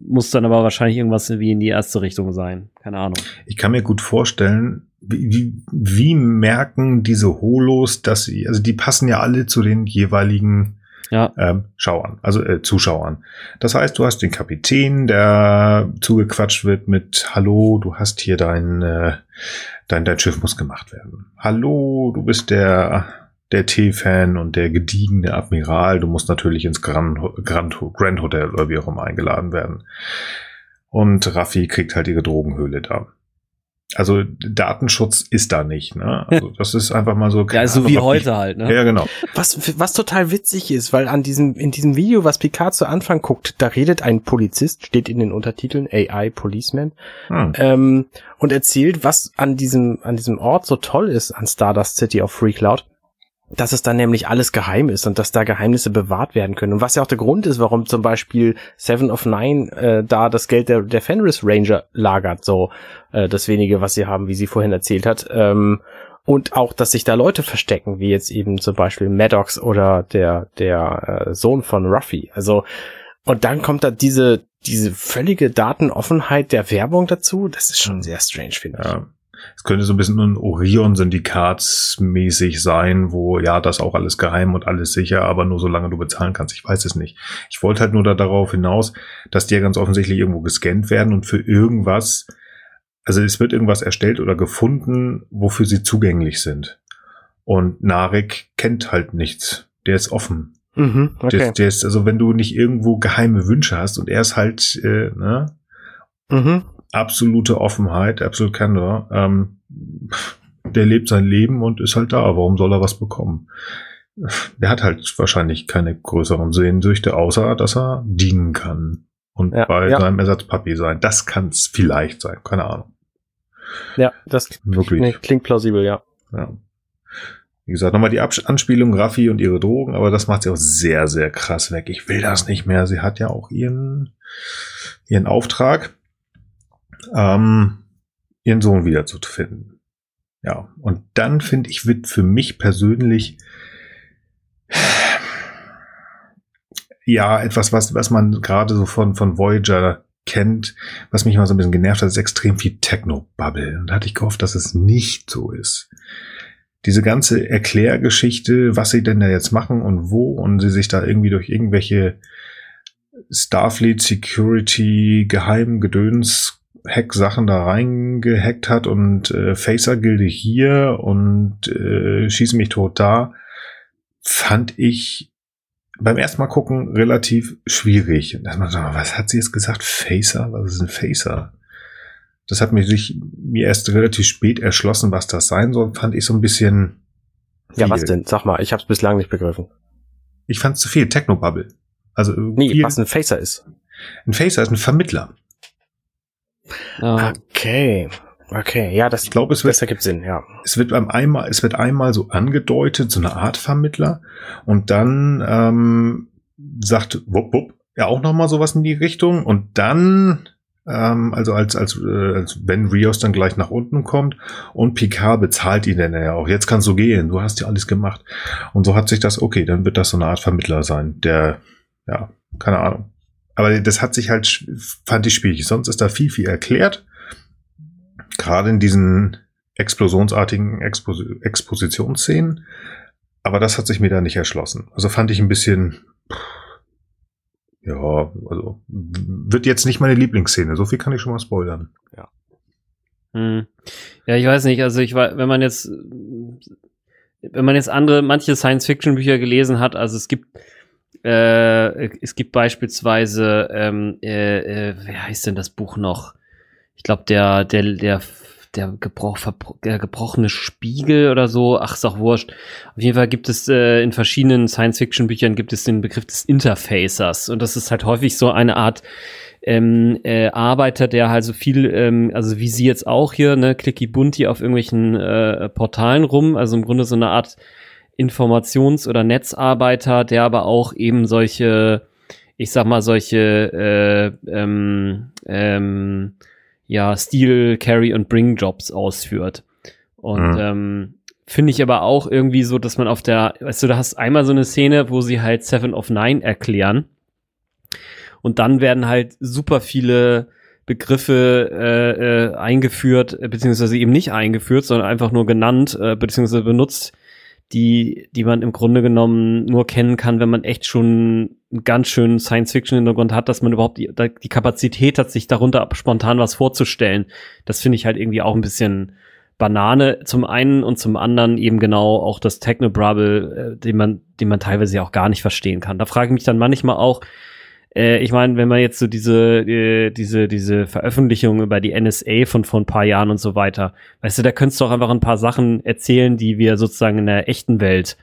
muss dann aber wahrscheinlich irgendwas wie in die erste Richtung sein keine Ahnung ich kann mir gut vorstellen wie, wie, merken diese Holos, dass sie, also die passen ja alle zu den jeweiligen ja. ähm, Schauern, also äh, Zuschauern. Das heißt, du hast den Kapitän, der zugequatscht wird mit Hallo, du hast hier dein, äh, dein, dein Schiff muss gemacht werden. Hallo, du bist der der T-Fan und der gediegene Admiral, du musst natürlich ins Grand, Grand, Grand Hotel oder wie auch immer eingeladen werden. Und Raffi kriegt halt ihre Drogenhöhle da. Also Datenschutz ist da nicht, ne? Also das ist einfach mal so. Ja, so wie heute halt, ne? Ja, genau. Was, was total witzig ist, weil an diesem, in diesem Video, was Picard zu Anfang guckt, da redet ein Polizist, steht in den Untertiteln AI Policeman, hm. ähm, und erzählt, was an diesem, an diesem Ort so toll ist, an Stardust City of Free Cloud dass es dann nämlich alles geheim ist und dass da Geheimnisse bewahrt werden können. Und was ja auch der Grund ist, warum zum Beispiel Seven of Nine äh, da das Geld der, der Fenris Ranger lagert, so äh, das wenige, was sie haben, wie sie vorhin erzählt hat. Ähm, und auch, dass sich da Leute verstecken, wie jetzt eben zum Beispiel Maddox oder der, der äh, Sohn von Ruffy. Also, und dann kommt da diese, diese völlige Datenoffenheit der Werbung dazu. Das ist schon sehr strange, finde ich. Ja. Es könnte so ein bisschen ein Orion-Syndikatsmäßig sein, wo ja, das auch alles geheim und alles sicher, aber nur solange du bezahlen kannst. Ich weiß es nicht. Ich wollte halt nur da darauf hinaus, dass die ja ganz offensichtlich irgendwo gescannt werden und für irgendwas, also es wird irgendwas erstellt oder gefunden, wofür sie zugänglich sind. Und Narek kennt halt nichts. Der ist offen. Mhm, okay. der, der ist, also wenn du nicht irgendwo geheime Wünsche hast und er ist halt, äh, ne? Mhm absolute Offenheit, absolute Candor. Ähm, der lebt sein Leben und ist halt da. Warum soll er was bekommen? Der hat halt wahrscheinlich keine größeren Sehnsüchte, außer dass er dienen kann und ja, bei ja. seinem Ersatzpapi sein. Das kann es vielleicht sein, keine Ahnung. Ja, das Wirklich. Nee, klingt plausibel, ja. ja. Wie gesagt, nochmal die Anspielung Raffi und ihre Drogen, aber das macht sie auch sehr, sehr krass weg. Ich will das nicht mehr. Sie hat ja auch ihren, ihren Auftrag ähm, ihren Sohn wiederzufinden. Ja, und dann finde ich, wird für mich persönlich ja etwas, was, was man gerade so von, von Voyager kennt, was mich mal so ein bisschen genervt hat, ist extrem viel Techno-Bubble. Und da hatte ich gehofft, dass es nicht so ist. diese ganze Erklärgeschichte, was sie denn da jetzt machen und wo und sie sich da irgendwie durch irgendwelche Starfleet Security Geheim Gedöns Hack-Sachen da reingehackt hat und äh, Facer-Gilde hier und äh, schieße mich tot da, fand ich beim ersten Mal gucken relativ schwierig. Und dann so, was hat sie jetzt gesagt? Facer? Was ist ein Facer? Das hat mir sich mir erst relativ spät erschlossen, was das sein soll. Fand ich so ein bisschen. Viel. Ja, was denn? Sag mal, ich habe es bislang nicht begriffen. Ich fand es zu viel Technobubble. Also nee, was ein Facer ist. Ein Facer ist ein Vermittler. Okay. Okay, ja, das, ich glaube, es wird, das ergibt Sinn, ja. Es wird beim einmal, es wird einmal so angedeutet, so eine Art Vermittler, und dann ähm, sagt wupp, wupp, ja auch noch mal sowas in die Richtung, und dann ähm, also als als äh, als wenn Rios dann gleich nach unten kommt und Picard bezahlt ihn dann ja auch. Jetzt kannst du gehen, du hast ja alles gemacht, und so hat sich das okay, dann wird das so eine Art Vermittler sein, der ja keine Ahnung. Aber das hat sich halt fand ich schwierig. Sonst ist da viel viel erklärt gerade in diesen explosionsartigen Expos Expositionsszenen. Aber das hat sich mir da nicht erschlossen. Also fand ich ein bisschen, ja, also wird jetzt nicht meine Lieblingsszene. So viel kann ich schon mal spoilern. Ja. Hm. Ja, ich weiß nicht. Also ich war, wenn man jetzt, wenn man jetzt andere, manche Science-Fiction-Bücher gelesen hat, also es gibt, äh, es gibt beispielsweise, ähm, äh, äh, wie heißt denn das Buch noch? ich glaube, der, der, der, der, gebroch, der gebrochene Spiegel oder so, ach, ist auch wurscht. Auf jeden Fall gibt es äh, in verschiedenen Science-Fiction-Büchern gibt es den Begriff des Interfacers und das ist halt häufig so eine Art ähm, äh, Arbeiter, der halt so viel, ähm, also wie sie jetzt auch hier, ne, clicky bunti auf irgendwelchen äh, Portalen rum, also im Grunde so eine Art Informations- oder Netzarbeiter, der aber auch eben solche, ich sag mal, solche äh, ähm, ähm, ja Steal, Carry und Bring Jobs ausführt. Und mhm. ähm, finde ich aber auch irgendwie so, dass man auf der, weißt du, da hast einmal so eine Szene, wo sie halt Seven of Nine erklären. Und dann werden halt super viele Begriffe äh, äh, eingeführt, beziehungsweise eben nicht eingeführt, sondern einfach nur genannt, äh, beziehungsweise benutzt, die, die man im Grunde genommen nur kennen kann, wenn man echt schon einen ganz schönen Science-Fiction-Hintergrund hat, dass man überhaupt die, die Kapazität hat, sich darunter spontan was vorzustellen. Das finde ich halt irgendwie auch ein bisschen Banane zum einen und zum anderen eben genau auch das Technobrabble, äh, den man, den man teilweise ja auch gar nicht verstehen kann. Da frage ich mich dann manchmal auch, äh, ich meine, wenn man jetzt so diese, äh, diese, diese Veröffentlichung über die NSA von vor ein paar Jahren und so weiter, weißt du, da könntest du auch einfach ein paar Sachen erzählen, die wir sozusagen in der echten Welt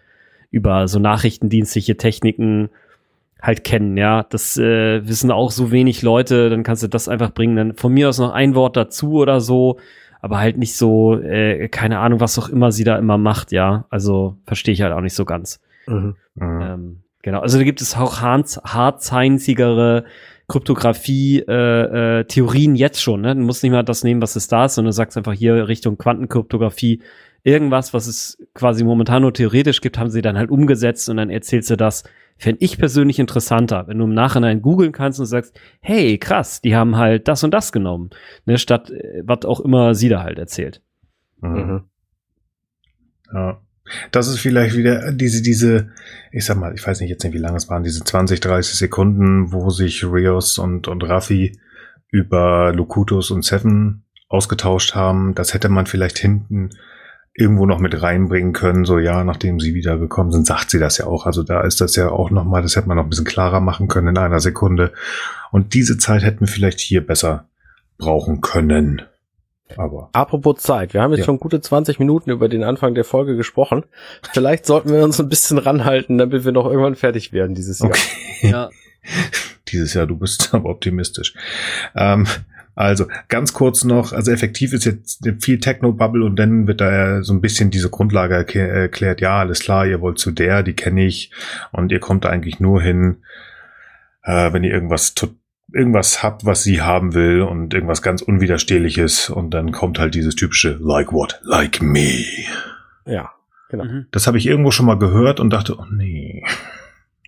über so nachrichtendienstliche Techniken halt kennen, ja. Das äh, wissen auch so wenig Leute, dann kannst du das einfach bringen. Dann von mir aus noch ein Wort dazu oder so, aber halt nicht so, äh, keine Ahnung, was auch immer sie da immer macht, ja. Also verstehe ich halt auch nicht so ganz. Mhm. Mhm. Ähm, Genau, also da gibt es auch hardscienceigere Kryptographie-Theorien äh, äh, jetzt schon. Ne? Du musst nicht mal das nehmen, was es da ist, sondern du sagst einfach hier Richtung Quantenkryptographie irgendwas, was es quasi momentan nur theoretisch gibt, haben sie dann halt umgesetzt und dann erzählst du das. Fände ich persönlich interessanter, wenn du im Nachhinein googeln kannst und sagst, hey, krass, die haben halt das und das genommen, ne, statt äh, was auch immer sie da halt erzählt. Mhm. mhm. Ja. Das ist vielleicht wieder diese, diese, ich sag mal, ich weiß nicht jetzt nicht, wie lange es waren, diese 20, 30 Sekunden, wo sich Rios und, und Raffi über Locutus und Seven ausgetauscht haben. Das hätte man vielleicht hinten irgendwo noch mit reinbringen können. So, ja, nachdem sie wiedergekommen sind, sagt sie das ja auch. Also da ist das ja auch nochmal, das hätte man noch ein bisschen klarer machen können in einer Sekunde. Und diese Zeit hätten wir vielleicht hier besser brauchen können. Aber. Apropos Zeit, wir haben jetzt ja. schon gute 20 Minuten über den Anfang der Folge gesprochen. Vielleicht sollten wir uns ein bisschen ranhalten, damit wir noch irgendwann fertig werden dieses Jahr. Okay. Ja. dieses Jahr, du bist aber optimistisch. Ähm, also ganz kurz noch, also effektiv ist jetzt viel Techno-Bubble und dann wird da so ein bisschen diese Grundlage erklärt, ja, alles klar, ihr wollt zu der, die kenne ich und ihr kommt eigentlich nur hin, äh, wenn ihr irgendwas tut irgendwas habt, was sie haben will und irgendwas ganz Unwiderstehliches und dann kommt halt dieses typische Like what? Like me. Ja, genau. Mhm. Das habe ich irgendwo schon mal gehört und dachte, oh nee.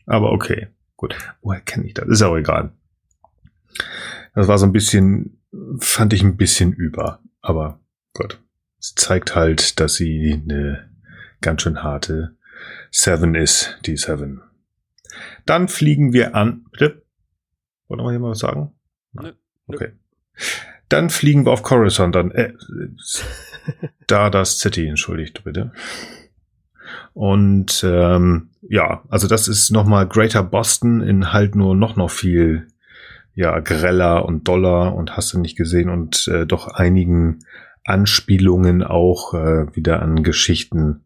Aber okay, gut. Woher kenne ich das? Ist auch egal. Das war so ein bisschen, fand ich ein bisschen über. Aber gut. Es zeigt halt, dass sie eine ganz schön harte Seven ist, die Seven. Dann fliegen wir an. Bitte? Wollen wir hier mal was sagen? Nein. Okay. Dann fliegen wir auf Coruscant, dann äh, Stardust City, entschuldigt bitte. Und ähm, ja, also das ist nochmal Greater Boston in halt nur noch noch viel ja greller und doller und hast du nicht gesehen und äh, doch einigen Anspielungen auch äh, wieder an Geschichten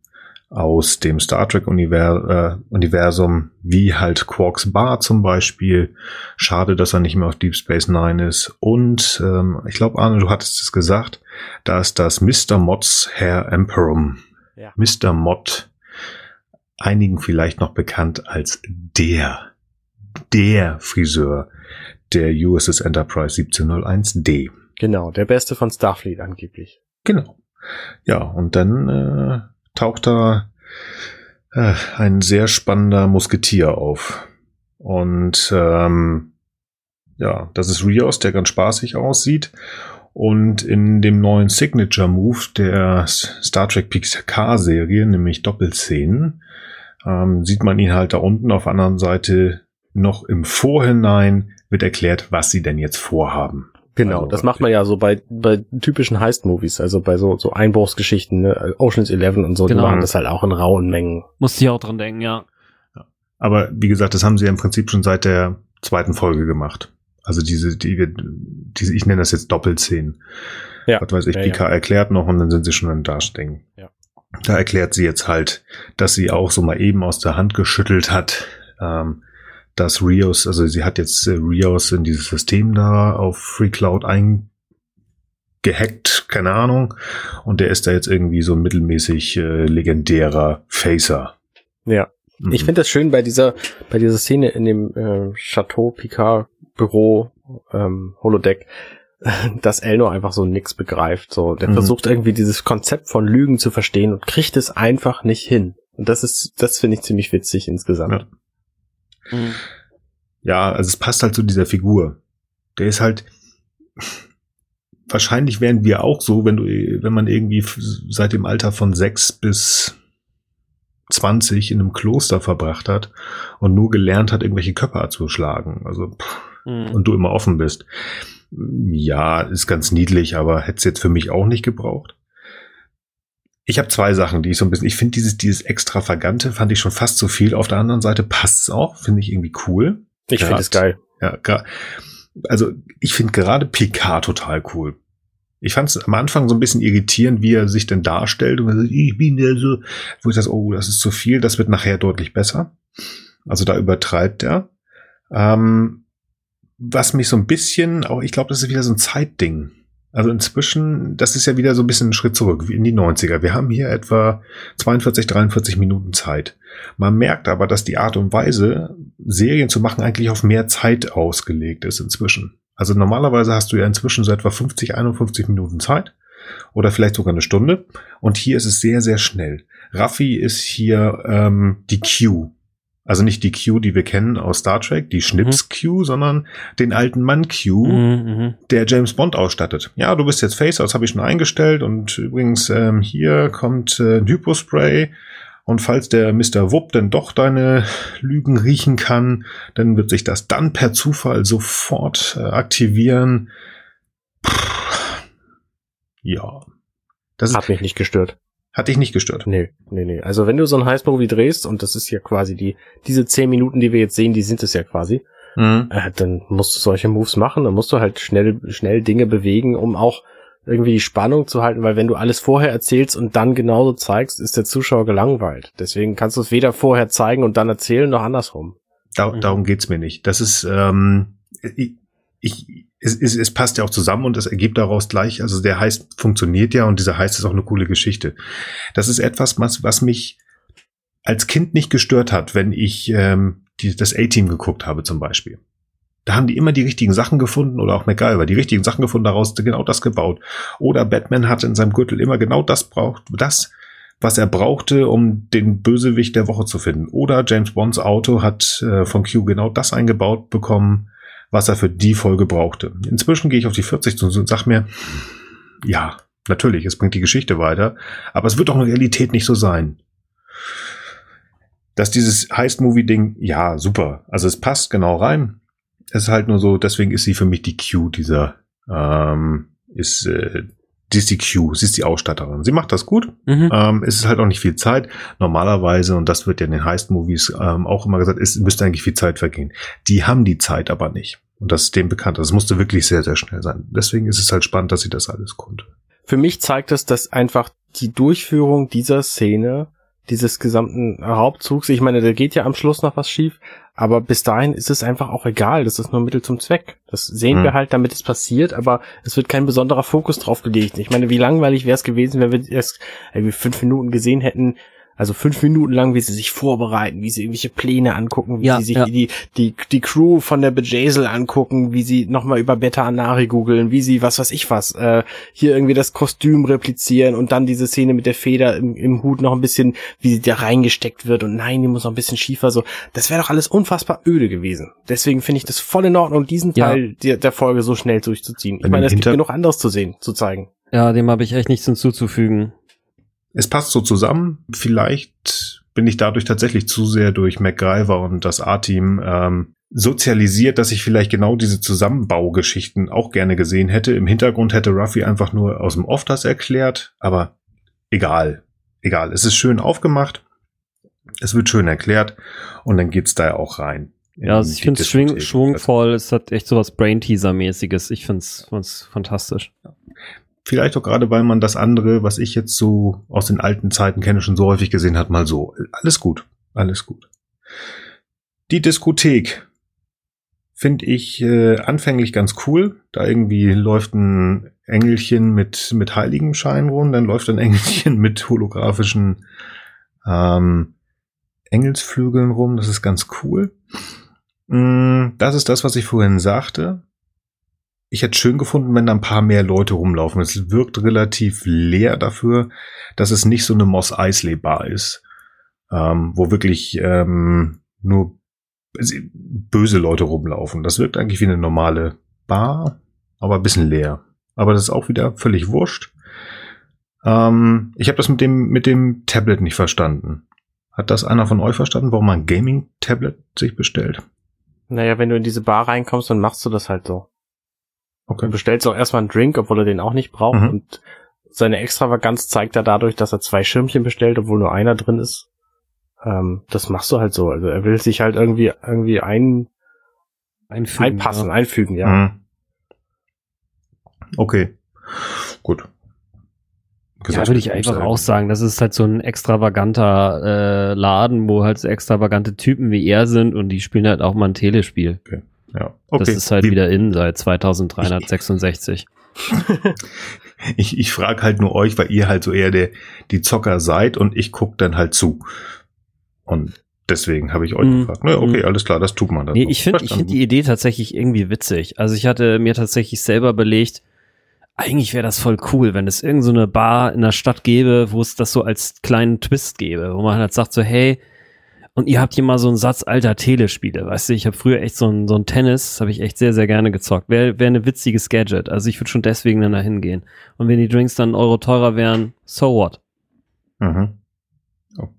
aus dem Star Trek Univers äh, Universum, wie halt Quarks Bar zum Beispiel. Schade, dass er nicht mehr auf Deep Space Nine ist. Und ähm, ich glaube, Arne, du hattest es gesagt, da ist das Mr. Mods Hair Emperum. Ja. Mr. Mod, einigen vielleicht noch bekannt als der, der Friseur der USS Enterprise 1701D. Genau, der beste von Starfleet angeblich. Genau. Ja, und dann äh, taucht da äh, ein sehr spannender Musketier auf. Und ähm, ja, das ist Rios, der ganz spaßig aussieht. Und in dem neuen Signature Move der Star Trek PK-Serie, nämlich Doppelszenen, ähm, sieht man ihn halt da unten auf der anderen Seite noch im Vorhinein wird erklärt, was sie denn jetzt vorhaben. Genau, also, das macht man ja so bei, bei typischen Heist-Movies, also bei so, so Einbruchsgeschichten, ne? Oceans 11 und so, genau. die machen das halt auch in rauen Mengen. Musste ich auch dran denken, ja. ja. Aber wie gesagt, das haben sie ja im Prinzip schon seit der zweiten Folge gemacht. Also diese, die, diese, ich nenne das jetzt Doppelszenen. Ja. Was weiß ich, ja, Pika ja. erklärt noch und dann sind sie schon im Darstellen. Ja. Da erklärt sie jetzt halt, dass sie auch so mal eben aus der Hand geschüttelt hat, ähm, dass Rios, also sie hat jetzt äh, Rios in dieses System da auf Free Cloud eingehackt, keine Ahnung. Und der ist da jetzt irgendwie so ein mittelmäßig äh, legendärer Facer. Ja. Mhm. Ich finde das schön bei dieser, bei dieser Szene in dem äh, Chateau Picard Büro ähm, Holodeck, dass Elnor einfach so nix begreift. So, der mhm. versucht irgendwie dieses Konzept von Lügen zu verstehen und kriegt es einfach nicht hin. Und das ist, das finde ich ziemlich witzig insgesamt. Ja. Mhm. Ja, also es passt halt zu dieser Figur. Der ist halt, wahrscheinlich wären wir auch so, wenn du, wenn man irgendwie seit dem Alter von sechs bis 20 in einem Kloster verbracht hat und nur gelernt hat, irgendwelche Körper zu schlagen. Also, mhm. und du immer offen bist. Ja, ist ganz niedlich, aber hätte es jetzt für mich auch nicht gebraucht. Ich habe zwei Sachen, die ich so ein bisschen, ich finde dieses, dieses Extravagante fand ich schon fast zu viel. Auf der anderen Seite passt es auch, finde ich irgendwie cool. Ich finde es geil. Ja, also ich finde gerade Picard total cool. Ich fand es am Anfang so ein bisschen irritierend, wie er sich denn darstellt und sagt, ich bin der so, wo ich das, oh, das ist zu viel, das wird nachher deutlich besser. Also da übertreibt er. Ähm, was mich so ein bisschen, auch ich glaube, das ist wieder so ein Zeitding. Also inzwischen, das ist ja wieder so ein bisschen ein Schritt zurück, wie in die 90er. Wir haben hier etwa 42, 43 Minuten Zeit. Man merkt aber, dass die Art und Weise, Serien zu machen, eigentlich auf mehr Zeit ausgelegt ist inzwischen. Also normalerweise hast du ja inzwischen so etwa 50, 51 Minuten Zeit oder vielleicht sogar eine Stunde. Und hier ist es sehr, sehr schnell. Raffi ist hier ähm, die Q. Also nicht die Q, die wir kennen aus Star Trek, die Schnips-Q, mhm. sondern den alten Mann Q, mhm, mhm, der James Bond ausstattet. Ja, du bist jetzt Face, das habe ich schon eingestellt und übrigens ähm, hier kommt äh, ein Hypospray und falls der Mr. Wupp denn doch deine Lügen riechen kann, dann wird sich das dann per Zufall sofort äh, aktivieren. Puh. Ja. Das hat mich nicht gestört. Hat dich nicht gestört? Nee, nee, nee. Also wenn du so ein Heißmovie drehst, und das ist ja quasi die, diese zehn Minuten, die wir jetzt sehen, die sind es ja quasi, mhm. äh, dann musst du solche Moves machen, dann musst du halt schnell, schnell Dinge bewegen, um auch irgendwie die Spannung zu halten, weil wenn du alles vorher erzählst und dann genauso zeigst, ist der Zuschauer gelangweilt. Deswegen kannst du es weder vorher zeigen und dann erzählen, noch andersrum. Da, mhm. Darum geht's mir nicht. Das ist, ähm, ich, ich, es, es, es passt ja auch zusammen und es ergibt daraus gleich, also der Heist funktioniert ja und dieser Heist ist auch eine coole Geschichte. Das ist etwas, was, was mich als Kind nicht gestört hat, wenn ich ähm, die, das A-Team geguckt habe zum Beispiel. Da haben die immer die richtigen Sachen gefunden oder auch MacGyver, die richtigen Sachen gefunden, daraus genau das gebaut. Oder Batman hatte in seinem Gürtel immer genau das braucht, das, was er brauchte, um den Bösewicht der Woche zu finden. Oder James Bonds Auto hat äh, von Q genau das eingebaut bekommen, was er für die Folge brauchte. Inzwischen gehe ich auf die 40 zu und sag mir, ja, natürlich, es bringt die Geschichte weiter, aber es wird auch in Realität nicht so sein. Dass dieses Heist-Movie-Ding, ja, super. Also es passt genau rein. Es ist halt nur so, deswegen ist sie für mich die Q dieser, ähm, ist, äh, die ist die Q, sie ist die Ausstatterin. Sie macht das gut. Mhm. Ähm, es ist halt auch nicht viel Zeit. Normalerweise, und das wird ja in den Heist-Movies ähm, auch immer gesagt, es müsste eigentlich viel Zeit vergehen. Die haben die Zeit aber nicht. Und das ist dem bekannt. Das musste wirklich sehr, sehr schnell sein. Deswegen ist es halt spannend, dass sie das alles konnte. Für mich zeigt es, dass einfach die Durchführung dieser Szene dieses gesamten Hauptzugs, ich meine, da geht ja am Schluss noch was schief, aber bis dahin ist es einfach auch egal, das ist nur Mittel zum Zweck. Das sehen hm. wir halt, damit es passiert, aber es wird kein besonderer Fokus drauf gelegt. Ich meine, wie langweilig wäre es gewesen, wenn wir erst irgendwie fünf Minuten gesehen hätten, also fünf Minuten lang, wie sie sich vorbereiten, wie sie irgendwelche Pläne angucken, wie ja, sie sich ja. die, die, die Crew von der Bejazel angucken, wie sie nochmal über Beta Anari googeln, wie sie, was weiß ich was, äh, hier irgendwie das Kostüm replizieren und dann diese Szene mit der Feder im, im Hut noch ein bisschen, wie sie da reingesteckt wird und nein, die muss noch ein bisschen schiefer, so. Das wäre doch alles unfassbar öde gewesen. Deswegen finde ich das voll in Ordnung, diesen ja. Teil der, der Folge so schnell durchzuziehen. Ich meine, es gibt genug anderes zu sehen, zu zeigen. Ja, dem habe ich echt nichts hinzuzufügen es passt so zusammen. Vielleicht bin ich dadurch tatsächlich zu sehr durch MacGyver und das A-Team ähm, sozialisiert, dass ich vielleicht genau diese Zusammenbaugeschichten auch gerne gesehen hätte. Im Hintergrund hätte Ruffy einfach nur aus dem Off das erklärt, aber egal. Egal. Es ist schön aufgemacht. Es wird schön erklärt und dann geht's da auch rein. Ja, also ich finde es schwung, schwungvoll. Es hat echt so was Brain-Teaser-mäßiges. Ich finde es fantastisch. Ja. Vielleicht auch gerade, weil man das andere, was ich jetzt so aus den alten Zeiten kenne, schon so häufig gesehen hat, mal so. Alles gut. Alles gut. Die Diskothek finde ich äh, anfänglich ganz cool. Da irgendwie läuft ein Engelchen mit, mit Heiligenschein rum, dann läuft ein Engelchen mit holographischen ähm, Engelsflügeln rum. Das ist ganz cool. Mm, das ist das, was ich vorhin sagte ich hätte schön gefunden, wenn da ein paar mehr Leute rumlaufen. Es wirkt relativ leer dafür, dass es nicht so eine Moss Eisley Bar ist, ähm, wo wirklich ähm, nur böse Leute rumlaufen. Das wirkt eigentlich wie eine normale Bar, aber ein bisschen leer. Aber das ist auch wieder völlig wurscht. Ähm, ich habe das mit dem mit dem Tablet nicht verstanden. Hat das einer von euch verstanden, warum man ein Gaming-Tablet sich bestellt? Naja, wenn du in diese Bar reinkommst, dann machst du das halt so. Okay. Und bestellst auch erstmal einen Drink, obwohl er den auch nicht braucht. Mhm. Und seine Extravaganz zeigt er dadurch, dass er zwei Schirmchen bestellt, obwohl nur einer drin ist. Ähm, das machst du halt so. Also er will sich halt irgendwie irgendwie ein, einfügen, einpassen, ja. einfügen, ja. Mhm. Okay. Gut. Gesagt, ja, würde ich einfach auch sagen, das ist halt so ein extravaganter äh, Laden, wo halt so extravagante Typen wie er sind und die spielen halt auch mal ein Telespiel. Okay. Ja, okay. Das ist halt Wie, wieder in seit 2366. ich ich frage halt nur euch, weil ihr halt so eher der die Zocker seid und ich guck dann halt zu. Und deswegen habe ich euch mm, gefragt. Ne, okay, mm. alles klar, das tut man dann. Nee, ich finde ich finde die Idee tatsächlich irgendwie witzig. Also ich hatte mir tatsächlich selber belegt, eigentlich wäre das voll cool, wenn es irgendeine so Bar in der Stadt gäbe, wo es das so als kleinen Twist gäbe, wo man halt sagt so, hey, und ihr habt hier mal so einen Satz alter Telespiele, weißt du, ich habe früher echt so ein, so ein Tennis, habe ich echt sehr, sehr gerne gezockt. Wäre wär eine witziges Gadget. Also ich würde schon deswegen dann da hingehen. Und wenn die Drinks dann Euro teurer wären, so what? Mhm. Oh.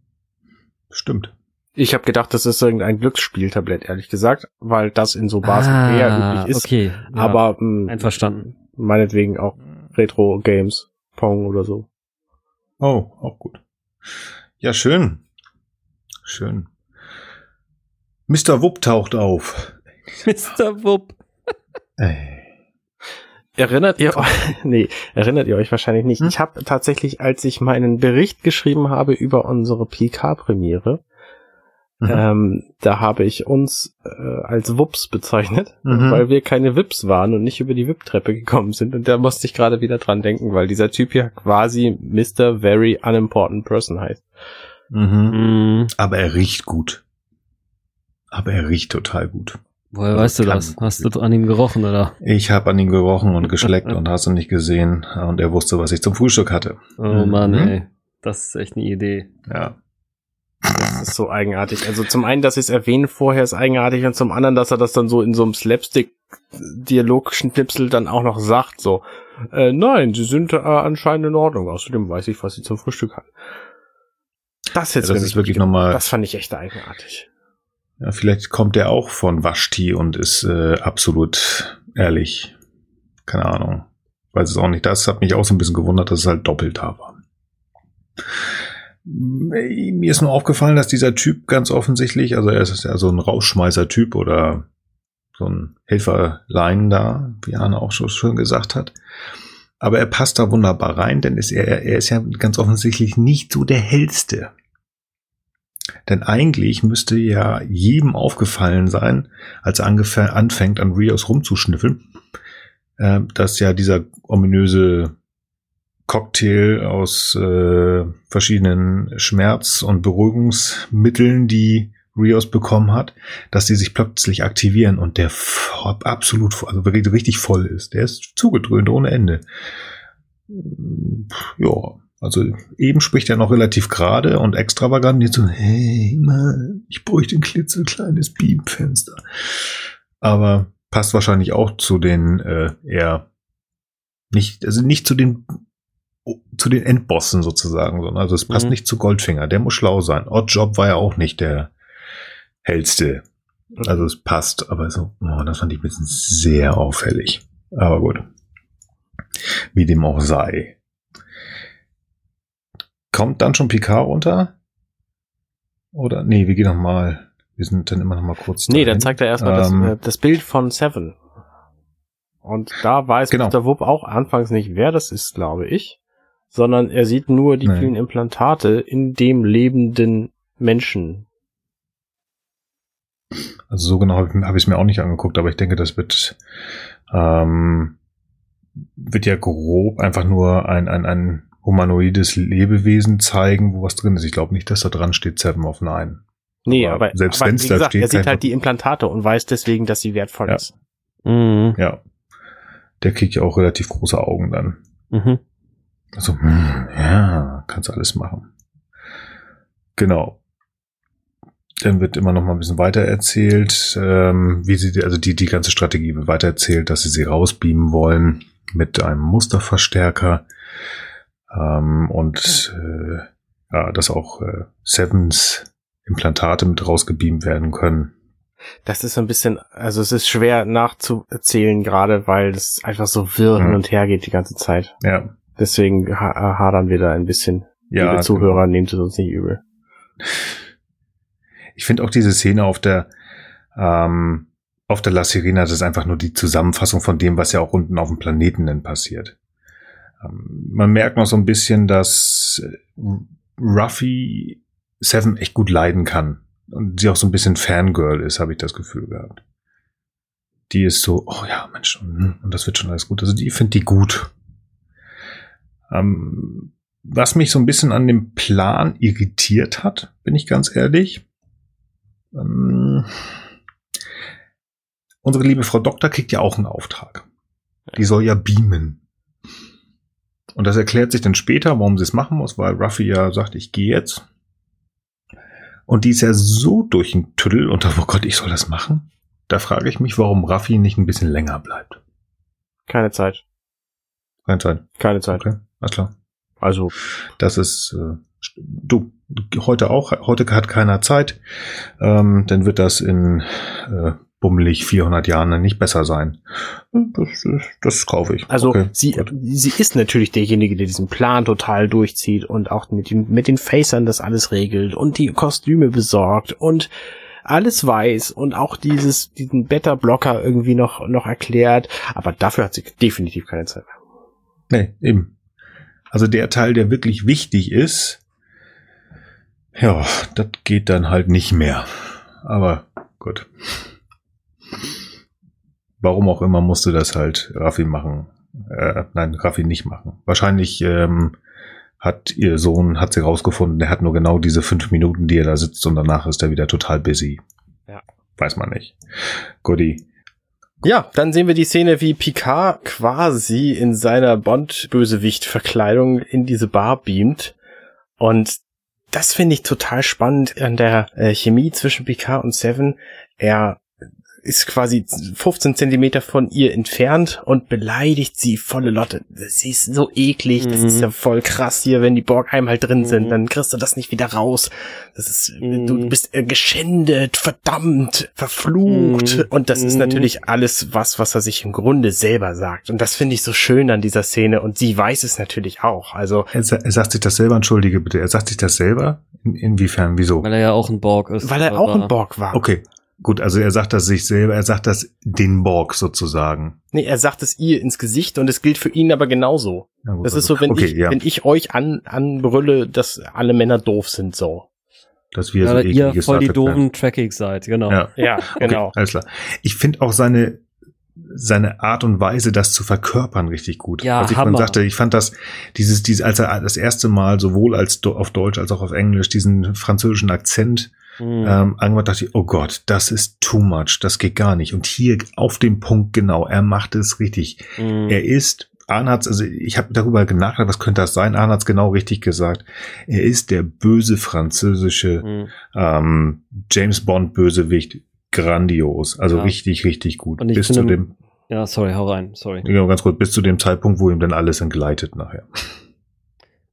Stimmt. Ich habe gedacht, das ist irgendein Glücksspieltablett, ehrlich gesagt, weil das in so Bars ah, eher üblich ist. Okay. Ja, Aber mh, hm, einverstanden. Meinetwegen auch Retro-Games, Pong oder so. Oh, auch gut. Ja, schön. Schön. Mr. Wupp taucht auf. Mr. Wupp. Erinnert ihr euch? Nee, erinnert ihr euch wahrscheinlich nicht. Hm? Ich habe tatsächlich, als ich meinen Bericht geschrieben habe über unsere PK-Premiere, mhm. ähm, da habe ich uns äh, als Wups bezeichnet, mhm. weil wir keine Wips waren und nicht über die Wip-Treppe gekommen sind. Und da musste ich gerade wieder dran denken, weil dieser Typ hier quasi Mr. Very Unimportant Person heißt. Mhm. Mhm. Aber er riecht gut. Aber er riecht total gut. Woher also weißt du das? Hast du an ihm gerochen, oder? Ich habe an ihm gerochen und geschleckt und hast du nicht gesehen. Und er wusste, was ich zum Frühstück hatte. Oh mhm. Mann, ey. Das ist echt eine Idee. Ja. Das ist so eigenartig. Also zum einen, dass ich es erwähne vorher, ist eigenartig und zum anderen, dass er das dann so in so einem Slapstick-Dialogschnipsel dann auch noch sagt, so, äh, nein, sie sind äh, anscheinend in Ordnung. Außerdem weiß ich, was sie zum Frühstück hat. Das, jetzt ja, das ist wirklich nochmal. Das fand ich echt eigenartig. Ja, vielleicht kommt der auch von Waschti und ist äh, absolut ehrlich. Keine Ahnung. Weiß es auch nicht. Das hat mich auch so ein bisschen gewundert, dass es halt doppelt da war. Mir ist nur aufgefallen, dass dieser Typ ganz offensichtlich, also er ist ja so ein Rausschmeißer-Typ oder so ein Helferlein da, wie Arne auch schon schön gesagt hat. Aber er passt da wunderbar rein, denn ist er, er ist ja ganz offensichtlich nicht so der hellste. Denn eigentlich müsste ja jedem aufgefallen sein, als er anfängt, an Rios rumzuschnüffeln, äh, dass ja dieser ominöse Cocktail aus äh, verschiedenen Schmerz- und Beruhigungsmitteln, die Rios bekommen hat, dass die sich plötzlich aktivieren und der absolut, also richtig voll ist. Der ist zugedröhnt ohne Ende. Ja, also eben spricht er noch relativ gerade und extravagant. Jetzt so, hey, Mann, ich bräuchte ein klitzekleines Beamfenster. Aber passt wahrscheinlich auch zu den äh, eher nicht, also nicht zu den zu den Endbossen sozusagen, sondern also es passt mhm. nicht zu Goldfinger. Der muss schlau sein. Oddjob war ja auch nicht der hellste. Also es passt, aber so, oh, das fand ich ein bisschen sehr auffällig. Aber gut. Wie dem auch sei. Kommt dann schon Picard runter? Oder? Nee, wir gehen noch mal. Wir sind dann immer noch mal kurz. Nee, dahin. dann zeigt er erstmal ähm, das, äh, das Bild von Seven. Und da weiß genau. Mr. Wupp auch anfangs nicht, wer das ist, glaube ich. Sondern er sieht nur die nee. vielen Implantate in dem lebenden Menschen. Also so genau habe hab ich es mir auch nicht angeguckt, aber ich denke, das wird, ähm, wird ja grob einfach nur ein, ein, ein humanoides Lebewesen zeigen, wo was drin ist. Ich glaube nicht, dass da dran steht Seven of Nine. Nee, aber, aber selbst wenn es da steht. Er sieht halt die Implantate und weiß deswegen, dass sie wertvoll ja. ist. Mhm. Ja. Der kriegt ja auch relativ große Augen dann. Mhm. Also, hm, ja, kannst alles machen. Genau. Dann wird immer noch mal ein bisschen weiter erzählt, ähm, wie sie, also die, die ganze Strategie wird weiter erzählt, dass sie sie rausbeamen wollen mit einem Musterverstärker. Ähm, und äh, ja, dass auch äh, Sevens Implantate mit rausgebeamt werden können. Das ist so ein bisschen, also es ist schwer nachzuerzählen, gerade weil es einfach so wirr hin und her geht die ganze Zeit. Ja. Deswegen ha hadern wir da ein bisschen. Ja, Liebe Zuhörer, genau. nehmt es uns nicht übel. Ich finde auch diese Szene auf der ähm, auf der La Sirena, das ist einfach nur die Zusammenfassung von dem, was ja auch unten auf dem Planeten denn passiert. Ähm, man merkt noch so ein bisschen, dass Ruffy Seven echt gut leiden kann. Und sie auch so ein bisschen Fangirl ist, habe ich das Gefühl gehabt. Die ist so, oh ja, Mensch, und, das wird schon alles gut. Also die findet die gut. Ähm, was mich so ein bisschen an dem Plan irritiert hat, bin ich ganz ehrlich. Ähm, unsere liebe Frau Doktor kriegt ja auch einen Auftrag. Die soll ja beamen. Und das erklärt sich dann später, warum sie es machen muss, weil Ruffy ja sagt, ich gehe jetzt. Und die ist ja so durch den Tüdel und oh Gott, ich soll das machen. Da frage ich mich, warum Raffi nicht ein bisschen länger bleibt. Keine Zeit. Keine Zeit. Keine Zeit. Okay, alles klar. Also. Das ist, äh, du, heute auch, heute hat keiner Zeit. Ähm, dann wird das in äh, bummelig 400 Jahren nicht besser sein. Das, das kaufe ich. Also okay, sie, sie ist natürlich derjenige, der diesen Plan total durchzieht und auch mit den, mit den Facern das alles regelt und die Kostüme besorgt und alles weiß und auch dieses, diesen Beta-Blocker irgendwie noch, noch erklärt. Aber dafür hat sie definitiv keine Zeit. Nee, eben. Also der Teil, der wirklich wichtig ist, ja, das geht dann halt nicht mehr. Aber gut. Warum auch immer musste das halt Raffi machen. Äh, nein, Raffi nicht machen. Wahrscheinlich ähm, hat ihr Sohn, hat sie rausgefunden, er hat nur genau diese fünf Minuten, die er da sitzt und danach ist er wieder total busy. Ja. Weiß man nicht. Goodie. Ja, dann sehen wir die Szene, wie Picard quasi in seiner Bond-Bösewicht-Verkleidung in diese Bar beamt. Und das finde ich total spannend an der äh, Chemie zwischen Picard und Seven. Er ist quasi 15 Zentimeter von ihr entfernt und beleidigt sie volle Lotte. Sie ist so eklig, das ist Mhm. ja voll krass hier, wenn die Borg einmal drin sind, Mhm. dann kriegst du das nicht wieder raus. Das ist, Mhm. du bist äh, geschändet, verdammt, verflucht. Mhm. Und das ist Mhm. natürlich alles was, was er sich im Grunde selber sagt. Und das finde ich so schön an dieser Szene und sie weiß es natürlich auch. Also, Er, er sagt sich das selber, entschuldige bitte, er sagt sich das selber? In, inwiefern, wieso? Weil er ja auch ein Borg ist. weil er auch ein Borg war. Okay, gut, also er sagt das sich selber, er sagt das den Borg sozusagen. Nee, er sagt es ihr ins Gesicht und es gilt für ihn aber genauso. Ja, gut, Das ist also- so, wenn okay, ich, ja, wenn ich euch an, anbrülle, dass alle Männer doof sind, so. dass wir so Weil ihr voll die doofen Trackigs seid, genau. Ja, Ja, genau. okay, alles klar. Ich finde auch seine seine Art und Weise, das zu verkörpern, richtig gut. Ja, Als ich Hammer. sagte, ich fand das, dieses, dieses, als er das erste Mal sowohl als auf Deutsch als auch auf Englisch diesen französischen Akzent Mhm. ähm, angemacht, dachte ich, oh Gott, das ist too much, das geht gar nicht. Und hier auf dem Punkt genau, er macht es richtig. Mhm. Er ist, Arne hat's, also ich habe darüber nachgedacht, was könnte das sein? Arne hat's genau richtig gesagt. Er ist der böse französische Mhm. ähm, James Bond Bösewicht grandios, also Ja. richtig, richtig gut. Und ich bis zu dem, Ja, sorry, hau rein, sorry. ja, ganz kurz, bis zu dem Zeitpunkt, wo ihm dann alles entgleitet nachher.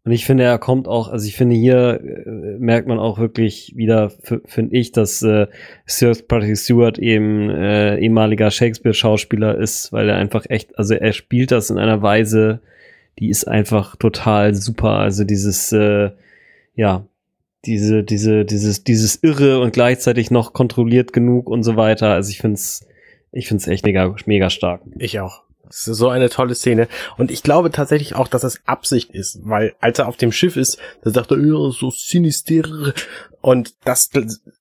Und ich finde, er kommt auch, also ich finde, hier äh, merkt man auch wirklich wieder, finde ich, dass äh, Sir Patrick Stewart eben äh, ehemaliger Shakespeare-Schauspieler ist, weil er einfach echt, also er spielt das in einer Weise, die ist einfach total super. Also dieses, äh, ja, diese, diese, dieses, dieses Irre und gleichzeitig noch kontrolliert genug und so weiter. Also ich finde es, ich finde es echt mega, mega stark. Ich auch. Das ist so eine tolle Szene. Und ich glaube tatsächlich auch, dass es Absicht ist, weil als er auf dem Schiff ist, da sagt er, ja, so sinister. Und das,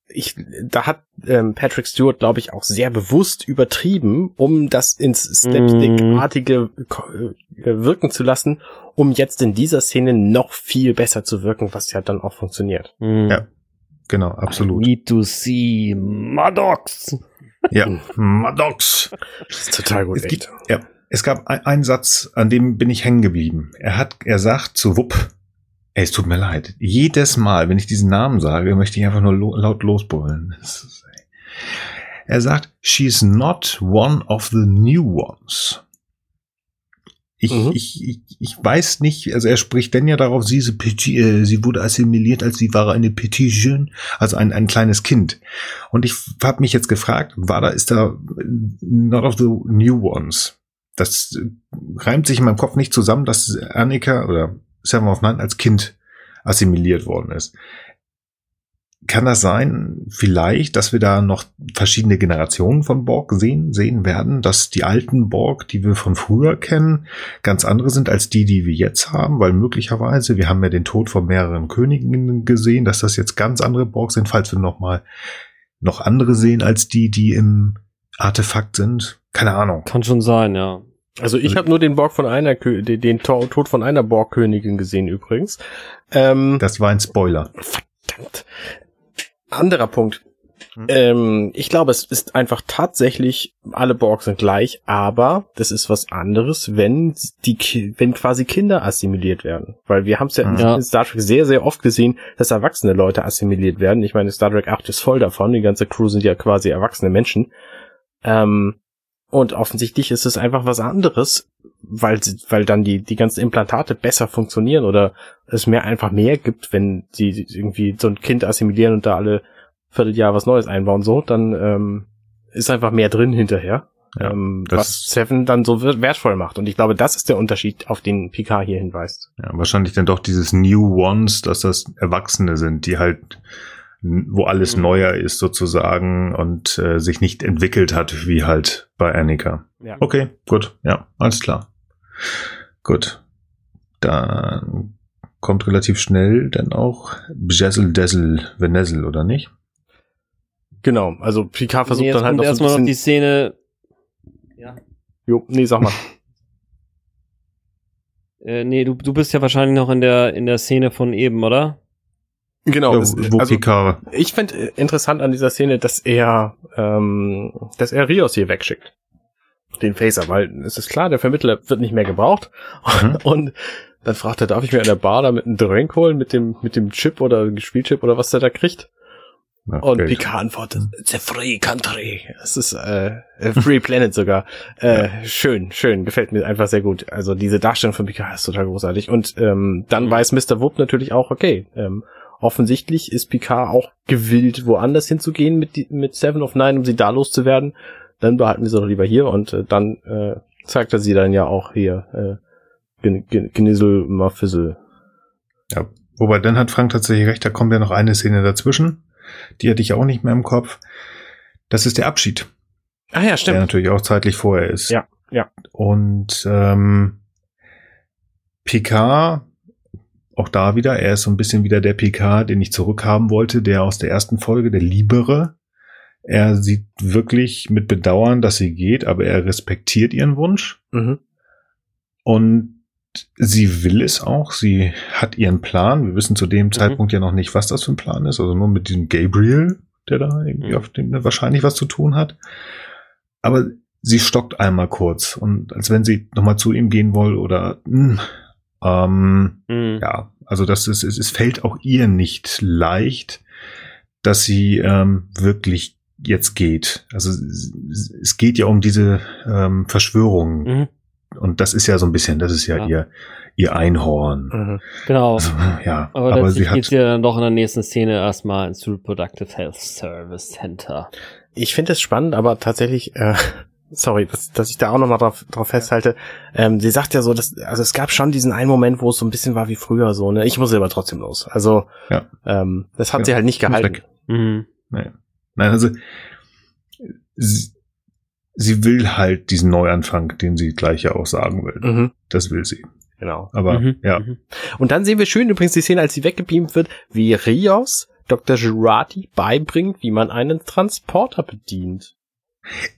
ich, da hat ähm, Patrick Stewart, glaube ich, auch sehr bewusst übertrieben, um das ins Slapstick-artige äh, wirken zu lassen, um jetzt in dieser Szene noch viel besser zu wirken, was ja dann auch funktioniert. Mhm. Ja, Genau, I absolut. need to see Maddox. Ja, Maddox. Das ist total gut. Es gibt, ja, es gab ein, einen Satz, an dem bin ich hängen geblieben. Er hat, er sagt zu Wupp, ey, es tut mir leid. Jedes Mal, wenn ich diesen Namen sage, möchte ich einfach nur lo laut losbrüllen. Er sagt, she's not one of the new ones. Ich, Mhm. ich, ich, ich weiß nicht, also er spricht denn ja darauf, sie, ist petit, äh, sie wurde assimiliert, als sie war eine petit jeune, also ein, ein kleines Kind. Und ich habe mich jetzt gefragt, war da, ist da äh, not of the new ones? Das reimt sich in meinem Kopf nicht zusammen, dass Annika oder Seven of Nine als Kind assimiliert worden ist. Kann das sein, vielleicht, dass wir da noch verschiedene Generationen von Borg sehen, sehen werden, dass die alten Borg, die wir von früher kennen, ganz andere sind als die, die wir jetzt haben, weil möglicherweise, wir haben ja den Tod von mehreren Königinnen gesehen, dass das jetzt ganz andere Borg sind, falls wir noch mal noch andere sehen als die, die im Artefakt sind. Keine Ahnung. Kann schon sein, ja. Also ich habe nur den Borg von einer Kö den, den To- Tod von einer Borgkönigin gesehen übrigens. Ähm, Das war ein Spoiler. verdammt. Anderer Punkt. Hm. Ähm, ich glaube, es ist einfach tatsächlich, alle Borg sind gleich, aber das ist was anderes, wenn die, wenn quasi Kinder assimiliert werden. Weil wir haben es ja, in- Ja. in Star Trek sehr, sehr oft gesehen, dass erwachsene Leute assimiliert werden. Ich meine, Star Trek 8 ist voll davon. Die ganze Crew sind ja quasi erwachsene Menschen. Ähm, und offensichtlich ist es einfach was anderes, weil, weil dann die, die ganzen Implantate besser funktionieren oder es mehr einfach mehr gibt, wenn sie irgendwie so ein Kind assimilieren und da alle Vierteljahr was Neues einbauen, so, dann ähm, ist einfach mehr drin hinterher. Ja, ähm, was Seven dann so wer- wertvoll macht. Und ich glaube, das ist der Unterschied, auf den Picard hier hinweist. Ja, wahrscheinlich dann doch dieses New Ones, dass das Erwachsene sind, die halt, wo alles Mhm. neuer ist sozusagen und äh, sich nicht entwickelt hat, wie halt bei Annika. Ja. Okay, gut, ja, alles klar. Gut. Dann kommt relativ schnell dann auch Bjessel, Dessel, Venessel, oder nicht? Genau, also Picard versucht nee, dann halt noch so ein erstmal noch die. Szene. Ja. Jo, nee, sag mal. Äh, nee, du, du bist ja wahrscheinlich noch in der, in der Szene von eben, oder? Genau, es, wo also Picard, ich finde interessant an dieser Szene, dass er, ähm, dass er Rios hier wegschickt. Den Phaser, weil es ist klar, der Vermittler wird nicht mehr gebraucht. Mhm. Und dann fragt er, darf ich mir an der Bar da mit einem Drink holen, mit dem, mit dem Chip oder Spielchip oder was der da kriegt? Ja, und Geld. Picard antwortet, it's a free country. Es ist äh, a free planet sogar. Äh, ja. Schön, schön, gefällt mir einfach sehr gut. Also diese Darstellung von Picard ist total großartig. Und ähm, dann mhm. weiß Mr. Wupp natürlich auch, okay, ähm, offensichtlich ist Picard auch gewillt, woanders hinzugehen mit, die, mit Seven of Nine, um sie da loszuwerden. Dann behalten wir sie doch lieber hier und äh, dann äh, zeigt er sie dann ja auch hier äh, Gnissel Mafissel. Ja, wobei dann hat Frank tatsächlich recht, da kommt ja noch eine Szene dazwischen die hatte ich auch nicht mehr im Kopf. Das ist der Abschied. Ah ja, stimmt. Der natürlich auch zeitlich vorher ist. Ja, ja. Und ähm, Picard, auch da wieder, er ist so ein bisschen wieder der Picard, den ich zurückhaben wollte, der aus der ersten Folge, der Liebere. Er sieht wirklich mit Bedauern, dass sie geht, aber er respektiert ihren Wunsch. Mhm. Und sie will es auch. Sie hat ihren Plan. Wir wissen zu dem mhm. Zeitpunkt ja noch nicht, was das für ein Plan ist. Also nur mit diesem Gabriel, der da irgendwie mhm. auf dem wahrscheinlich was zu tun hat. Aber sie stockt einmal kurz und als wenn sie nochmal zu ihm gehen will oder mh, hm, ähm, mhm. ja, also das ist, es, es fällt auch ihr nicht leicht, dass sie ähm, wirklich jetzt geht. Also es geht ja um diese ähm, Verschwörung, mhm. Und das ist ja so ein bisschen, das ist ja, ja. ihr, ihr Einhorn. Mhm. Genau. Also, ja, aber, aber sie geht ja dann doch in der nächsten Szene erstmal ins Reproductive Health Service Center. Ich finde es spannend, aber tatsächlich, äh, sorry, dass, dass ich da auch nochmal drauf, drauf festhalte. Ähm, sie sagt ja so, dass, also es gab schon diesen einen Moment, wo es so ein bisschen war wie früher so, ne? Ich muss aber trotzdem los. Also, ja. ähm, das hat ja. sie halt nicht gehalten. Mhm. Nein. Nein, also sie, sie will halt diesen Neuanfang, den sie gleich ja auch sagen will. Mhm. Das will sie. Genau. Aber mhm. ja. Mhm. Und dann sehen wir schön übrigens die Szene, als sie weggebeamt wird, wie Rios Dr. Girardi beibringt, wie man einen Transporter bedient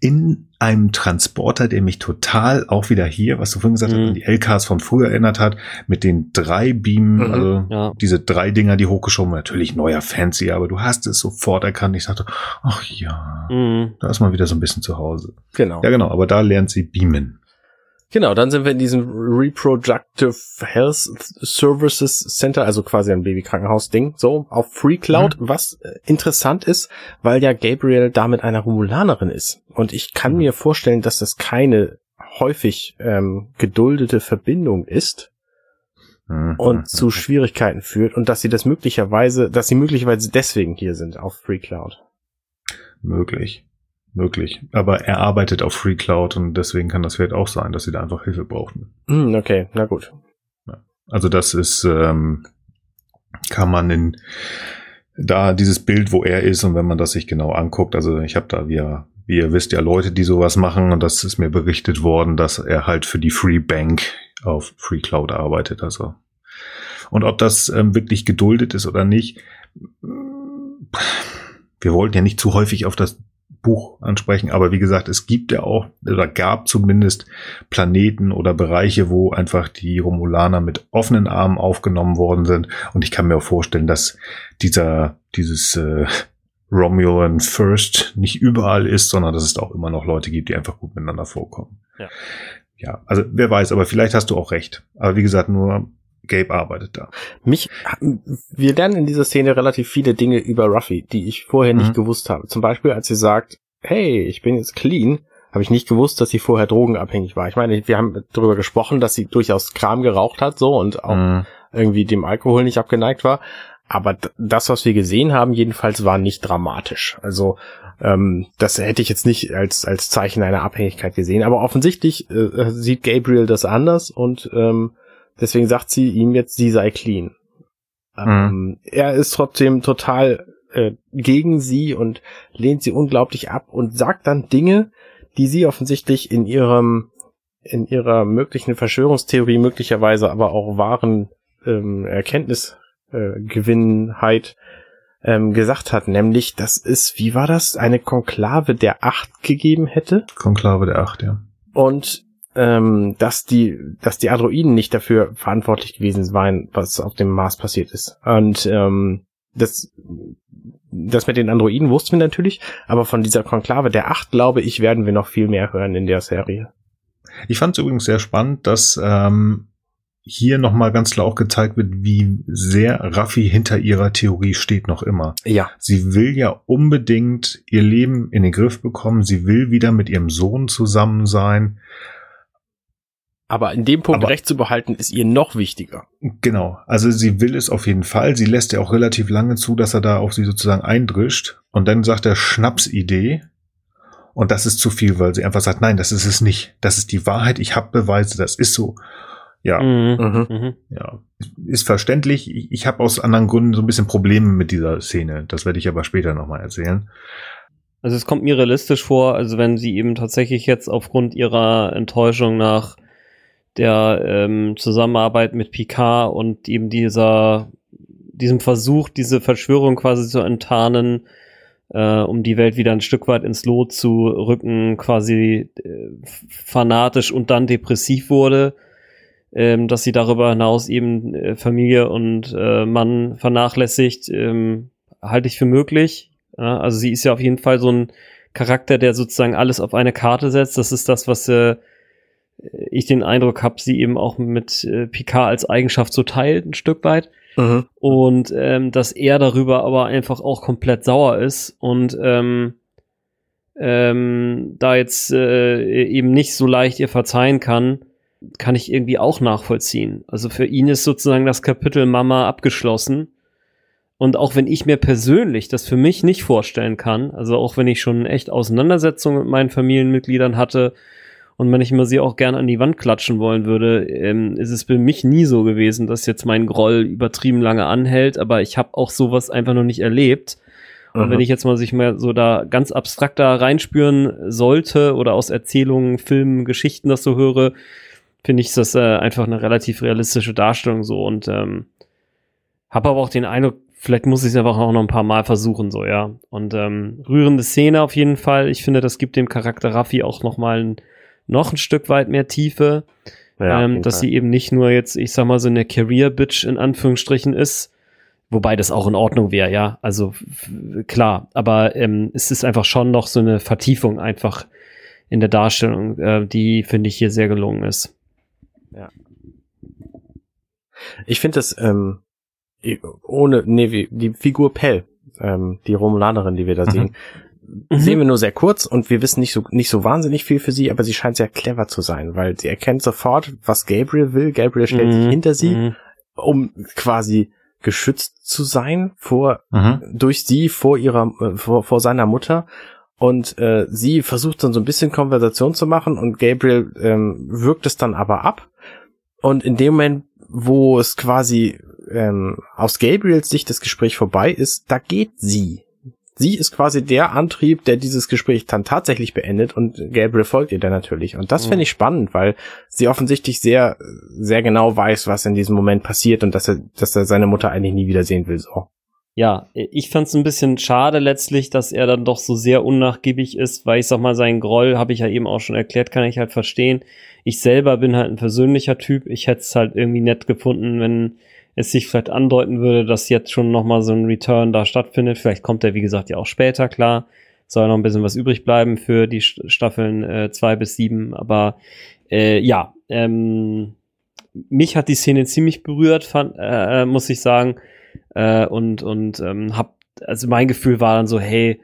in einem Transporter, der mich total auch wieder hier, was du vorhin gesagt mhm. hast, an die LKs von früher erinnert hat, mit den drei Beamen, mhm, also ja. diese drei Dinger, die hochgeschoben, natürlich neuer Fancy, aber du hast es sofort erkannt. Ich sagte, ach ja, mhm. da ist man wieder so ein bisschen zu Hause. Genau. Ja, genau, aber da lernt sie beamen. Genau, dann sind wir in diesem Reproductive Health Services Center, also quasi ein Babykrankenhaus-Ding, so auf Free Cloud, mhm. was äh, interessant ist, weil ja Gabriel damit einer Romulanerin ist. Und ich kann mhm. mir vorstellen, dass das keine häufig ähm, geduldete Verbindung ist mhm. und zu Schwierigkeiten führt und dass sie das möglicherweise, dass sie möglicherweise deswegen hier sind auf Free Cloud. Möglich möglich. Aber er arbeitet auf Free Cloud und deswegen kann das vielleicht auch sein, dass sie da einfach Hilfe brauchten. Mm, okay, na gut. Also das ist, ähm, kann man in da dieses Bild, wo er ist und wenn man das sich genau anguckt, also ich habe da, wie ihr, wie ihr wisst, ja Leute, die sowas machen und das ist mir berichtet worden, dass er halt für die Free Bank auf Free Cloud arbeitet. Also und ob das ähm, wirklich geduldet ist oder nicht, wir wollten ja nicht zu häufig auf das Buch ansprechen. Aber wie gesagt, es gibt ja auch, oder gab zumindest Planeten oder Bereiche, wo einfach die Romulaner mit offenen Armen aufgenommen worden sind. Und ich kann mir auch vorstellen, dass dieser, dieses äh, Romulan First nicht überall ist, sondern dass es auch immer noch Leute gibt, die einfach gut miteinander vorkommen. Ja. Ja, also wer weiß, aber vielleicht hast du auch recht. Aber wie gesagt, nur Gabe arbeitet da. Mich, wir lernen in dieser Szene relativ viele Dinge über Ruffy, die ich vorher mhm. nicht gewusst habe. Zum Beispiel, als sie sagt, hey, ich bin jetzt clean, habe ich nicht gewusst, dass sie vorher drogenabhängig war. Ich meine, wir haben darüber gesprochen, dass sie durchaus Kram geraucht hat, so, und auch mhm. irgendwie dem Alkohol nicht abgeneigt war. Aber das, was wir gesehen haben, jedenfalls war nicht dramatisch. Also ähm, das hätte ich jetzt nicht als als Zeichen einer Abhängigkeit gesehen. Aber offensichtlich äh, sieht Gabriel das anders und ähm, Deswegen sagt sie ihm jetzt, sie sei clean. Mhm. Ähm, er ist trotzdem total äh, gegen sie und lehnt sie unglaublich ab und sagt dann Dinge, die sie offensichtlich in ihrem in ihrer möglichen Verschwörungstheorie möglicherweise aber auch wahren ähm, Erkenntnisgewinnheit äh, ähm, gesagt hat, nämlich, dass es, wie war das, eine Konklave der Acht gegeben hätte? Konklave der Acht, ja. Und ähm, dass die, dass die Androiden nicht dafür verantwortlich gewesen waren, was auf dem Mars passiert ist. Und ähm, das, das mit den Androiden wussten wir natürlich, aber von dieser Konklave der Acht, glaube ich, werden wir noch viel mehr hören in der Serie. Ich fand es übrigens sehr spannend, dass ähm, hier nochmal ganz klar auch gezeigt wird, wie sehr Raffi hinter ihrer Theorie steht noch immer. Ja. Sie will ja unbedingt ihr Leben in den Griff bekommen. Sie will wieder mit ihrem Sohn zusammen sein. Aber in dem Punkt Aber- Recht zu behalten, ist ihr noch wichtiger. Genau. Also sie will es auf jeden Fall. Sie lässt ja auch relativ lange zu, dass er da auf sie sozusagen eindrischt. Und dann sagt er Schnapsidee. Und das ist zu viel, weil sie einfach sagt, nein, das ist es nicht. Das ist die Wahrheit. Ich habe Beweise. Das ist so. Ja. Mhm. Mhm. Mhm. Ja, ist verständlich. Ich, ich habe aus anderen Gründen so ein bisschen Probleme mit dieser Szene. Das werde ich aber später nochmal erzählen. Also es kommt mir realistisch vor, also wenn sie eben tatsächlich jetzt aufgrund ihrer Enttäuschung nach der ähm, Zusammenarbeit mit Picard und eben dieser diesem Versuch, diese Verschwörung quasi zu enttarnen, äh, um die Welt wieder ein Stück weit ins Lot zu rücken, quasi äh, fanatisch und dann depressiv wurde, ähm, dass sie darüber hinaus eben äh, Familie und äh, Mann vernachlässigt, ähm, halte ich für möglich. Ja, also sie ist ja auf jeden Fall so ein Charakter, der sozusagen alles auf eine Karte setzt. Das ist das, was äh, ich den Eindruck habe, sie eben auch mit äh, Picard als Eigenschaft so teilt, ein Stück weit. Mhm. Und ähm, dass er darüber aber einfach auch komplett sauer ist und ähm, ähm, da jetzt äh, eben nicht so leicht ihr verzeihen kann, kann ich irgendwie auch nachvollziehen. Also für ihn ist sozusagen das Kapitel Mama abgeschlossen. Und auch wenn ich mir persönlich das für mich nicht vorstellen kann, also auch wenn ich schon echt Auseinandersetzungen mit meinen Familienmitgliedern hatte und wenn ich immer sie auch gern an die Wand klatschen wollen würde, ähm, ist es für mich nie so gewesen, dass jetzt mein Groll übertrieben lange anhält, aber ich habe auch sowas einfach noch nicht erlebt. Und Mhm. wenn ich jetzt mal sich mal so da ganz abstrakt da reinspüren sollte oder aus Erzählungen, Filmen, Geschichten das so höre, finde ich das äh, einfach eine relativ realistische Darstellung so und ähm, habe aber auch den Eindruck, vielleicht muss ich es einfach auch noch ein paar Mal versuchen so ja und ähm, rührende Szene auf jeden Fall. Ich finde, das gibt dem Charakter Raffi auch noch mal ein, noch ein Stück weit mehr Tiefe, Ja, ähm, dass Fall. sie eben nicht nur jetzt, ich sag mal so eine Career Bitch in Anführungsstrichen ist, wobei das auch in Ordnung wäre, ja, also klar, aber ähm, es ist einfach schon noch so eine Vertiefung einfach in der Darstellung, äh, die finde ich hier sehr gelungen ist. Ich finde das, ähm, ohne, nee, wie- die Figur Pell, ähm, die Romulanerin, die wir da Mhm. sehen, sehen wir nur sehr kurz und wir wissen nicht so, nicht so wahnsinnig viel für sie, aber sie scheint sehr clever zu sein, weil sie erkennt sofort, was Gabriel will. Gabriel stellt sich Mhm, hinter sie, mhm. um quasi geschützt zu sein vor, Mhm. durch sie vor ihrer, äh, vor, vor seiner Mutter. Und äh, sie versucht dann so ein bisschen Konversation zu machen und Gabriel ähm, wirkt es dann aber ab. Und in dem Moment, wo es quasi ähm, aus Gabriels Sicht das Gespräch vorbei ist, da geht sie. Sie ist quasi der Antrieb, der dieses Gespräch dann tatsächlich beendet und Gabriel folgt ihr dann natürlich. Und das Mhm. finde ich spannend, weil sie offensichtlich sehr, sehr genau weiß, was in diesem Moment passiert und dass er, dass er seine Mutter eigentlich nie wiedersehen will. So. Ja, ich fand es ein bisschen schade letztlich, dass er dann doch so sehr unnachgiebig ist, weil ich sag mal, seinen Groll, habe ich ja eben auch schon erklärt, kann ich halt verstehen. Ich selber bin halt ein persönlicher Typ. Ich hätte es halt irgendwie nett gefunden, wenn es sich vielleicht andeuten würde, dass jetzt schon nochmal so ein Return da stattfindet. Vielleicht kommt er, wie gesagt, ja auch später, klar. Soll noch ein bisschen was übrig bleiben für die St- Staffeln äh, zwei bis sieben. Aber äh, ja, ähm, mich hat die Szene ziemlich berührt, fand, äh, muss ich sagen. Äh, und und ähm, hab, also mein Gefühl war dann so, hey,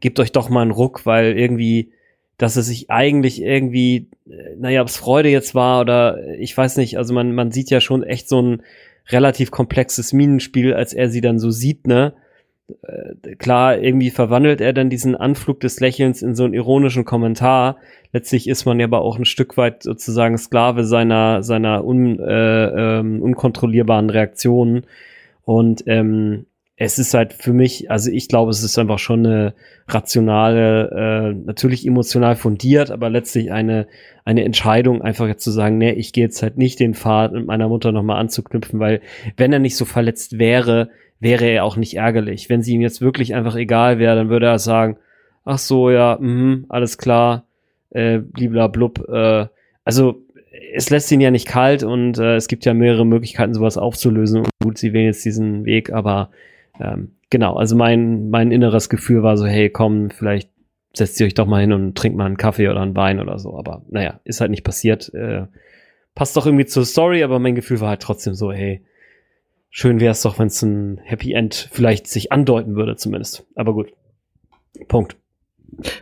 gebt euch doch mal einen Ruck, weil irgendwie, dass es sich eigentlich irgendwie, äh, naja, ob es Freude jetzt war oder äh, ich weiß nicht, also man, man sieht ja schon echt so ein relativ komplexes Minenspiel, als er sie dann so sieht, ne? Äh, Klar, irgendwie verwandelt er dann diesen Anflug des Lächelns in so einen ironischen Kommentar. Letztlich ist man ja aber auch ein Stück weit sozusagen Sklave seiner, seiner un, äh, ähm, unkontrollierbaren Reaktionen. Und ähm, es ist halt für mich, also ich glaube, es ist einfach schon eine rationale, äh, natürlich emotional fundiert, aber letztlich eine, eine Entscheidung, einfach jetzt zu sagen, nee, ich gehe jetzt halt nicht den Pfad mit meiner Mutter nochmal anzuknüpfen, weil wenn er nicht so verletzt wäre, wäre er auch nicht ärgerlich. Wenn sie ihm jetzt wirklich einfach egal wäre, dann würde er sagen, ach so, ja, mh, alles klar, äh, bliblablub, äh, also es lässt ihn ja nicht kalt und äh, es gibt ja mehrere Möglichkeiten, sowas aufzulösen. Und gut, sie wählen jetzt diesen Weg, aber ähm, genau, also mein, mein inneres Gefühl war so, hey, komm, vielleicht setzt ihr euch doch mal hin und trinkt mal einen Kaffee oder einen Wein oder so. Aber naja, ist halt nicht passiert. Äh, passt doch irgendwie zur Story, aber mein Gefühl war halt trotzdem so, hey, schön wäre es doch, wenn es ein Happy End vielleicht sich andeuten würde, zumindest. Aber gut. Punkt.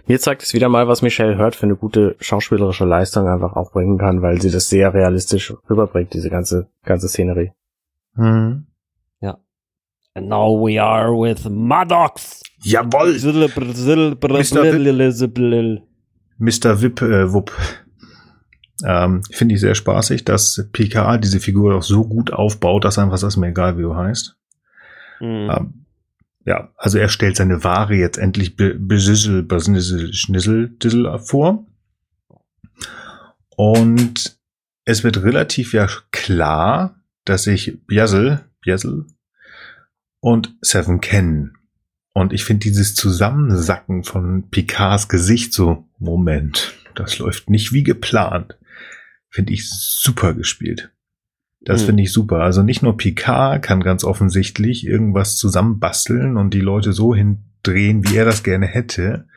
Mir zeigt es wieder mal, was Michelle Hurt für eine gute schauspielerische Leistung einfach auch bringen kann, weil sie das sehr realistisch rüberbringt, diese ganze, ganze Szenerie. Mhm. And now we are with Maddox. Jawoll! Mr. Wip, äh, Wupp. Ähm, Finde ich sehr spaßig, dass PK diese Figur auch so gut aufbaut, dass einfach das ist mir egal, wie du heißt. Mhm. Ähm, ja, also er stellt seine Ware jetzt endlich Besissel, Besissel, Schnissel, Dissel vor. Und es wird relativ ja klar, dass sich Biasel, Biasel und Seven kennen. Und ich finde dieses Zusammensacken von Picards Gesicht so, Moment, das läuft nicht wie geplant. Finde ich super gespielt. Das Mhm. finde ich super. Also nicht nur Picard kann ganz offensichtlich irgendwas zusammenbasteln und die Leute so hindrehen, wie er das gerne hätte.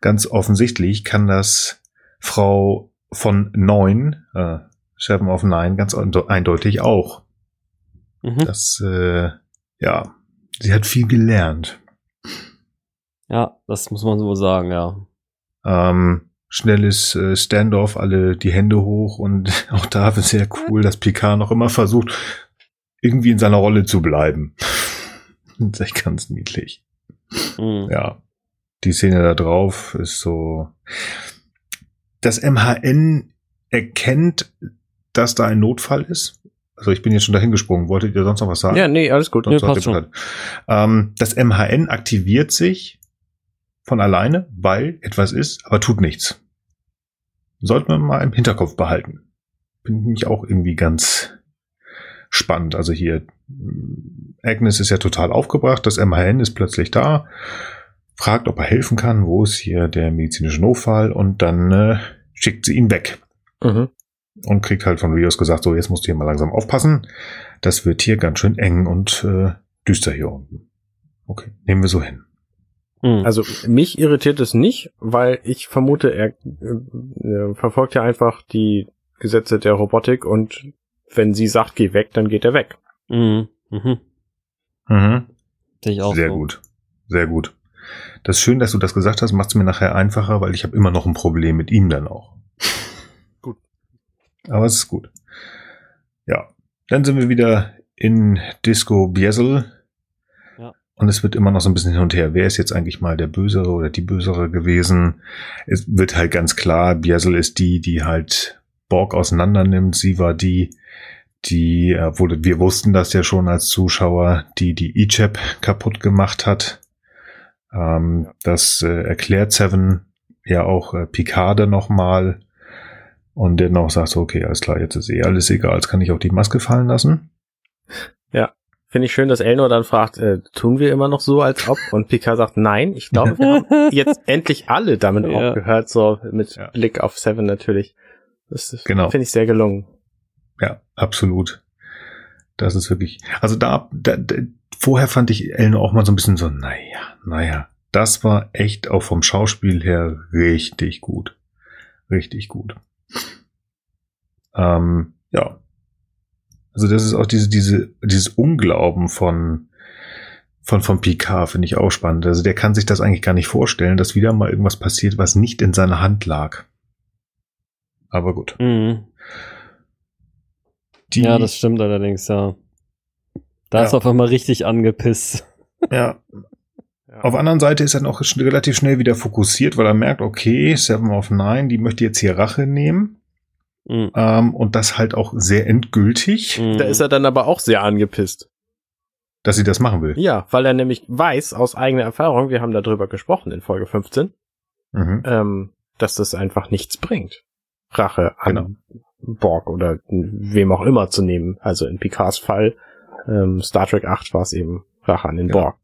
Ganz offensichtlich kann das Frau von neun, äh, Seven of Nine, ganz einde- eindeutig auch. Mhm. Das, äh, ja, sie hat viel gelernt. Ja, das muss man so sagen, ja. Ähm, schnelles äh, Standoff, alle die Hände hoch und auch da ist sehr cool, dass Picard noch immer versucht, irgendwie in seiner Rolle zu bleiben. Das ist echt ganz niedlich. Mhm. Ja. Die Szene da drauf ist so. Das MHN erkennt, dass da ein Notfall ist. Also ich bin jetzt schon dahin gesprungen. Wolltet ihr sonst noch was sagen? Ja, nee, alles gut. Nee, passt Bescheid. Ähm, das MHN aktiviert sich von alleine, weil etwas ist, aber tut nichts. Sollten wir mal im Hinterkopf behalten. Bin nämlich auch irgendwie ganz spannend. Also hier, mh, Agnes ist ja total aufgebracht, das MHN ist plötzlich da, fragt, ob er helfen kann, wo ist hier der medizinische Notfall und dann äh, schickt sie ihn weg Mhm. Und kriegt halt von Rios gesagt, so jetzt musst du hier mal langsam aufpassen. Das wird hier ganz schön eng und äh, düster hier unten. Okay, nehmen wir so hin. Mhm. Also mich irritiert es nicht, weil ich vermute, er äh, äh, verfolgt ja einfach die Gesetze der Robotik und wenn sie sagt, geh weg, dann geht er weg. Mhm. Mhm. Mhm. Sehe ich auch Sehr so. gut, sehr gut. Das ist schön, dass du das gesagt hast, macht es mir nachher einfacher, weil ich habe immer noch ein Problem mit ihm dann auch. Aber es ist gut. Ja, dann sind wir wieder in Disco Biesel. Ja. Und es wird immer noch so ein bisschen hin und her. Wer ist jetzt eigentlich mal der Bösere oder die Bösere gewesen? Es wird halt ganz klar, Biesel ist die, die halt Borg auseinander nimmt. Sie war die, die, wurde, wir wussten das ja schon als Zuschauer, die die E-Chap kaputt gemacht hat. Ähm, Das äh, erklärt Seven ja auch äh, Picard nochmal. Und der noch sagt so, okay, alles klar, jetzt ist eh alles egal, jetzt kann ich auch die Maske fallen lassen. Finde ich schön, dass Elnor dann fragt, äh, tun wir immer noch so, als ob? Und Picard sagt, nein, ich glaube, wir haben jetzt endlich alle damit Ja. aufgehört, so mit Ja. Blick auf Seven natürlich. Das Genau. finde ich sehr gelungen. Ja, absolut. Das ist wirklich, also da, da, da vorher fand ich Elno auch mal so ein bisschen so, naja, naja. Das war echt auch vom Schauspiel her richtig gut. Richtig gut. Ähm, ja. Also das ist auch diese, diese, dieses Unglauben von, von, von Picard finde ich auch spannend. Also der kann sich das eigentlich gar nicht vorstellen, dass wieder mal irgendwas passiert, was nicht in seiner Hand lag. Aber gut. Mhm. Die, Ja, das stimmt allerdings, ja. Da Ja. ist auf einmal richtig angepisst. ja, Ja. Auf der anderen Seite ist er noch sch- relativ schnell wieder fokussiert, weil er merkt, okay, Seven of Nine, die möchte jetzt hier Rache nehmen. Mhm. Ähm, und das halt auch sehr endgültig, Mhm. Da ist er dann aber auch sehr angepisst. dass sie das machen will. Ja, weil er nämlich weiß aus eigener Erfahrung, wir haben darüber gesprochen in Folge 15, Mhm. ähm, dass das einfach nichts bringt. Rache an Genau. Borg oder wem auch immer zu nehmen. Also in Picards Fall, ähm, Star Trek 8 war es eben Rache an den Ja. Borg.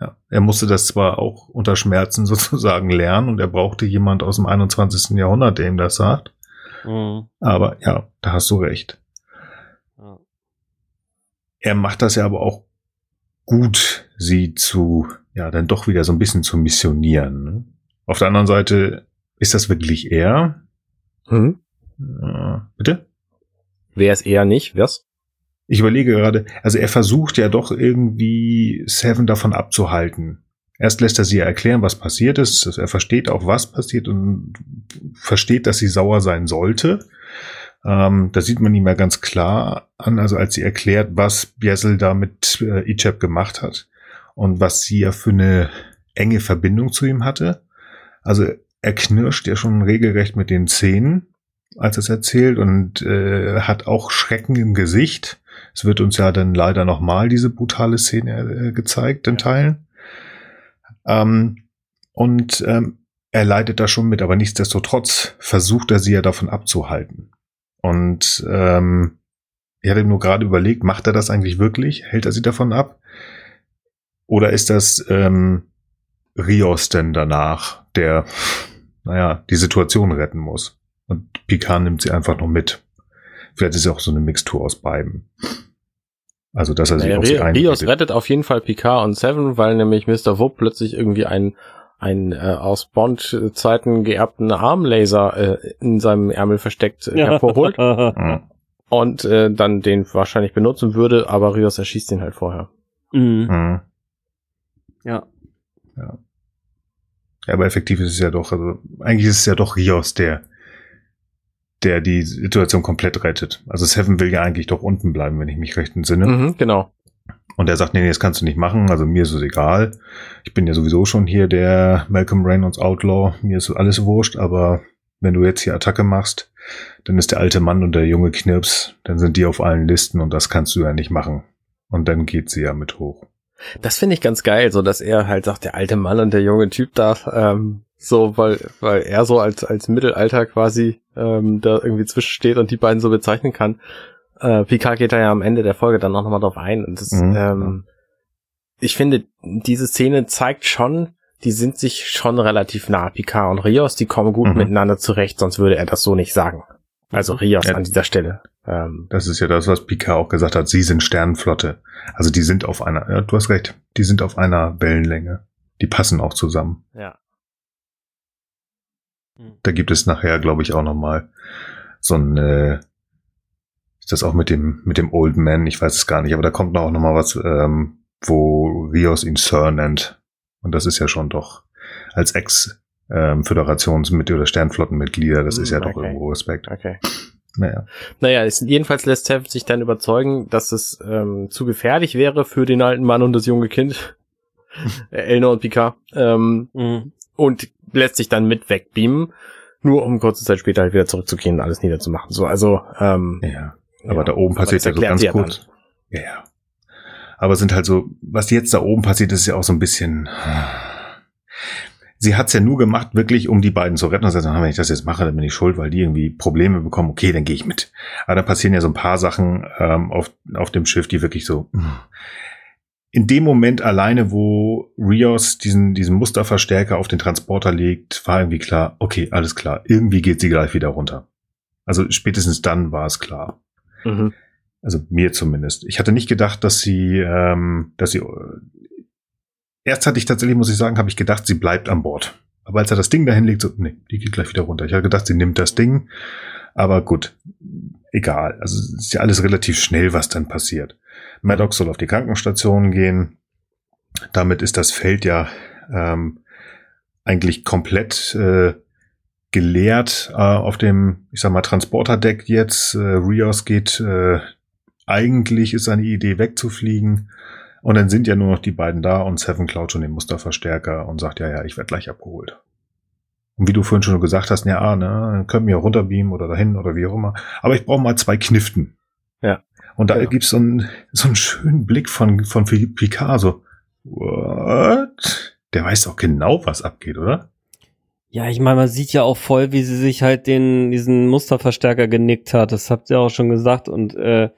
Ja. Er musste das zwar auch unter Schmerzen sozusagen lernen und er brauchte jemand aus dem 21. Jahrhundert, der ihm das sagt. Mhm. Aber ja, da hast du recht. Ja. Er macht das ja aber auch gut, sie zu, ja, dann doch wieder so ein bisschen zu missionieren. Ne? Auf der anderen Seite, ist das wirklich er? Hm? Äh, bitte? Wäre es eher nicht, was? Ich überlege gerade, also er versucht ja doch irgendwie Seven davon abzuhalten. Erst lässt er sie erklären, was passiert ist. Er versteht auch, was passiert und versteht, dass sie sauer sein sollte. Ähm, da sieht man ihm ja ganz klar an, also als sie erklärt, was Biesel da mit äh, Ichab gemacht hat und was sie ja für eine enge Verbindung zu ihm hatte. Also er knirscht ja schon regelrecht mit den Zähnen, als er es erzählt und äh, hat auch Schrecken im Gesicht. Es wird uns ja dann leider nochmal diese brutale Szene äh, gezeigt in Teilen. Ähm, und ähm, er leidet da schon mit, aber nichtsdestotrotz versucht er sie ja davon abzuhalten. Und ähm, ich hatte nur gerade überlegt, macht er das eigentlich wirklich? Hält er sie davon ab? Oder ist das ähm, Rios denn danach, der, naja, die Situation retten muss? Und Picard nimmt sie einfach nur mit. Vielleicht ist es auch so eine Mixtur aus beiden. Also, dass er naja, sich auf sie Rios rettet auf jeden Fall Picard und Seven, weil nämlich Mr. Wupp plötzlich irgendwie ein ein äh, aus Bond-Zeiten geerbten Armlaser äh, in seinem Ärmel versteckt äh, hervorholt und äh, dann den wahrscheinlich benutzen würde, aber Rios erschießt ihn halt vorher. Mhm. Mhm. Ja. Ja. Ja, aber effektiv ist es ja doch, also eigentlich ist es ja doch Rios, der der die Situation komplett rettet. Also Seven will ja eigentlich doch unten bleiben, wenn ich mich recht entsinne. Mhm, genau. Und er sagt, nee, nee, das kannst du nicht machen, also mir ist es egal. Ich bin ja sowieso schon hier der Malcolm Reynolds Outlaw, mir ist alles wurscht, aber wenn du jetzt hier Attacke machst, dann ist der alte Mann und der junge Knirps, dann sind die auf allen Listen und das kannst du ja nicht machen. Und dann geht sie ja mit hoch. Das finde ich ganz geil, so dass er halt sagt, der alte Mann und der junge Typ da, ähm, so, weil, weil er so als, als Mittelalter quasi ähm, da irgendwie zwischensteht und die beiden so bezeichnen kann. Äh, Picard geht da ja am Ende der Folge dann auch nochmal drauf ein. Und das, mhm. ähm, ich finde, diese Szene zeigt schon, die sind sich schon relativ nah. Picard und Rios, die kommen gut mhm. miteinander zurecht, sonst würde er das so nicht sagen. Also Rios ja, an dieser Stelle. Ähm, das ist ja das, was Picard auch gesagt hat. Sie sind Sternenflotte. Also die sind auf einer, ja, du hast recht, die sind auf einer Wellenlänge. Die passen auch zusammen. Ja. Da gibt es nachher, glaube ich, auch noch mal so ein, äh, ist das auch mit dem mit dem Old Man? Ich weiß es gar nicht, aber da kommt auch noch mal was, ähm, wo Rios ihn Sir nennt. Und das ist ja schon doch als Ex ähm, Föderationsmitglied oder Sternflottenmitglieder, das ist ja okay. doch irgendwo Respekt. Okay. Naja. Naja, es, jedenfalls lässt Seven sich dann überzeugen, dass es ähm, zu gefährlich wäre für den alten Mann und das junge Kind. Elnor und Picard. Ähm, mhm. Und lässt sich dann mit wegbeamen, nur um kurze Zeit später halt wieder zurückzugehen und alles niederzumachen. So, also, ähm, ja. Aber ja, da oben passiert ja so ganz kurz. Ja, ja. Aber sind halt so, was jetzt da oben passiert, ist ja auch so ein bisschen. Sie hat's ja nur gemacht, wirklich, um die beiden zu retten. Und sagt, wenn ich das jetzt mache, dann bin ich schuld, weil die irgendwie Probleme bekommen. Okay, dann gehe ich mit. Aber da passieren ja so ein paar Sachen ähm, auf, auf dem Schiff, die wirklich so in dem Moment alleine, wo Rios diesen, diesen Musterverstärker auf den Transporter legt, war irgendwie klar, okay, alles klar, irgendwie geht sie gleich wieder runter. Also spätestens dann war es klar. Mhm. Also mir zumindest. Ich hatte nicht gedacht, dass sie, ähm, dass sie. Erst hatte ich tatsächlich, muss ich sagen, habe ich gedacht, sie bleibt an Bord. Aber als er das Ding dahin legt, so, nee, die geht gleich wieder runter. Ich habe gedacht, sie nimmt das Ding. Aber gut, egal. Also es ist ja alles relativ schnell, was dann passiert. Maddox soll auf die Krankenstation gehen. Damit ist das Feld ja ähm, eigentlich komplett äh, geleert äh, auf dem, ich sag mal, Transporterdeck jetzt. Äh, Rios geht, äh, eigentlich ist seine Idee wegzufliegen. Und dann sind ja nur noch die beiden da und Seven klaut schon den Musterverstärker und sagt, ja, ja, ich werde gleich abgeholt. Und wie du vorhin schon gesagt hast, ja, ne, können wir runterbeamen oder dahin oder wie auch immer. Aber ich brauche mal zwei Kniften. Ja. Und da genau. gibt's so einen, so einen schönen Blick von, von Picard, so, what? Der weiß doch genau, was abgeht, oder? Ja, ich meine, man sieht ja auch voll, wie sie sich halt den, diesen Musterverstärker genickt hat. Das habt ihr auch schon gesagt. Und äh,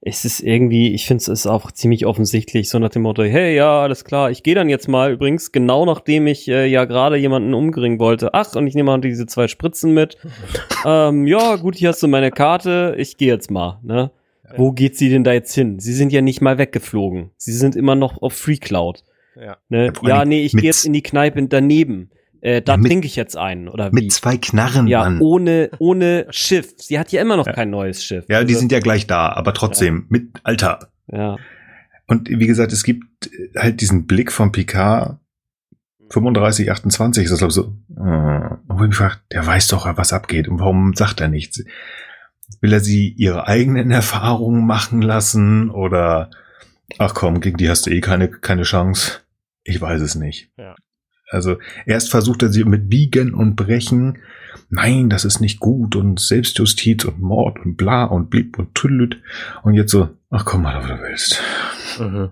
es ist irgendwie, ich finde es ist auch ziemlich offensichtlich, so nach dem Motto, hey, ja, alles klar, ich gehe dann jetzt mal, übrigens, genau nachdem ich äh, ja gerade jemanden umbringen wollte. Ach, und ich nehme mal diese zwei Spritzen mit. ähm, ja, gut, hier hast du meine Karte, ich gehe jetzt mal, ne? Wo geht sie denn da jetzt hin? Sie sind ja nicht mal weggeflogen. Sie sind immer noch auf Free Cloud. Ja, ne? ja nee, ich gehe jetzt in die Kneipe daneben. äh, da Ja, trinke ich jetzt einen oder wie? Mit zwei Knarren, ja, Mann. ohne ohne Schiff. Sie hat ja immer noch Ja. kein neues Schiff. Ja, die Also, sind ja gleich da, aber trotzdem, mit Alter. ja. Und wie gesagt, es gibt halt diesen Blick von Picard 35, 28, ist das glaube ich so, äh, wo ich mich frage, der weiß doch, was abgeht und warum sagt er nichts? Will er sie ihre eigenen Erfahrungen machen lassen oder ach komm, gegen die hast du eh keine, keine Chance? Ich weiß es nicht. Ja. Also erst versucht er sie mit Biegen und Brechen, nein, das ist nicht gut und Selbstjustiz und Mord und bla und blieb und tüdelüt und jetzt so, ach komm mal, was du willst. Mhm.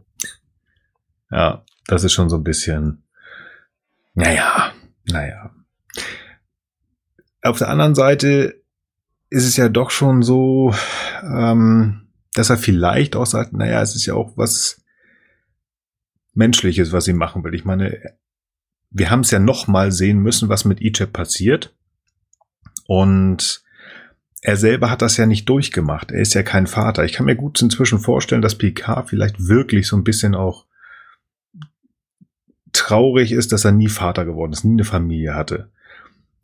Ja, das ist schon so ein bisschen, naja, naja. Auf der anderen Seite ist es ja doch schon so, ähm, dass er vielleicht auch sagt, naja, es ist ja auch was Menschliches, was sie machen will. Ich meine, wir haben es ja noch mal sehen müssen, was mit Egypt passiert. Und er selber hat das ja nicht durchgemacht. Er ist ja kein Vater. Ich kann mir gut inzwischen vorstellen, dass Picard vielleicht wirklich so ein bisschen auch traurig ist, dass er nie Vater geworden ist, nie eine Familie hatte.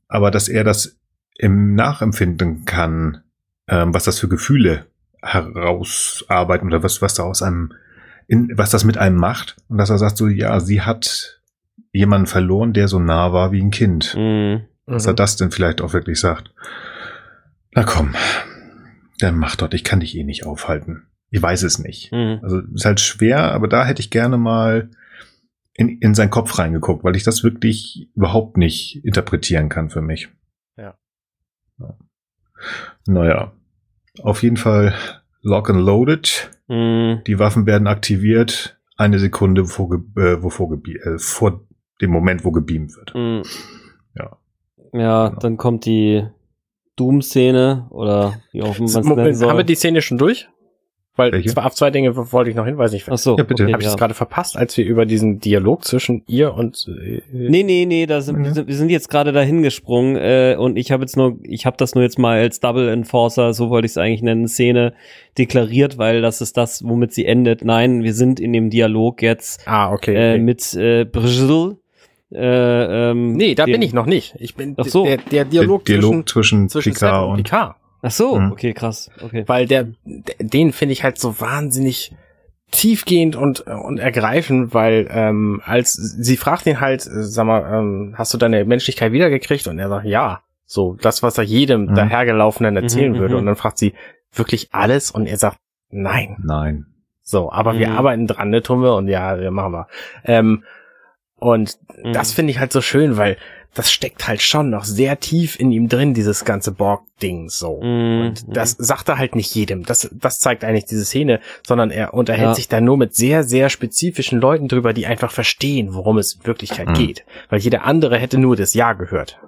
Aber dass er das im Nachempfinden kann, ähm, was das für Gefühle herausarbeiten oder was, was da aus einem, in, was das mit einem macht. Und dass er sagt so, ja, sie hat jemanden verloren, der so nah war wie ein Kind. Mhm. Dass er das denn vielleicht auch wirklich sagt. Na komm, dann mach dort, ich kann dich eh nicht aufhalten. Ich weiß es nicht. Mhm. Also ist halt schwer, aber da hätte ich gerne mal in, in seinen Kopf reingeguckt, weil ich das wirklich überhaupt nicht interpretieren kann für mich. Ja. Ja. Naja, auf jeden Fall lock and loaded. Mhm. Die Waffen werden aktiviert. Eine Sekunde bevor, ge- äh, bevor gebie- äh, vor dem Moment, wo gebeamt wird. Mhm. Ja. Ja, Genau. dann kommt die Doom-Szene oder wie auch immer man es nennen soll. haben wir die Szene schon durch? Weil Welche? zwar auf zwei Dinge wollte ich noch hinweisen. Ich Ach so, Ja, bitte. okay, habe ich das gerade verpasst, als wir über diesen Dialog zwischen ihr und äh, Nee, nee, nee, da sind, Mhm. wir sind- jetzt gerade dahin gesprungen äh, und ich habe jetzt nur, ich habe das nur jetzt mal als Double Enforcer, so wollte ich es eigentlich nennen, Szene deklariert, weil das ist das, womit sie endet. Nein, wir sind in dem Dialog jetzt Ah, okay. äh, okay. mit äh, Brigitte. Äh, ähm, nee, da dem- bin ich noch nicht. Ich bin Ach so. der, der Dialog, Der Dialog zwischen, zwischen, zwischen Picard und Picard. Ach so, Mhm. okay, krass, okay. Weil der, den finde ich halt so wahnsinnig tiefgehend und, und ergreifend, weil ähm, als sie fragt ihn halt, sag mal, ähm, hast du deine Menschlichkeit wiedergekriegt? Und er sagt, ja. So, das, was er jedem Mhm. dahergelaufenen erzählen Mhm, würde. mhm. Und dann fragt sie, wirklich alles? Und er sagt, nein. Nein. So, aber wir Mhm. arbeiten dran, ne, tun wir? Und ja, wir machen wir. Ähm, und Mhm. das finde ich halt so schön, weil das steckt halt schon noch sehr tief in ihm drin, dieses ganze Borg-Ding so. Mhm, Und das sagt er halt nicht jedem. Das, das zeigt eigentlich diese Szene, sondern er unterhält Ja. sich da nur mit sehr, sehr spezifischen Leuten drüber, die einfach verstehen, worum es in Wirklichkeit Mhm. geht. Weil jeder andere hätte nur das Ja gehört.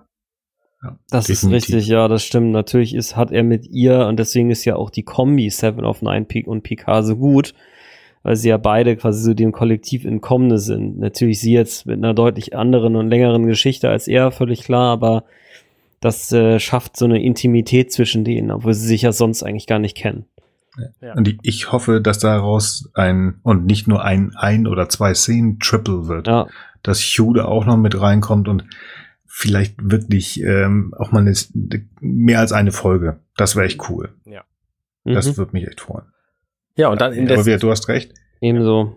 Das Definitiv. ist richtig, ja, das stimmt. Natürlich ist, hat er mit ihr, und deswegen ist ja auch die Kombi Seven of Nine Peak und Picard so gut, weil sie ja beide quasi so dem Kollektiv entkommene sind. Natürlich sie jetzt mit einer deutlich anderen und längeren Geschichte als er, völlig klar, aber das äh, schafft so eine Intimität zwischen denen, obwohl sie sich ja sonst eigentlich gar nicht kennen. Ja. Und ich- hoffe, dass daraus ein, und nicht nur ein, ein oder zwei Szenen Triple wird. Ja, Dass Hugh da auch noch mit reinkommt und vielleicht wirklich ähm, auch mal eine, mehr als eine Folge. Das wäre echt cool. Das mhm. würde mich echt freuen. Ja, und dann in Aber der, wir, du hast recht. ebenso.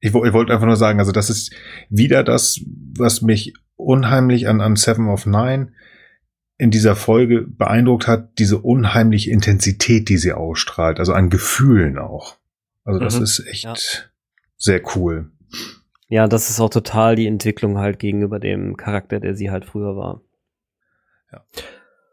Ich, ich wollte einfach nur sagen, also das ist wieder das, was mich unheimlich an, an Seven of Nine in dieser Folge beeindruckt hat, diese unheimliche Intensität, die sie ausstrahlt, also an Gefühlen auch. Also das Mhm. ist echt Ja. sehr cool. Ja, das ist auch total die Entwicklung halt gegenüber dem Charakter, der sie halt früher war.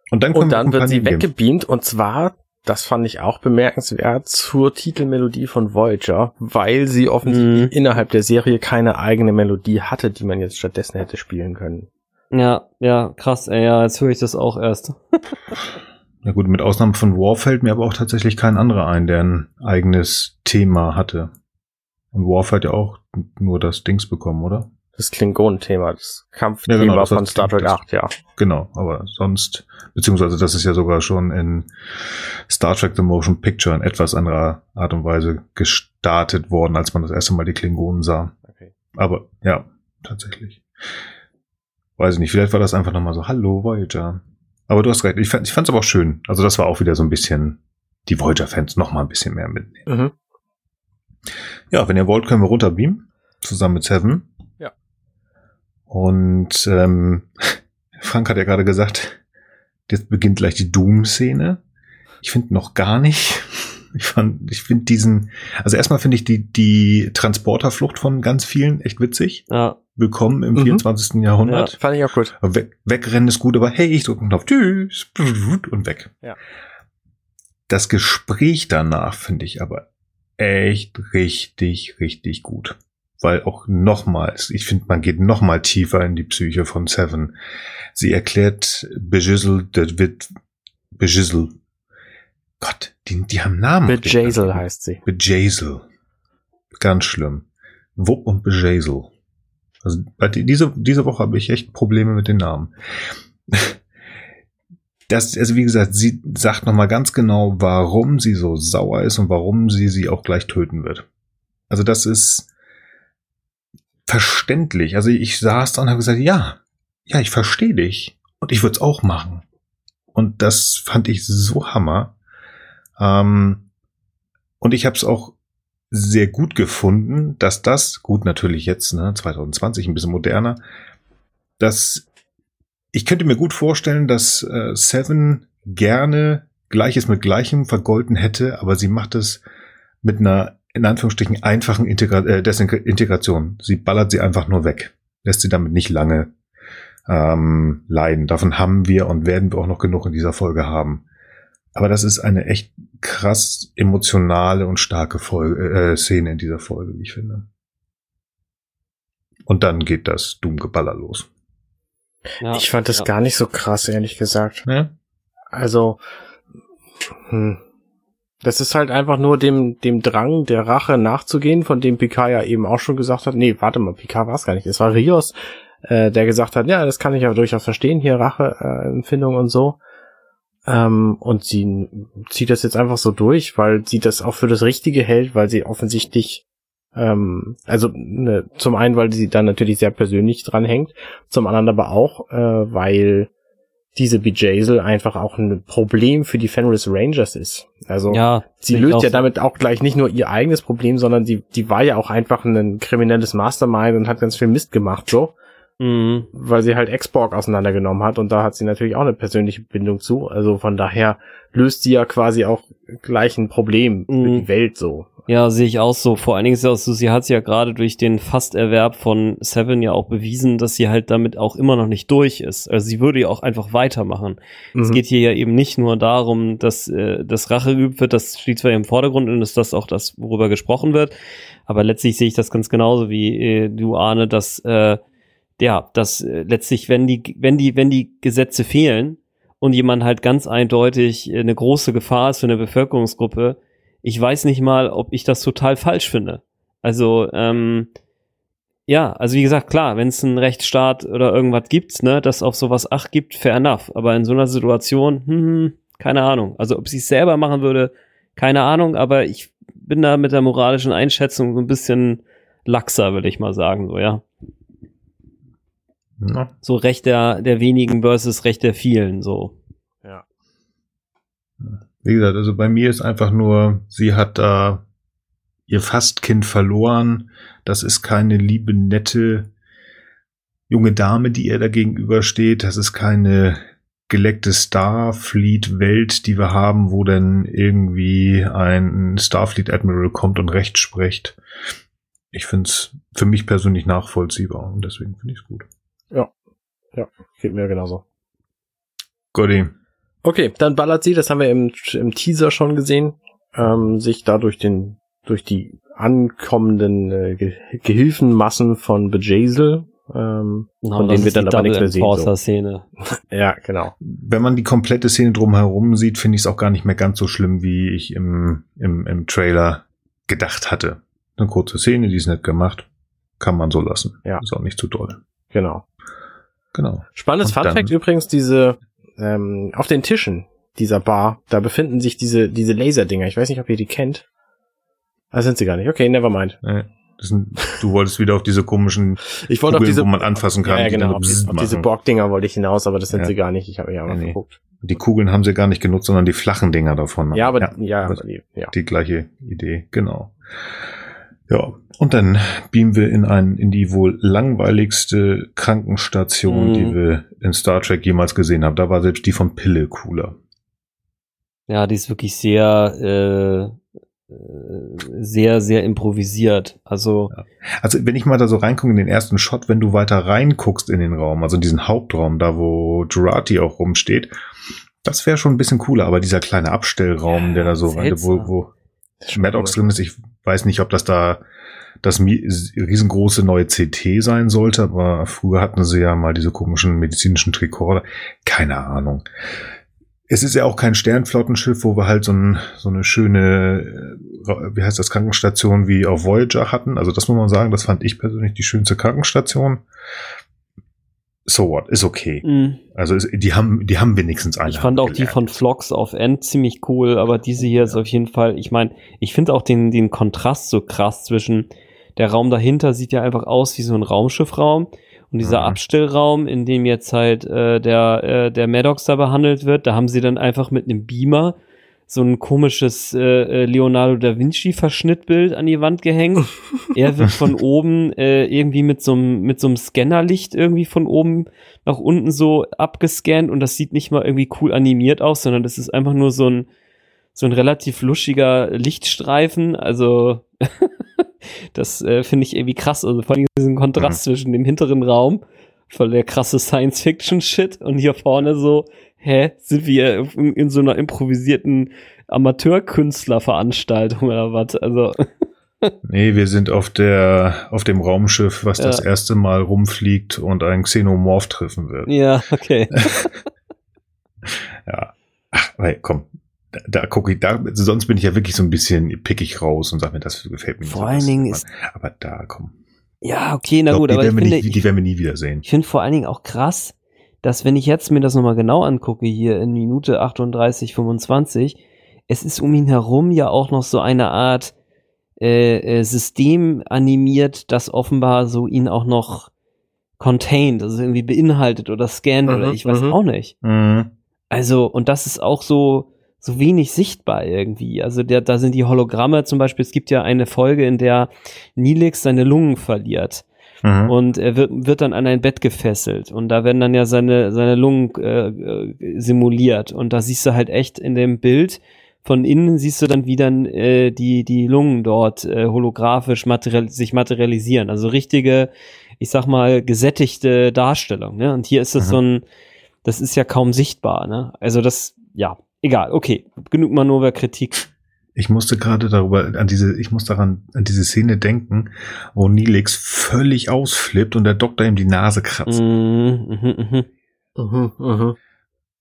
Und dann, kommen und dann wir wird sie weggebeamt und zwar, das fand ich auch bemerkenswert, zur Titelmelodie von Voyager, weil sie offensichtlich Mhm. innerhalb der Serie keine eigene Melodie hatte, die man jetzt stattdessen hätte spielen können. Ja, ja, krass, ey, ja, jetzt höre ich das auch erst. Ja gut, mit Ausnahme von War fällt mir aber auch tatsächlich kein anderer ein, der ein eigenes Thema hatte. Und Worf hat ja auch nur das Dings bekommen, oder? Das Klingonen-Thema, das Kampfthema Ja, genau, von Star Trek das- 8, ja. Genau, aber sonst, beziehungsweise das ist ja sogar schon in Star Trek The Motion Picture in etwas anderer Art und Weise gestartet worden, als man das erste Mal die Klingonen sah. Okay. Aber ja, tatsächlich. weiß ich nicht, vielleicht war das einfach nochmal so, hallo Voyager. Aber du hast recht, ich fand es aber auch schön. Also das war auch wieder so ein bisschen die Voyager-Fans noch mal ein bisschen mehr mitnehmen. Mhm. Ja, wenn ihr wollt, können wir runterbeamen. Zusammen mit Seven. Und ähm, Frank hat ja gerade gesagt, jetzt beginnt gleich die Doom-Szene. Ich finde noch gar nicht. Ich fand, ich finde diesen, also erstmal finde ich die, die Transporterflucht von ganz vielen echt witzig. Ja. Willkommen im mhm. 24. Jahrhundert. Ja, fand ich auch gut. Weg, wegrennen ist gut, aber hey, ich drücke einen Knopf, tschüss, und weg. Ja. Das Gespräch danach finde ich aber echt richtig, richtig gut. Weil auch nochmals, ich finde, man geht nochmal tiefer in die Psyche von Seven. Sie erklärt Bejizzle, das wird Bejizzle. Gott, die, die haben Namen. Bejazel heißt sie. Bejazel. Ganz schlimm. Wupp und Bejazel. Also diese, diese Woche habe ich echt Probleme mit den Namen das, also wie gesagt, sie sagt nochmal ganz genau, warum sie so sauer ist und warum sie sie auch gleich töten wird. Also das ist verständlich. Also ich saß da und habe gesagt, ja, ja, ich verstehe dich und ich würde es auch machen. Und das fand ich so hammer. Ähm, und ich habe es auch sehr gut gefunden, dass das, gut natürlich jetzt, ne, 2020 ein bisschen moderner, dass ich könnte mir gut vorstellen, dass äh, Seven gerne Gleiches mit Gleichem vergolten hätte, aber sie macht es mit einer in Anführungsstrichen einfachen Integra äh, Desintegration. Sie ballert sie einfach nur weg, lässt sie damit nicht lange ähm, leiden. Davon haben wir und werden wir auch noch genug in dieser Folge haben. Aber das ist eine echt krass emotionale und starke Folge, äh, Szene in dieser Folge, wie ich finde. Und dann geht das Doom-Geballer los. Ja, ich fand das ja. gar nicht so krass, ehrlich gesagt. Ja? Also, hm. Das ist halt einfach nur dem, dem Drang der Rache nachzugehen, von dem Picard ja eben auch schon gesagt hat. Nee, warte mal, Picard war es gar nicht. Es war Rios, äh, der gesagt hat, ja, das kann ich aber durchaus verstehen, hier Racheempfindung äh, und so. Ähm, und sie zieht das jetzt einfach so durch, weil sie das auch für das Richtige hält, weil sie offensichtlich ähm, also ne, zum einen, weil sie da natürlich sehr persönlich dran hängt, zum anderen aber auch, äh, weil diese Bejazel einfach auch ein Problem für die Fenris Rangers ist. Also ja, sie löst ja so. damit auch gleich nicht nur ihr eigenes Problem, sondern die, die war ja auch einfach ein kriminelles Mastermind und hat ganz viel Mist gemacht, so. Mhm. Weil sie halt Exborg auseinandergenommen hat und da hat sie natürlich auch eine persönliche Bindung zu. Also von daher löst sie ja quasi auch gleich ein Problem mhm. für die Welt so. Ja, sehe ich auch so. Vor allen Dingen ist ja auch so, sie hat ja gerade durch den Fasterwerb von Seven ja auch bewiesen, dass sie halt damit auch immer noch nicht durch ist. Also sie würde ja auch einfach weitermachen. Mhm. Es geht hier ja eben nicht nur darum, dass äh, das Rache geübt wird, das steht zwar im Vordergrund und ist das auch das, worüber gesprochen wird, aber letztlich sehe ich das ganz genauso wie äh, du, Arne, dass äh, ja, dass äh, letztlich, wenn die, wenn die, wenn die Gesetze fehlen und jemand halt ganz eindeutig eine große Gefahr ist für eine Bevölkerungsgruppe, ich weiß nicht mal, ob ich das total falsch finde. Also, ähm, ja, also wie gesagt, klar, wenn es einen Rechtsstaat oder irgendwas gibt, ne, das auf sowas Acht gibt, fair enough. Aber in so einer Situation, hm, hm keine Ahnung. Also ob sie es selber machen würde, keine Ahnung, aber ich bin da mit der moralischen Einschätzung so ein bisschen laxer, würde ich mal sagen, so, ja. ja. So Recht der, der wenigen versus Recht der vielen, so. Ja. Wie gesagt, also bei mir ist einfach nur, sie hat da ihr Fastkind verloren. Das ist keine liebe, nette junge Dame, die ihr da gegenübersteht. Das ist keine geleckte Starfleet-Welt, die wir haben, wo dann irgendwie ein Starfleet-Admiral kommt und Recht spricht. Ich finde es für mich persönlich nachvollziehbar und deswegen finde ich es gut. Ja, ja, geht mir genauso. Gotti. Okay, dann ballert sie, das haben wir im, im Teaser schon gesehen, ähm, sich da durch den, durch die ankommenden äh, Ge Gehilfenmassen von Bejazel, ähm, no, von denen wir dann aber nichts mehr sehen. So. Szene. ja, genau. Wenn man die komplette Szene drumherum sieht, finde ich es auch gar nicht mehr ganz so schlimm, wie ich im, im, im Trailer gedacht hatte. Eine kurze Szene, die ist nett gemacht, kann man so lassen. Ja. Ist auch nicht zu doll. Genau. Genau. Spannendes Funfact übrigens, diese ähm, auf den Tischen dieser Bar, da befinden sich diese, diese Laserdinger. Ich weiß nicht, ob ihr die kennt. Ah, sind sie gar nicht. Okay, never mind. Nee. Sind, du wolltest wieder auf diese komischen ich wollte Kugeln, auf diese, wo man anfassen kann. Ja, genau, auf, die, auf diese Borg-Dinger wollte ich hinaus, aber das sind ja. sie gar nicht. Ich habe ja mal nee. geguckt. Die Kugeln haben sie gar nicht genutzt, sondern die flachen Dinger davon. Ja, aber ja, ja, aber die, ja. die gleiche Idee, genau. Ja, und dann beamen wir in ein, in die wohl langweiligste Krankenstation, mhm. die wir in Star Trek jemals gesehen haben. Da war selbst die von Pille cooler. Ja, die ist wirklich sehr, äh, sehr, sehr improvisiert. Also, ja. also wenn ich mal da so reingucke in den ersten Shot, wenn du weiter reinguckst in den Raum, also in diesen Hauptraum, da wo Jurati auch rumsteht, das wäre schon ein bisschen cooler, aber dieser kleine Abstellraum, ja, der da so, rein, wo, wo Maddox drin ist, ich weiß nicht, ob das da das riesengroße neue CT sein sollte, aber früher hatten sie ja mal diese komischen medizinischen Trikorder. Keine Ahnung. Es ist ja auch kein Sternflottenschiff, wo wir halt so, ein, so eine schöne, äh, wie heißt das, Krankenstation wie auf Voyager hatten. Also das muss man sagen, das fand ich persönlich die schönste Krankenstation. So what, ist okay. Mm. Also die haben, die haben wenigstens eine. Ich fand auch gelernt. die von Flocks auf End ziemlich cool, aber diese hier ja. ist auf jeden Fall, ich meine, ich finde auch den, den Kontrast so krass zwischen der Raum dahinter sieht ja einfach aus wie so ein Raumschiffraum. Und dieser mhm. Abstellraum, in dem jetzt halt äh, der, äh, der Maddox da behandelt wird, da haben sie dann einfach mit einem Beamer so ein komisches äh, äh Leonardo da Vinci Verschnittbild an die Wand gehängt. er wird von oben äh, irgendwie mit so einem mit so einem Scannerlicht irgendwie von oben nach unten so abgescannt und das sieht nicht mal irgendwie cool animiert aus, sondern das ist einfach nur so ein so ein relativ luschiger Lichtstreifen. Also das äh, finde ich irgendwie krass. Also vor allem diesen Kontrast mhm. zwischen dem hinteren Raum, voll der krasse Science-Fiction-Shit und hier vorne so, hä, sind wir in, in so einer improvisierten Amateurkünstlerveranstaltung oder was? Also. nee, wir sind auf der, auf dem Raumschiff, was ja. das erste Mal rumfliegt und einen Xenomorph treffen wird. Ja, okay. ja. Ach, komm, da, da gucke ich, da, sonst bin ich ja wirklich so ein bisschen pickig raus und sage mir, das gefällt mir nicht. Vor so allen Dingen ist. Aber da, komm. Ja, okay, na glaub, gut, aber ich finde, nicht, die werden wir nie wiedersehen. Ich finde vor allen Dingen auch krass, dass wenn ich jetzt mir das nochmal genau angucke, hier in Minute 38, 25, es ist um ihn herum ja auch noch so eine Art äh, äh, System animiert, das offenbar so ihn auch noch contained, also irgendwie beinhaltet oder scannt mhm, oder ich weiß mhm. auch nicht. Mhm. Also, und das ist auch so, so wenig sichtbar irgendwie. Also der, da sind die Hologramme zum Beispiel, es gibt ja eine Folge, in der Nilix seine Lungen verliert. Mhm. Und er wird, wird dann an ein Bett gefesselt und da werden dann ja seine, seine Lungen äh, äh, simuliert. Und da siehst du halt echt in dem Bild, von innen siehst du dann, wie dann äh, die, die Lungen dort äh, holographisch material sich materialisieren. Also richtige, ich sag mal, gesättigte Darstellung. Ne? Und hier ist es mhm. so ein, das ist ja kaum sichtbar. Ne? Also das, ja, egal, okay, genug Manöverkritik. Ich musste gerade darüber an diese, ich muss daran an diese Szene denken, wo Nilix völlig ausflippt und der Doktor ihm die Nase kratzt. Mhm, mhm, mhm. Mhm, mhm.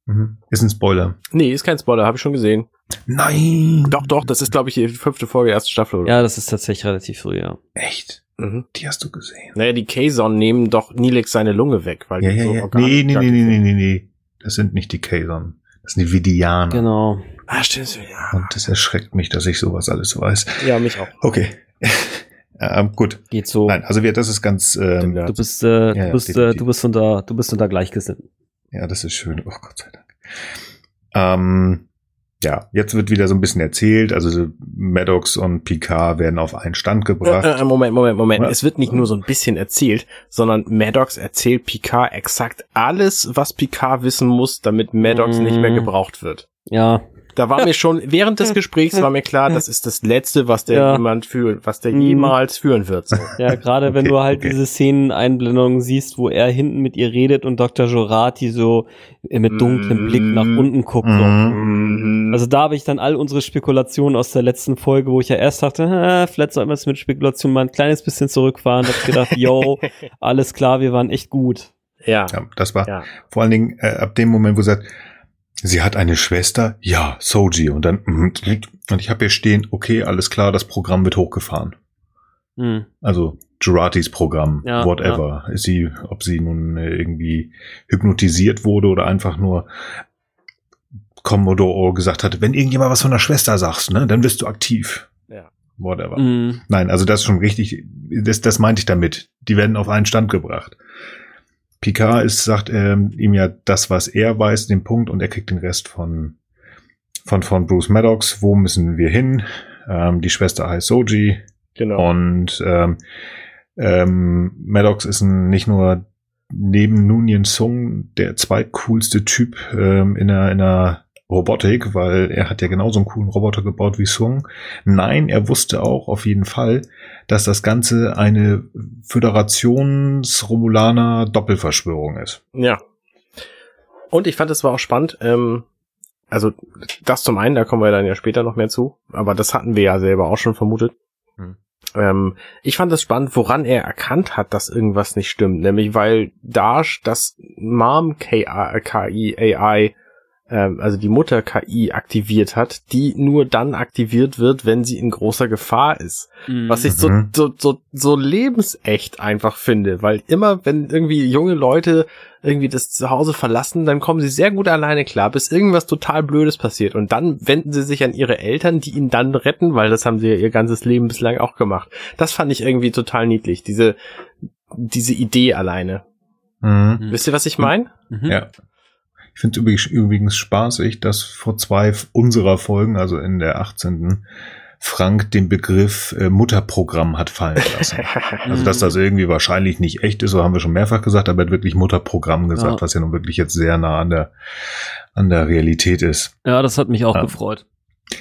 Mhm. Ist ein Spoiler. Nee, ist kein Spoiler, habe ich schon gesehen. Nein. Doch, doch, das ist, glaube ich, die fünfte Folge, erste Staffel. Oder? Ja, das ist tatsächlich relativ früh, ja. Echt? Mhm. Die hast du gesehen. Naja, die Kazon nehmen doch Nilix seine Lunge weg, weil ja, ja, so ja. Nee, nee, nee, nee, nee, nee, nee. Das sind nicht die Kazon. Das sind die Vidianer. Genau. Ah, stimmt. Ja. Und das erschreckt mich, dass ich sowas alles weiß. Ja, mich auch. Okay. ähm, gut. Geht so. Nein, also wir, das ist ganz. Ähm, du bist, äh, ja, du bist, äh, du bist unter, du bist unter Gleichgesinnten. Ja, das ist schön. Oh Gott sei Dank. Ähm, ja, jetzt wird wieder so ein bisschen erzählt. Also Maddox und Picard werden auf einen Stand gebracht. Äh, äh, Moment, Moment, Moment. Was? Es wird nicht nur so ein bisschen erzählt, sondern Maddox erzählt Picard exakt alles, was Picard wissen muss, damit Maddox mm. nicht mehr mm. gebraucht wird. Ja, da war mir schon, während des Gesprächs war mir klar, das ist das Letzte, was der ja. jemand führt, was der mhm. jemals führen wird. So. Ja, gerade wenn okay, du halt okay. diese Szeneneinblendungen siehst, wo er hinten mit ihr redet und Dr. Jorati so mit dunklem Blick nach mhm. unten guckt. So. Mhm. Also da habe ich dann all unsere Spekulationen aus der letzten Folge, wo ich ja erst dachte, vielleicht sollten wir es mit Spekulationen mal ein kleines bisschen zurückfahren. Da hab ich gedacht, yo, alles klar, wir waren echt gut. Ja. ja das war ja. vor allen Dingen äh, ab dem Moment, wo sie sagt, Sie hat eine Schwester? Ja, Soji. Und dann, mhm, und ich habe hier stehen, okay, alles klar, das Programm wird hochgefahren. Mhm. Also Juratis Programm, ja, whatever. Ja. Ist sie, ob sie nun äh, irgendwie hypnotisiert wurde oder einfach nur Commodore gesagt hat, wenn irgendjemand was von der Schwester sagst, ne, dann wirst du aktiv. Ja. whatever. Mm. Nein, also das ist schon richtig, das, das meinte ich damit. Die werden auf einen Stand gebracht. Picard ist, sagt ähm, ihm ja das, was er weiß, den Punkt, und er kriegt den Rest von, von, von Bruce Maddox. Wo müssen wir hin? Ähm, die Schwester heißt Soji. Genau. Und ähm, ähm, Maddox ist ein, nicht nur neben Nunien Sung der zweitcoolste Typ ähm, in einer, in einer Robotik, weil er hat ja genauso einen coolen Roboter gebaut wie Sung. Nein, er wusste auch auf jeden Fall, dass das Ganze eine Föderations-Romulaner Doppelverschwörung ist. Ja. Und ich fand es war auch spannend, ähm, also das zum einen, da kommen wir dann ja später noch mehr zu, aber das hatten wir ja selber auch schon vermutet. Hm. Ähm, ich fand es spannend, woran er erkannt hat, dass irgendwas nicht stimmt, nämlich weil Dash das Mom KI AI also die Mutter KI aktiviert hat, die nur dann aktiviert wird, wenn sie in großer Gefahr ist. Mhm. Was ich so, mhm. so, so, so lebensecht einfach finde, weil immer, wenn irgendwie junge Leute irgendwie das Zuhause verlassen, dann kommen sie sehr gut alleine klar, bis irgendwas total Blödes passiert. Und dann wenden sie sich an ihre Eltern, die ihn dann retten, weil das haben sie ja ihr ganzes Leben bislang auch gemacht. Das fand ich irgendwie total niedlich, diese, diese Idee alleine. Mhm. Wisst ihr, was ich meine? Mhm. Ja. Ich finde es übrigens spaßig, dass vor zwei unserer Folgen, also in der 18. Frank den Begriff äh, Mutterprogramm hat fallen lassen. also dass das irgendwie wahrscheinlich nicht echt ist, so haben wir schon mehrfach gesagt, aber er hat wirklich Mutterprogramm gesagt, ja. was ja nun wirklich jetzt sehr nah an der, an der Realität ist. Ja, das hat mich auch ja. gefreut.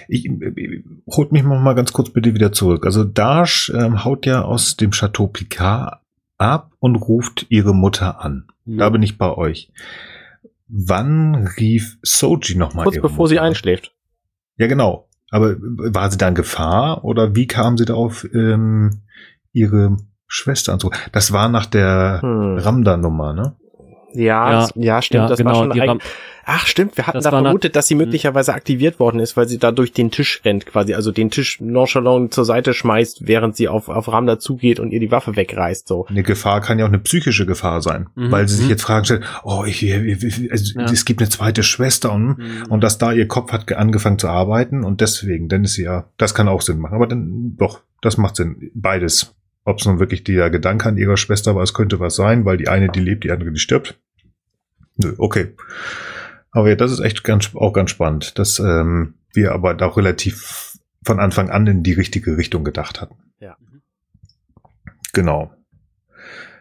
Ich, ich holt mich mal ganz kurz bitte wieder zurück. Also Dash ähm, haut ja aus dem Chateau Picard ab und ruft ihre Mutter an. Ja. Da bin ich bei euch. Wann rief Soji nochmal? Kurz bevor sie einschläft. Ja, genau. Aber war sie da in Gefahr oder wie kam sie darauf, ähm, ihre Schwester anzurufen? Das war nach der hm. Ramda-Nummer, ne? Ja, ja, ja stimmt. Ja, das genau, war schon Ach, stimmt. Wir hatten das da vermutet, dass sie hm. möglicherweise aktiviert worden ist, weil sie da durch den Tisch rennt, quasi. Also den Tisch nonchalant zur Seite schmeißt, während sie auf, auf Ramda zugeht und ihr die Waffe wegreißt, so. Eine Gefahr kann ja auch eine psychische Gefahr sein, mhm. weil sie sich mhm. jetzt fragen stellt, oh, ich, ich, also, ja. es gibt eine zweite Schwester und, mhm. und dass da ihr Kopf hat angefangen zu arbeiten und deswegen, dann ist sie ja, das kann auch Sinn machen. Aber dann, doch, das macht Sinn. Beides. Ob es nun wirklich der Gedanke an ihrer Schwester war, es könnte was sein, weil die eine, die lebt, die andere, die stirbt. Nö, okay. Aber ja, das ist echt ganz, auch ganz spannend, dass ähm, wir aber da relativ von Anfang an in die richtige Richtung gedacht hatten. Ja. Genau.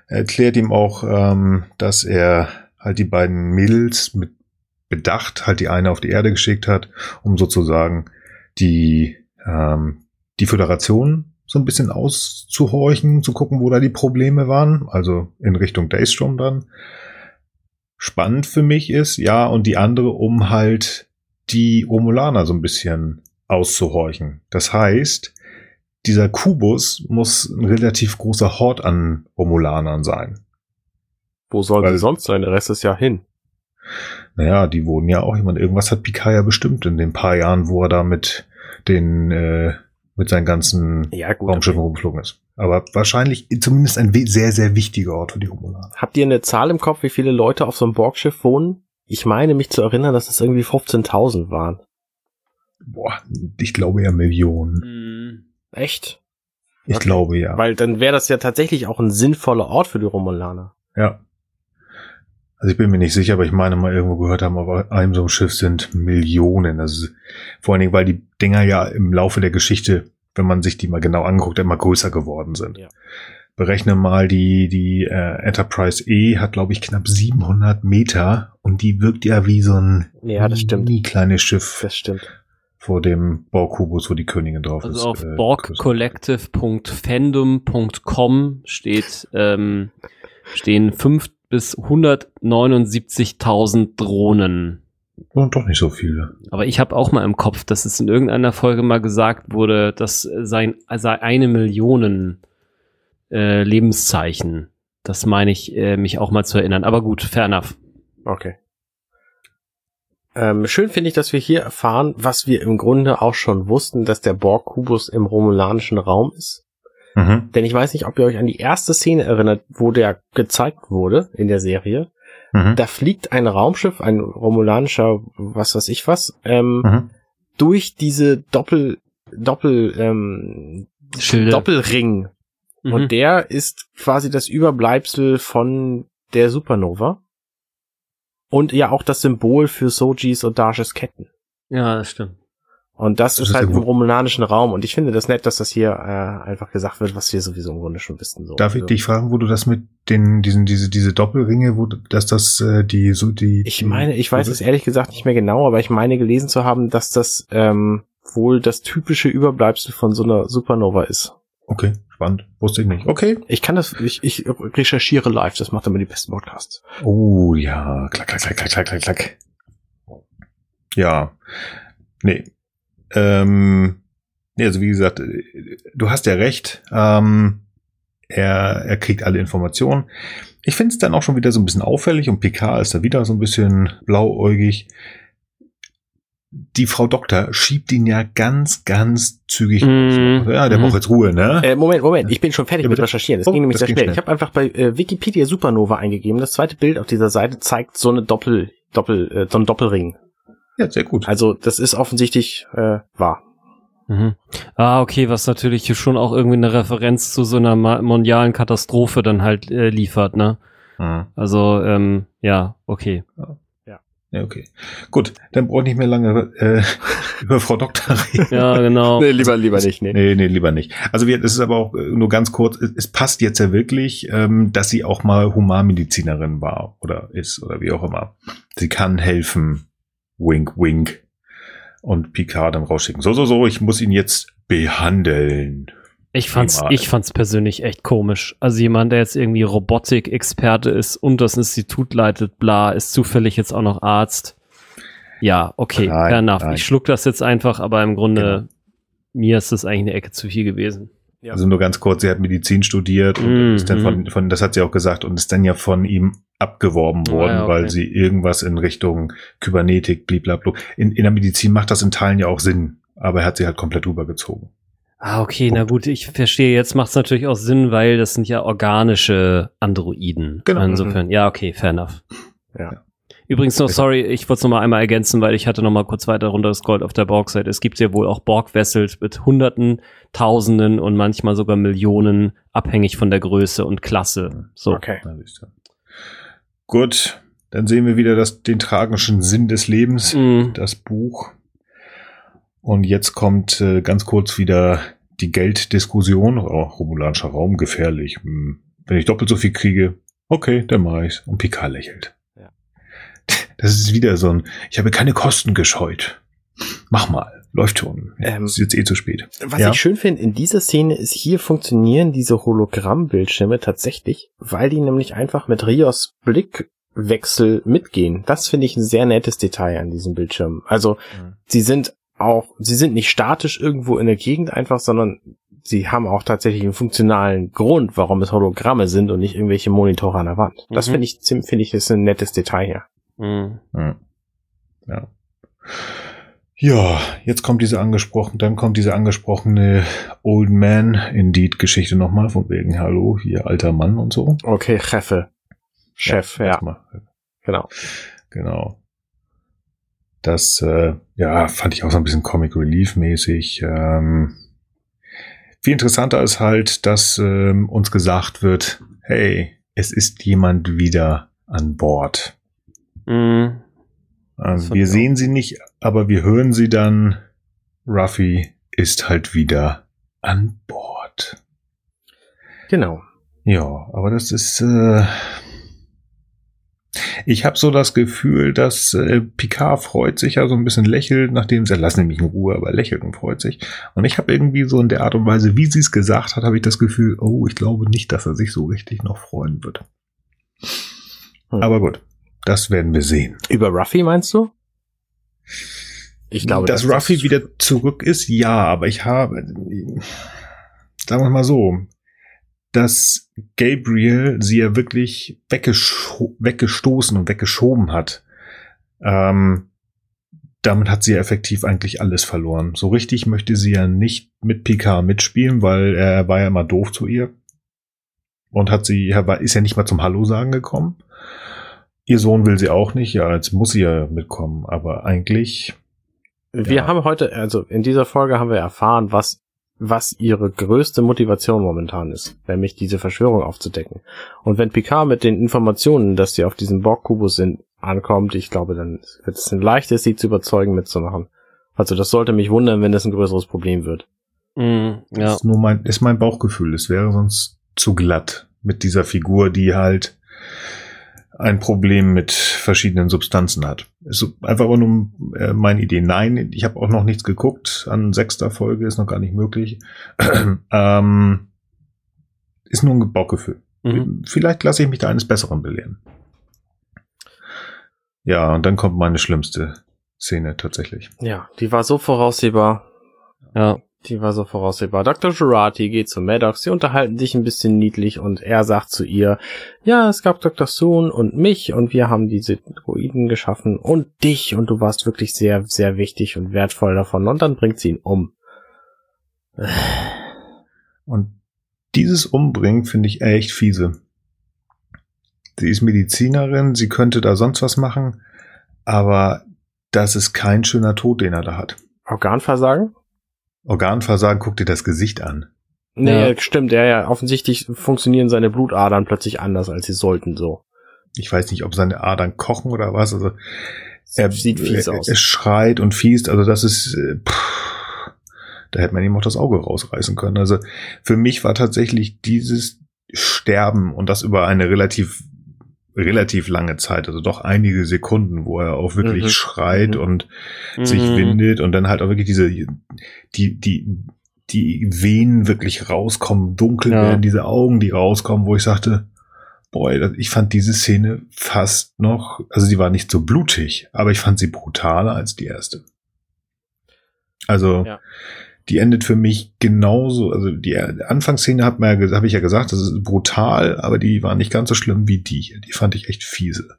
Er erklärt ihm auch, ähm, dass er halt die beiden Mädels mit Bedacht halt die eine auf die Erde geschickt hat, um sozusagen die, ähm, die Föderation so ein bisschen auszuhorchen, zu gucken, wo da die Probleme waren, also in Richtung Daystrom dann spannend für mich ist, ja, und die andere, um halt die Romulaner so ein bisschen auszuhorchen. Das heißt, dieser Kubus muss ein relativ großer Hort an Romulanern sein. Wo soll Weil, die sonst sein? Der Rest ist ja hin. Naja, die wurden ja auch jemand. Irgendwas hat Picard ja bestimmt in den paar Jahren, wo er da mit den äh, mit seinen ganzen ja, gut, Raumschiffen okay. rumgeflogen ist. Aber wahrscheinlich zumindest ein sehr, sehr wichtiger Ort für die Romulaner. Habt ihr eine Zahl im Kopf, wie viele Leute auf so einem Borgschiff wohnen? Ich meine mich zu erinnern, dass es irgendwie 15.000 waren. Boah, ich glaube ja Millionen. Hm. Echt? Ich okay. glaube ja. Weil dann wäre das ja tatsächlich auch ein sinnvoller Ort für die Romulaner. Ja. Also ich bin mir nicht sicher, aber ich meine mal irgendwo gehört haben, auf einem so einem Schiff sind Millionen. Also vor allen Dingen, weil die Dinger ja im Laufe der Geschichte wenn man sich die mal genau anguckt, immer größer geworden sind. Ja. Berechne mal die, die äh, Enterprise E hat, glaube ich, knapp 700 Meter und die wirkt ja wie so ein ja, das stimmt. kleines Schiff. Das stimmt. Vor dem Borg-Kubus, wo die Königin drauf also ist. Also auf äh, borgcollective.fandom.com steht, ähm, stehen 5 bis 179.000 Drohnen. Und doch nicht so viele. Aber ich habe auch mal im Kopf, dass es in irgendeiner Folge mal gesagt wurde, das sei, sei eine Million äh, Lebenszeichen. Das meine ich, äh, mich auch mal zu erinnern. Aber gut, fair enough. Okay. Ähm, schön finde ich, dass wir hier erfahren, was wir im Grunde auch schon wussten, dass der Borg-Kubus im romulanischen Raum ist. Mhm. Denn ich weiß nicht, ob ihr euch an die erste Szene erinnert, wo der gezeigt wurde in der Serie. Mhm. Da fliegt ein Raumschiff, ein romulanischer, was weiß ich was, ähm, mhm. durch diese Doppel, Doppel, ähm, Schilde. Doppelring. Mhm. Und der ist quasi das Überbleibsel von der Supernova. Und ja auch das Symbol für Sojis und Darshes Ketten. ja, das stimmt. Und das, Das ist halt im romulanischen Raum. Und ich finde das nett, dass das hier äh, einfach gesagt wird, was wir sowieso im Grunde schon wissen. So. Darf ich Also, dich fragen, wo du das mit den, diesen, diese, diese Doppelringe, wo, du- dass das, äh, die, so die. Ich meine, ich weiß es ehrlich gesagt nicht mehr genau, aber ich meine gelesen zu haben, dass das ähm, wohl das typische Überbleibsel von so einer Supernova ist. Okay, spannend. Wusste ich nicht. Okay. Ich kann das, ich, ich recherchiere live, das macht immer die besten Podcasts. Oh ja, klack, klack, klack, klack, klack, klack, klack. Ja. Nee. Ähm, nee, also wie gesagt, du hast ja recht. Ähm, er, er kriegt alle Informationen. Ich finde es dann auch schon wieder so ein bisschen auffällig und Picard ist da wieder so ein bisschen blauäugig. Die Frau Doktor schiebt ihn ja ganz, ganz zügig. Mhm. Ja, der Mhm. braucht jetzt Ruhe, ne? Äh, Moment, Moment, ich bin schon fertig Ja, mit. Recherchieren. Das Oh, ging nämlich das sehr ging schnell. schnell. Ich habe einfach bei äh, Wikipedia Supernova eingegeben. Das zweite Bild auf dieser Seite zeigt so eine Doppel, Doppel, äh, so ein Doppelring. Ja, sehr gut. Also das ist offensichtlich äh, wahr. Mhm. Ah, okay, was natürlich hier schon auch irgendwie eine Referenz zu so einer mondialen Katastrophe dann halt äh, liefert, ne? Mhm. Also, ähm, ja, okay. Ja, okay. Gut, dann brauche ich nicht mehr lange äh, über Frau Doktor reden. Ja, genau. lieber, lieber nicht. Nee. Nee, nee, lieber nicht. Also wir, das ist aber auch äh, nur ganz kurz, es, es passt jetzt ja wirklich, ähm, dass sie auch mal Humanmedizinerin war oder ist oder wie auch immer. Sie kann helfen. Wink, wink. Und Picard dann rausschicken. So, so, so, ich muss ihn jetzt behandeln. Ich fand's, ich fand's persönlich echt komisch. Also jemand, der jetzt irgendwie Robotik-Experte ist und das Institut leitet, bla, ist zufällig jetzt auch noch Arzt. Ja, okay, Nein, fair enough. nein. Ich schluck das jetzt einfach, aber im Grunde, mir ist das eigentlich eine Ecke zu viel gewesen. Ja. Also nur ganz kurz, sie hat Medizin studiert und Mhm. ist dann von, von, das hat sie auch gesagt, und ist dann ja von ihm abgeworben Ah, worden, ja, okay. weil sie irgendwas in Richtung Kybernetik, blablabla. In, in der Medizin macht das in Teilen ja auch Sinn, aber er hat sie halt komplett rübergezogen. Ah, okay, na gut, ich verstehe. Jetzt macht's natürlich auch Sinn, weil das sind ja organische Androiden. Genau. Insofern, ja, okay, fair enough. Ja. Übrigens noch, sorry, ich wollte es noch mal einmal ergänzen, weil ich hatte noch mal kurz weiter runtergescrollt auf der Borg-Seite. Es gibt ja wohl auch Borg-Vessels mit Hunderten, Tausenden und manchmal sogar Millionen, abhängig von der Größe und Klasse. So. Okay. Gut, dann sehen wir wieder das, den tragischen Sinn des Lebens, Mm, das Buch. Und jetzt kommt äh, ganz kurz wieder die Gelddiskussion. Oh, romulanischer Raum, gefährlich. Hm. Wenn ich doppelt so viel kriege, okay, dann mach ich's. Und Picard lächelt. Das ist wieder so ein, ich habe keine Kosten gescheut. Mach mal, läuft schon. Ähm, ist jetzt eh zu spät. Was Ja. ich schön finde in dieser Szene ist, hier funktionieren diese Hologrammbildschirme tatsächlich, weil die nämlich einfach mit Rios Blickwechsel mitgehen. Das finde ich ein sehr nettes Detail an diesem Bildschirm. Also Mhm. sie sind auch, sie sind nicht statisch irgendwo in der Gegend einfach, sondern sie haben auch tatsächlich einen funktionalen Grund, warum es Hologramme sind und nicht irgendwelche Monitore an der Wand. Das Mhm. finde ich, finde ich, ist ein nettes Detail hier. Mm. Ja. Ja. Ja, jetzt kommt diese angesprochen, dann kommt diese angesprochene Old Man Indeed Geschichte nochmal von wegen Hallo, hier alter Mann und so. Okay, Chefe. Chef, ja, erstmal. genau. Genau. Das, äh, ja, fand ich auch so ein bisschen Comic Relief mäßig. Ähm, viel interessanter ist halt, dass ähm, uns gesagt wird, hey, es ist jemand wieder an Bord. Das fand wir sehen sie nicht, aber wir hören sie dann. Ruffy ist halt wieder an Bord. Genau. Ja, aber das ist. Äh, ich habe so das Gefühl, dass äh, Picard freut sich ja so ein bisschen lächelt, nachdem sie lassen nämlich in Ruhe, aber lächelt und freut sich. Und ich habe irgendwie so in der Art und Weise, wie sie es gesagt hat, habe ich das Gefühl, oh, ich glaube nicht, dass er sich so richtig noch freuen wird. Hm. Aber gut, das werden wir sehen. Über Ruffy meinst du? Ich glaube, dass das- Ruffy wieder zurück ist, ja, aber ich habe, sagen wir mal so, dass Gabriel sie ja wirklich weggestoßen und weggeschoben hat. Ähm, damit hat sie ja effektiv eigentlich alles verloren. So richtig möchte sie ja nicht mit Picard mitspielen, weil er war ja immer doof zu ihr. Und hat sie, er war- ist ja nicht mal zum Hallo sagen gekommen. Ihr Sohn will sie auch nicht, ja, jetzt muss sie ja mitkommen, aber eigentlich Wir ja. haben heute, also in dieser Folge haben wir erfahren, was was ihre größte Motivation momentan ist, nämlich diese Verschwörung aufzudecken. Und wenn Picard mit den Informationen, dass sie auf diesem Borg-Kubus sind, ankommt, ich glaube, dann wird es ein leichtes, sie zu überzeugen, mitzumachen. Also das sollte mich wundern, wenn das ein größeres Problem wird. Mm, ja. Das ist nur mein, ist mein Bauchgefühl. Es wäre sonst zu glatt mit dieser Figur, die halt ein Problem mit verschiedenen Substanzen hat. Ist einfach aber nur äh, meine Idee. Nein, ich habe auch noch nichts geguckt. An sechster Folge ist noch gar nicht möglich. ähm, ist nur ein Bauchgefühl. Mhm. Vielleicht lasse ich mich da eines Besseren belehren. Ja, und dann kommt meine schlimmste Szene tatsächlich. Ja, die war so voraussehbar. Ja. Die war so voraussehbar. Dr. Girardi geht zu Maddox, sie unterhalten sich ein bisschen niedlich und er sagt zu ihr, ja, es gab Dr. Soon und mich und wir haben diese Droiden geschaffen und dich und du warst wirklich sehr, sehr wichtig und wertvoll davon und dann bringt sie ihn um. Und dieses Umbringen finde ich echt fiese. Sie ist Medizinerin, sie könnte da sonst was machen, aber das ist kein schöner Tod, den er da hat. Organversagen? Organversagen, guck dir das Gesicht an. Nee, ja. stimmt, ja, ja. Offensichtlich funktionieren seine Blutadern plötzlich anders, als sie sollten, so. Ich weiß nicht, ob seine Adern kochen oder was, also. Er sieht fies er, aus. Er schreit und fiest, also das ist, äh, pff, da hätte man ihm auch das Auge rausreißen können. Also für mich war tatsächlich dieses Sterben und das über eine relativ relativ lange Zeit, also doch einige Sekunden, wo er auch wirklich mhm. schreit mhm. und mhm. sich windet und dann halt auch wirklich diese, die, die, die Venen wirklich rauskommen, dunkel ja. werden, diese Augen, die rauskommen, wo ich sagte, boah, ich fand diese Szene fast noch, also sie war nicht so blutig, aber ich fand sie brutaler als die erste. Also, ja die endet für mich genauso. Also die Anfangsszene hat man ja, habe ich ja gesagt, das ist brutal, aber die war nicht ganz so schlimm wie die hier. Die fand ich echt fiese.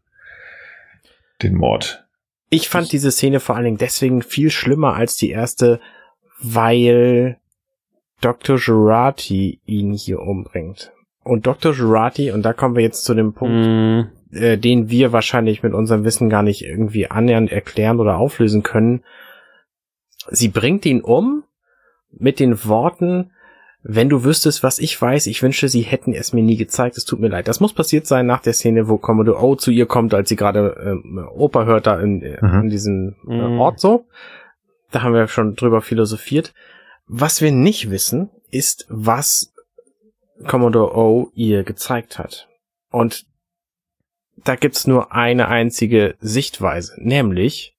Den Mord. Ich fand ich, diese Szene vor allen Dingen deswegen viel schlimmer als die erste, weil Dr. Girardi ihn hier umbringt. Und Dr. Girardi, und da kommen wir jetzt zu dem Punkt, mm. äh, den wir wahrscheinlich mit unserem Wissen gar nicht irgendwie annähernd erklären oder auflösen können. Sie bringt ihn um, mit den Worten, wenn du wüsstest, was ich weiß, ich wünschte, sie hätten es mir nie gezeigt, es tut mir leid. Das muss passiert sein nach der Szene, wo Commodore O zu ihr kommt, als sie gerade ähm, Oper hört da in, äh, mhm. in diesem äh, mhm. Ort so. Da haben wir schon drüber philosophiert. Was wir nicht wissen, ist, was Commodore O ihr gezeigt hat. Und da gibt's nur eine einzige Sichtweise, nämlich,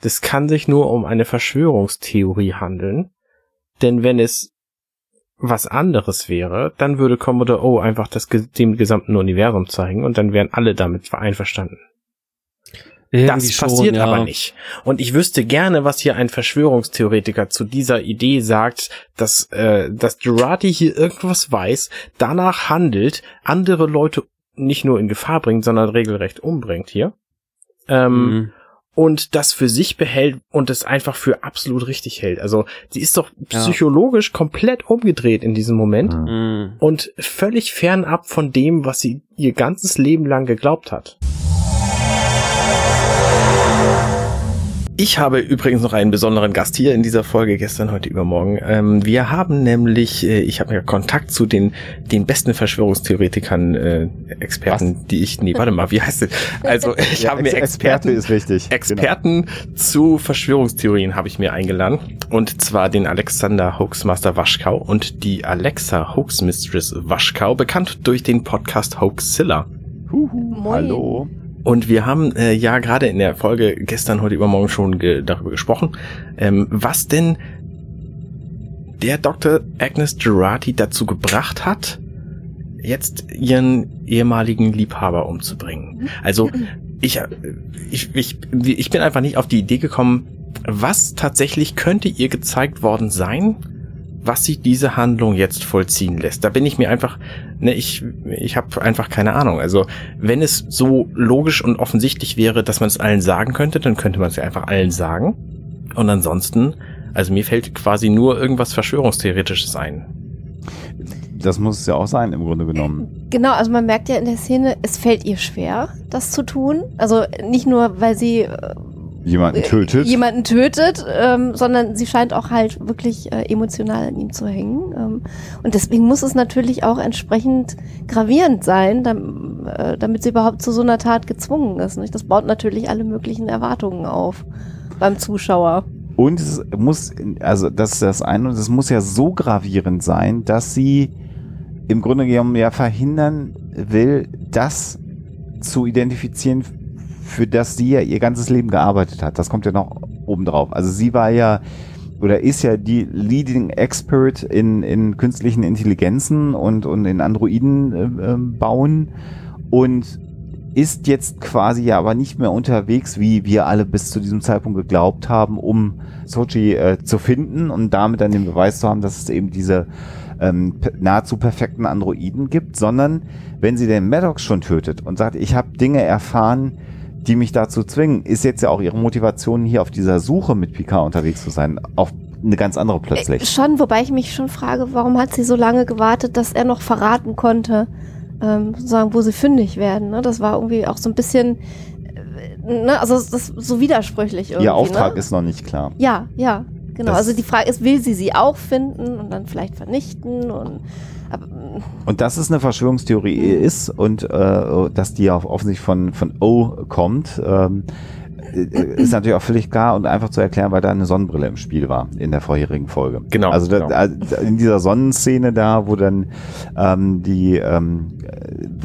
das kann sich nur um eine Verschwörungstheorie handeln, denn wenn es was anderes wäre, dann würde Commodore O einfach das dem gesamten Universum zeigen und dann wären alle damit einverstanden. Irgendwie das passiert schon, ja. aber nicht. Und ich wüsste gerne, was hier ein Verschwörungstheoretiker zu dieser Idee sagt, dass, äh, dass Girardi hier irgendwas weiß, danach handelt, andere Leute nicht nur in Gefahr bringt, sondern regelrecht umbringt hier. Ähm, mhm und das für sich behält und es einfach für absolut richtig hält. Also sie ist doch psychologisch ja. komplett umgedreht in diesem Moment mhm. und völlig fernab von dem, was sie ihr ganzes Leben lang geglaubt hat. Ich habe übrigens noch einen besonderen Gast hier in dieser Folge gestern, heute, übermorgen. Ähm, wir haben nämlich, äh, ich habe ja Kontakt zu den den besten Verschwörungstheoretikern, äh, Experten, Was? die ich, nee, warte mal, wie heißt es? Also ich ja, habe mir Experten, Experte ist richtig. Experten genau. zu Verschwörungstheorien habe ich mir eingeladen und zwar den Alexander Hoaxmaster Waschkau und die Alexa Hoaxmistress Waschkau, bekannt durch den Podcast Hoaxilla. Huhu, hallo. Und wir haben äh, ja gerade in der Folge gestern, heute übermorgen schon ge darüber gesprochen, ähm, was denn der Dr. Agnes Girardi dazu gebracht hat, jetzt ihren ehemaligen Liebhaber umzubringen. Also ich, ich, ich, ich bin einfach nicht auf die Idee gekommen, was tatsächlich könnte ihr gezeigt worden sein, was sie diese Handlung jetzt vollziehen lässt. Da bin ich mir einfach, ne, ich, ich habe einfach keine Ahnung. Also wenn es so logisch und offensichtlich wäre, dass man es allen sagen könnte, dann könnte man es ja einfach allen sagen. Und ansonsten, also mir fällt quasi nur irgendwas Verschwörungstheoretisches ein. Das muss es ja auch sein, im Grunde genommen. Genau, also man merkt ja in der Szene, es fällt ihr schwer, das zu tun. Also nicht nur, weil sie äh, jemanden tötet. Jemanden tötet, ähm, sondern sie scheint auch halt wirklich äh, emotional an ihm zu hängen. Ähm, und deswegen muss es natürlich auch entsprechend gravierend sein, damit, äh, damit sie überhaupt zu so einer Tat gezwungen ist. Nicht? Das baut natürlich alle möglichen Erwartungen auf beim Zuschauer. Und es muss, also das ist das eine, und es muss ja so gravierend sein, dass sie im Grunde genommen ja verhindern will, das zu identifizieren, für das sie ja ihr ganzes Leben gearbeitet hat. Das kommt ja noch obendrauf. Also sie war ja oder ist ja die Leading Expert in, in künstlichen Intelligenzen und, und in Androiden äh, äh, bauen und ist jetzt quasi ja aber nicht mehr unterwegs, wie wir alle bis zu diesem Zeitpunkt geglaubt haben, um Sochi äh, zu finden und damit dann den Beweis zu haben, dass es eben diese ähm, nahezu perfekten Androiden gibt, sondern wenn sie den Maddox schon tötet und sagt, ich habe Dinge erfahren, die mich dazu zwingen, ist jetzt ja auch ihre Motivation hier auf dieser Suche mit Picard unterwegs zu sein, auf eine ganz andere plötzlich. Äh, schon, wobei ich mich schon frage, warum hat sie so lange gewartet, dass er noch verraten konnte, ähm, sozusagen, wo sie fündig werden. Ne? Das war irgendwie auch so ein bisschen, äh, ne? also das ist so widersprüchlich irgendwie. Ihr Auftrag ne? ist noch nicht klar. Ja, ja, genau. Das also die Frage ist, will sie sie auch finden und dann vielleicht vernichten und aber, und dass es eine Verschwörungstheorie ist und äh, dass die auch offensichtlich von, von O kommt, ähm, äh, ist natürlich auch völlig klar und einfach zu erklären, weil da eine Sonnenbrille im Spiel war in der vorherigen Folge. Genau. Also da, genau. in dieser Sonnenszene da, wo dann ähm, die, ähm,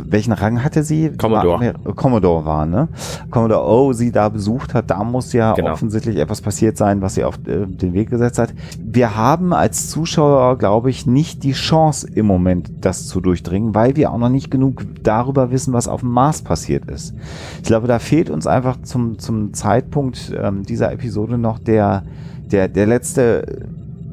welchen Rang hatte sie? Commodore. War, Commodore war, ne? Commodore O sie da besucht hat, da muss ja genau. offensichtlich etwas passiert sein, was sie auf äh, den Weg gesetzt hat. Wir haben als Zuschauer, glaube ich, nicht die Chance im Moment, das zu durchdringen, weil wir auch noch nicht genug darüber wissen, was auf dem Mars passiert ist. Ich glaube, da fehlt uns einfach zum, zum Zeitpunkt ähm, dieser Episode noch der, der, der letzte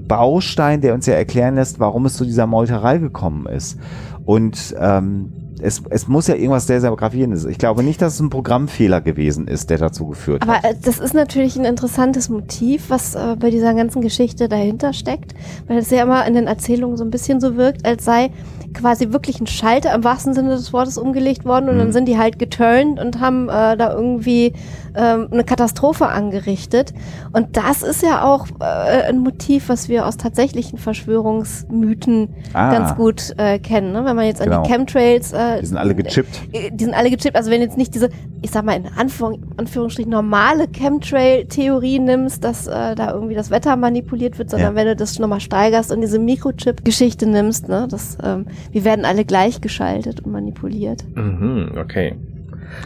Baustein, der uns ja erklären lässt, warum es zu dieser Meuterei gekommen ist. Und ähm, es, es muss ja irgendwas sehr, sehr gravierendes. Ich glaube nicht, dass es ein Programmfehler gewesen ist, der dazu geführt Aber, hat. Aber äh, das ist natürlich ein interessantes Motiv, was äh, bei dieser ganzen Geschichte dahinter steckt, weil es ja immer in den Erzählungen so ein bisschen so wirkt, als sei quasi wirklich ein Schalter im wahrsten Sinne des Wortes umgelegt worden und mhm. dann sind die halt geturnt und haben äh, da irgendwie ähm, eine Katastrophe angerichtet. Und das ist ja auch äh, ein Motiv, was wir aus tatsächlichen Verschwörungsmythen ah. ganz gut äh, kennen. Ne? Wenn man jetzt genau. an die genau. Chemtrails... Äh, die sind alle gechippt. Äh, die sind alle gechippt. Also wenn jetzt nicht diese, ich sag mal in Anführung, Anführungsstrichen normale Chemtrail-Theorie nimmst, dass äh, da irgendwie das Wetter manipuliert wird, sondern ja. wenn du das nochmal steigerst und diese Mikrochip-Geschichte nimmst, ne, das, ähm, wir werden alle gleichgeschaltet und manipuliert. Mhm, okay.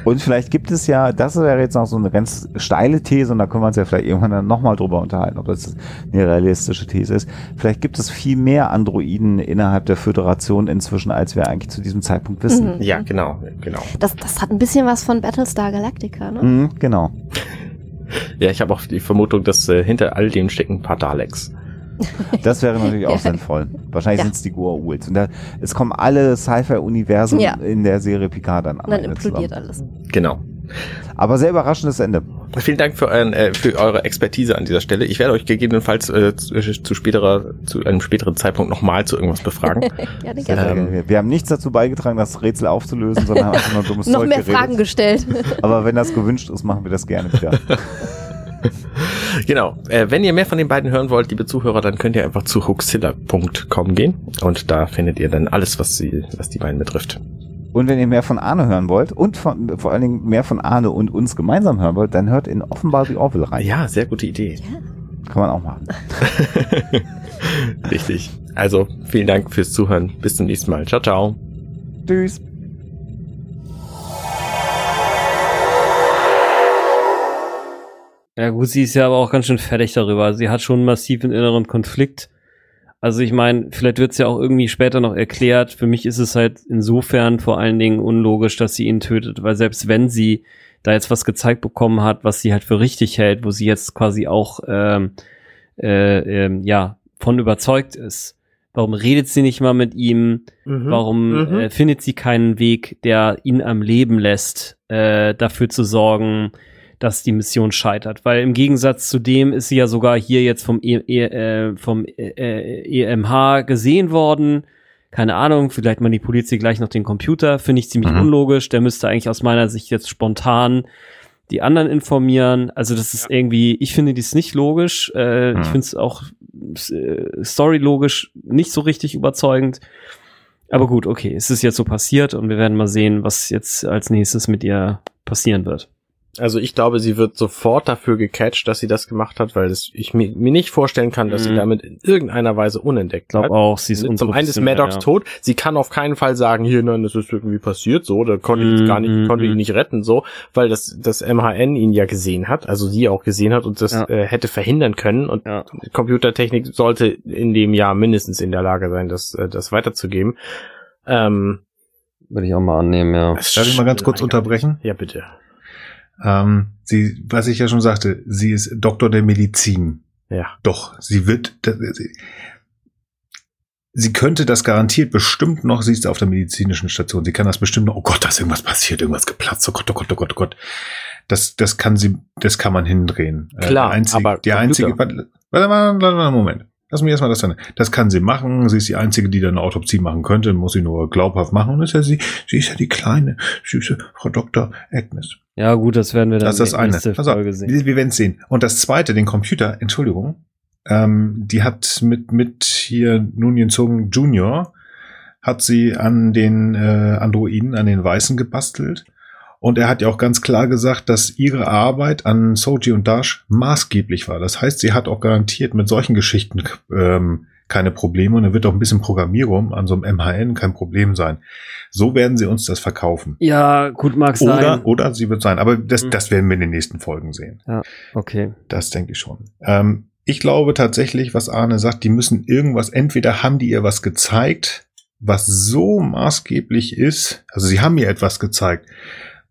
Und vielleicht gibt es ja, das wäre jetzt noch so eine ganz steile These und da können wir uns ja vielleicht irgendwann dann nochmal drüber unterhalten, ob das eine realistische These ist. Vielleicht gibt es viel mehr Androiden innerhalb der Föderation inzwischen, als wir eigentlich zu diesem Zeitpunkt wissen. Mhm. Ja, genau, genau. Das, das hat ein bisschen was von Battlestar Galactica, ne? Mhm, genau. ja, ich habe auch die Vermutung, dass äh, hinter all dem stecken ein paar Daleks. Das wäre natürlich auch sinnvoll. Wahrscheinlich ja. sind es die Goa'uld. Und da, es kommen alle Sci-Fi-Universen ja. in der Serie Picard dann an. Und dann implodiert zusammen. alles. Genau. Aber sehr überraschendes Ende. Vielen Dank für, euren, äh, für eure Expertise an dieser Stelle. Ich werde euch gegebenenfalls äh, zu, zu, späterer, zu einem späteren Zeitpunkt nochmal zu irgendwas befragen. ja, ähm, wir, wir haben nichts dazu beigetragen, das Rätsel aufzulösen, sondern haben einfach nur dummes Noch Zeug mehr geredet. Fragen gestellt. Aber wenn das gewünscht ist, machen wir das gerne wieder. genau. Äh, wenn ihr mehr von den beiden hören wollt, liebe Zuhörer, dann könnt ihr einfach zu hoaxilla.com gehen und da findet ihr dann alles, was, sie, was die beiden betrifft. Und wenn ihr mehr von Arne hören wollt und von, vor allen Dingen mehr von Arne und uns gemeinsam hören wollt, dann hört in offenbar die Orville rein. Ja, sehr gute Idee. Ja. Kann man auch machen. Richtig. Also, vielen Dank fürs Zuhören. Bis zum nächsten Mal. Ciao, ciao. Tschüss. Ja gut, sie ist ja aber auch ganz schön fertig darüber. Sie hat schon einen massiven inneren Konflikt. Also ich meine, vielleicht wird es ja auch irgendwie später noch erklärt. Für mich ist es halt insofern vor allen Dingen unlogisch, dass sie ihn tötet, weil selbst wenn sie da jetzt was gezeigt bekommen hat, was sie halt für richtig hält, wo sie jetzt quasi auch ähm, äh, äh, ja von überzeugt ist, warum redet sie nicht mal mit ihm? Mhm. Warum mhm. Äh, findet sie keinen Weg, der ihn am Leben lässt, äh, dafür zu sorgen, dass die Mission scheitert. Weil im Gegensatz zu dem ist sie ja sogar hier jetzt vom, e e äh, vom äh, EMH gesehen worden. Keine Ahnung, vielleicht manipuliert sie gleich noch den Computer. Finde ich ziemlich mhm. unlogisch. Der müsste eigentlich aus meiner Sicht jetzt spontan die anderen informieren. Also das ist irgendwie, ich finde dies nicht logisch. Äh, Hm. Ich finde es auch äh, storylogisch nicht so richtig überzeugend. Aber gut, okay, es ist jetzt so passiert und wir werden mal sehen, was jetzt als nächstes mit ihr passieren wird. Also ich glaube, sie wird sofort dafür gecatcht, dass sie das gemacht hat, weil das, ich mir, mir nicht vorstellen kann, dass sie Mhm. damit in irgendeiner Weise unentdeckt Ich glaube bleibt. auch, sie ist Zum einen ist Maddox ja. tot. Sie kann auf keinen Fall sagen, hier, nein, das ist irgendwie passiert, so, da konnte ich jetzt gar nicht, mm, konnte mm. ihn nicht retten, so, weil das, das MHN ihn ja gesehen hat, also sie auch gesehen hat und das Ja. äh, hätte verhindern können und Ja. Computertechnik sollte in dem Jahr mindestens in der Lage sein, das, äh, das weiterzugeben. Ähm, Würde ich auch mal annehmen, ja. Darf ich mal ganz kurz unterbrechen? Ja, bitte. Ähm, sie, was ich ja schon sagte, sie ist Doktor der Medizin. Ja. Doch, sie wird, sie, sie könnte das garantiert bestimmt noch, sie ist auf der medizinischen Station, sie kann das bestimmt noch, oh Gott, da ist irgendwas passiert, irgendwas geplatzt, oh Gott, oh Gott, oh Gott, oh Gott. Das, das kann sie, das kann man hindrehen. Äh, Klar, der einzige, aber der Computer. einzige, warte, warte mal, warte mal, Moment. Lass mich erstmal das dann. Das kann sie machen. Sie ist die einzige, die dann eine Autopsie machen könnte, muss sie nur glaubhaft machen. Und ist ja sie, sie ist ja die kleine, süße Frau Dr. Agnes. Ja, gut, das werden wir dann Das ist das eine. nächste Folge sehen. wir, wir werden es sehen. Und das zweite, den Computer, Entschuldigung, ähm, die hat mit, mit hier Nunien Zung Junior, hat sie an den äh, Androiden, an den Weißen gebastelt. Und er hat ja auch ganz klar gesagt, dass ihre Arbeit an Soji und Dash maßgeblich war. Das heißt, sie hat auch garantiert mit solchen Geschichten ähm, keine Probleme und da wird auch ein bisschen Programmierung an so einem MHN kein Problem sein. So werden sie uns das verkaufen. Ja, gut, mag sein. Oder, oder sie wird sein. Aber das, Mhm. das werden wir in den nächsten Folgen sehen. Okay. Das denke ich schon. Ähm, ich glaube tatsächlich, was Arne sagt, die müssen irgendwas, entweder haben die ihr was gezeigt, was so maßgeblich ist, also sie haben ihr etwas gezeigt,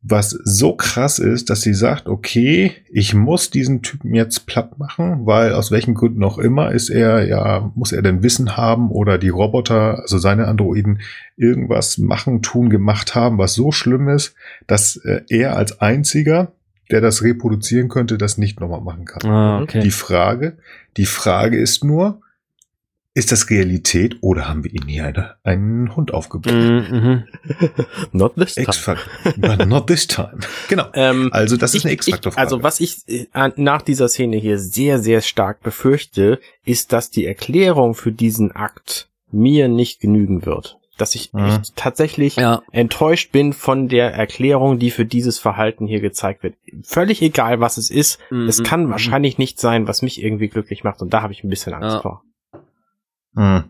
was so krass ist, dass sie sagt, okay, ich muss diesen Typen jetzt platt machen, weil aus welchen Gründen auch immer ist er, ja, muss er denn Wissen haben oder die Roboter, also seine Androiden, irgendwas machen, tun, gemacht haben, was so schlimm ist, dass äh, er als einziger, der das reproduzieren könnte, das nicht nochmal machen kann. Ah, okay. Die Frage, die Frage ist nur, ist das Realität oder haben wir ihnen hier eine, einen Hund aufgebaut? Mhm, mhm. Not this time. But not this time. Genau. Ähm, Also das ist eine X-Factor-Frage. also was ich äh, nach dieser Szene hier sehr, sehr stark befürchte, ist, dass die Erklärung für diesen Akt mir nicht genügen wird. Dass ich Mhm. tatsächlich Ja. enttäuscht bin von der Erklärung, die für dieses Verhalten hier gezeigt wird. Völlig egal, was es ist. Es Mhm, kann mhm. wahrscheinlich nicht sein, was mich irgendwie glücklich macht. Und da habe ich ein bisschen Angst Ja. vor. Hm.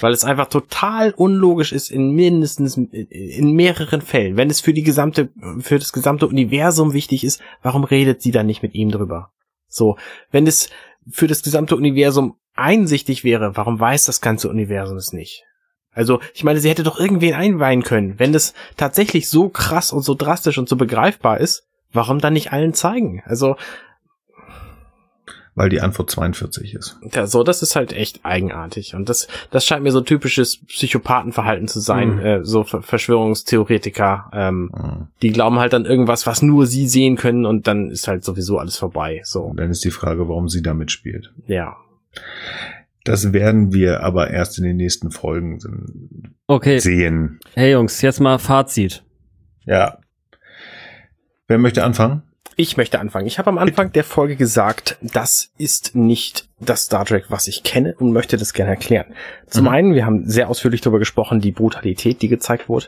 Weil es einfach total unlogisch ist in mindestens in mehreren Fällen. Wenn es für die gesamte, für das gesamte Universum wichtig ist, warum redet sie dann nicht mit ihm drüber? So, wenn es für das gesamte Universum einsichtig wäre, warum weiß das ganze Universum es nicht? Also, ich meine, sie hätte doch irgendwen einweihen können. Wenn das tatsächlich so krass und so drastisch und so begreifbar ist, warum dann nicht allen zeigen? Also, Weil die Antwort 42 ist. Ja, so, das ist halt echt eigenartig. Und das, das scheint mir so typisches Psychopathenverhalten zu sein, Mhm. äh, so Ver Verschwörungstheoretiker, ähm, Hm. die glauben halt an irgendwas, was nur sie sehen können und dann ist halt sowieso alles vorbei. So, Und dann ist die Frage, warum sie da mitspielt. ja. Das werden wir aber erst in den nächsten Folgen Okay. sehen. Hey Jungs, jetzt mal Fazit. Ja. Wer möchte anfangen? Ich möchte anfangen. Ich habe am Anfang der Folge gesagt, das ist nicht das Star Trek, was ich kenne und möchte das gerne erklären. Zum Mhm. einen, wir haben sehr ausführlich darüber gesprochen, die Brutalität, die gezeigt wurde.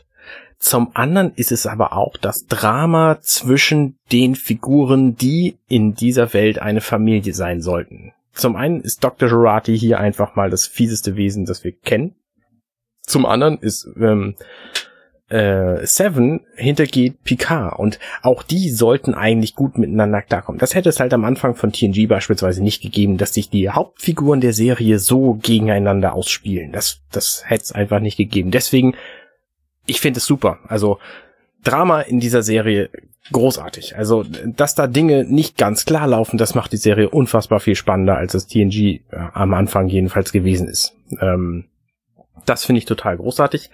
Zum anderen ist es aber auch das Drama zwischen den Figuren, die in dieser Welt eine Familie sein sollten. Zum einen ist Dr. Jurati hier einfach mal das fieseste Wesen, das wir kennen. Zum anderen ist ähm, äh, Seven hintergeht Picard und auch die sollten eigentlich gut miteinander klarkommen. Das hätte es halt am Anfang von TNG beispielsweise nicht gegeben, dass sich die Hauptfiguren der Serie so gegeneinander ausspielen. Das, das hätte es einfach nicht gegeben. Deswegen, ich finde es super. Also Drama in dieser Serie großartig. Also, dass da Dinge nicht ganz klar laufen, das macht die Serie unfassbar viel spannender, als es TNG äh, am Anfang jedenfalls gewesen ist. Ähm, das finde ich total großartig.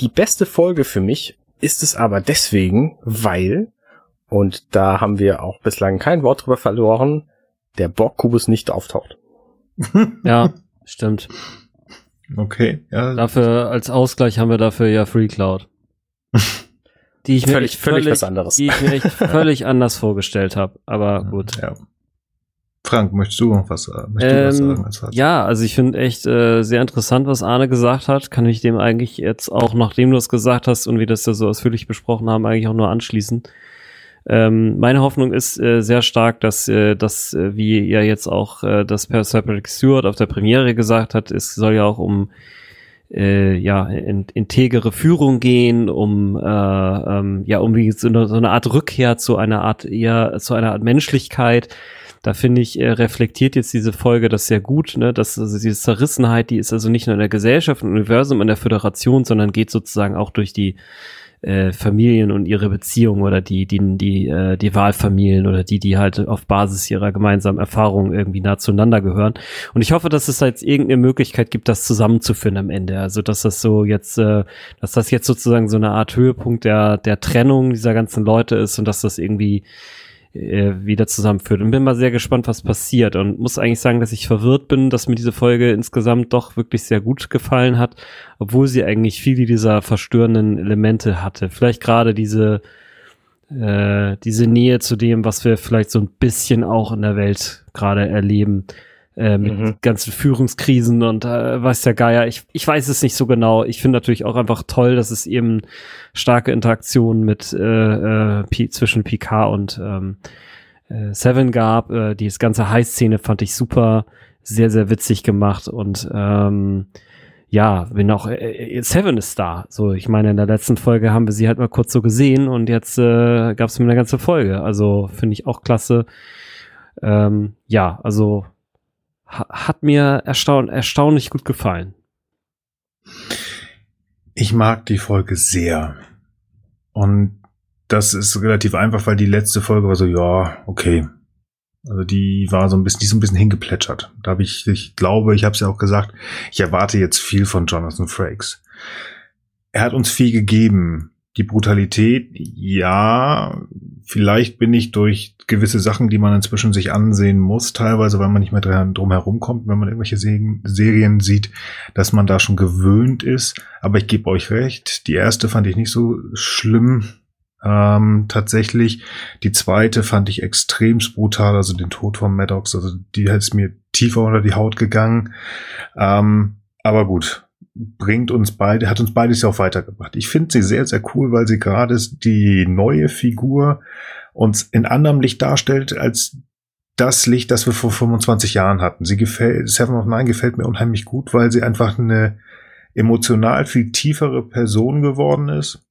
Die beste Folge für mich ist es aber deswegen, weil, und da haben wir auch bislang kein Wort drüber verloren, der Borg-Kubus nicht auftaucht. Ja, stimmt. Okay. Ja. Dafür, als Ausgleich haben wir dafür ja Free Cloud. die ich mir Völlig- völlig was anderes. Die ich mir echt völlig anders vorgestellt habe. Aber gut. Ja. Frank, möchtest du noch was, äh, möchtest du was Ähm, sagen? als ja, also ich finde echt äh, sehr interessant, was Arne gesagt hat. Kann ich dem eigentlich jetzt auch, nachdem du es gesagt hast und wir das ja so ausführlich besprochen haben, eigentlich auch nur anschließen. Ähm, meine Hoffnung ist äh, sehr stark, dass äh, das, äh, wie ja jetzt auch äh, das Per Patrick Stewart auf der Premiere gesagt hat, es soll ja auch um äh, ja in, integere Führung gehen, um äh, ähm, ja um wie so eine, so eine Art Rückkehr zu einer Art eher zu einer Art Menschlichkeit. Da finde ich, äh, reflektiert jetzt diese Folge das sehr gut, ne? dass also diese Zerrissenheit, die ist also nicht nur in der Gesellschaft, im Universum, in der Föderation, sondern geht sozusagen auch durch die äh, Familien und ihre Beziehungen oder die, die, die, äh, die Wahlfamilien oder die, die halt auf Basis ihrer gemeinsamen Erfahrungen irgendwie nah zueinander gehören. Und ich hoffe, dass es da jetzt irgendeine Möglichkeit gibt, das zusammenzuführen am Ende. Also, dass das so jetzt, äh, dass das jetzt sozusagen so eine Art Höhepunkt der, der Trennung dieser ganzen Leute ist und dass das irgendwie äh, wieder zusammenführt. Und bin mal sehr gespannt, was passiert. Und muss eigentlich sagen, dass ich verwirrt bin, dass mir diese Folge insgesamt doch wirklich sehr gut gefallen hat, obwohl sie eigentlich viele dieser verstörenden Elemente hatte. Vielleicht gerade diese, äh, diese Nähe zu dem, was wir vielleicht so ein bisschen auch in der Welt gerade erleben. Äh, mit Mhm. ganzen Führungskrisen und äh, weiß der Geier. Ich, ich weiß es nicht so genau. Ich finde natürlich auch einfach toll, dass es eben starke Interaktionen mit äh, äh, P zwischen Picard und ähm, äh, Seven gab. Äh, die ganze High-Szene fand ich super, sehr, sehr witzig gemacht und ähm, ja, wenn auch äh, äh, Seven ist da. So, ich meine, in der letzten Folge haben wir sie halt mal kurz so gesehen und jetzt äh, gab es mir eine ganze Folge. Also finde ich auch klasse. Ähm, ja, also hat mir erstaun erstaunlich gut gefallen. Ich mag die Folge sehr. Und das ist relativ einfach, weil die letzte Folge war so, ja, okay. Also die war so ein bisschen, die ist so ein bisschen hingeplätschert. Da habe ich, ich glaube, ich habe es ja auch gesagt, ich erwarte jetzt viel von Jonathan Frakes. Er hat uns viel gegeben. Die Brutalität, ja, vielleicht bin ich durch gewisse Sachen, die man inzwischen sich ansehen muss, teilweise, weil man nicht mehr drum herum kommt, wenn man irgendwelche Serien, Serien sieht, dass man da schon gewöhnt ist. Aber ich gebe euch recht, die erste fand ich nicht so schlimm. Ähm, tatsächlich. Die zweite fand ich extremst brutal, also den Tod von Maddox, also die ist mir tiefer unter die Haut gegangen. Ähm, aber gut, bringt uns beide, hat uns beides ja auch weitergebracht. Ich finde sie sehr, sehr cool, weil sie gerade die neue Figur uns in anderem Licht darstellt als das Licht, das wir vor 25 Jahren hatten. Sie gefällt, Seven of Nine gefällt mir unheimlich gut, weil sie einfach eine emotional viel tiefere Person geworden ist.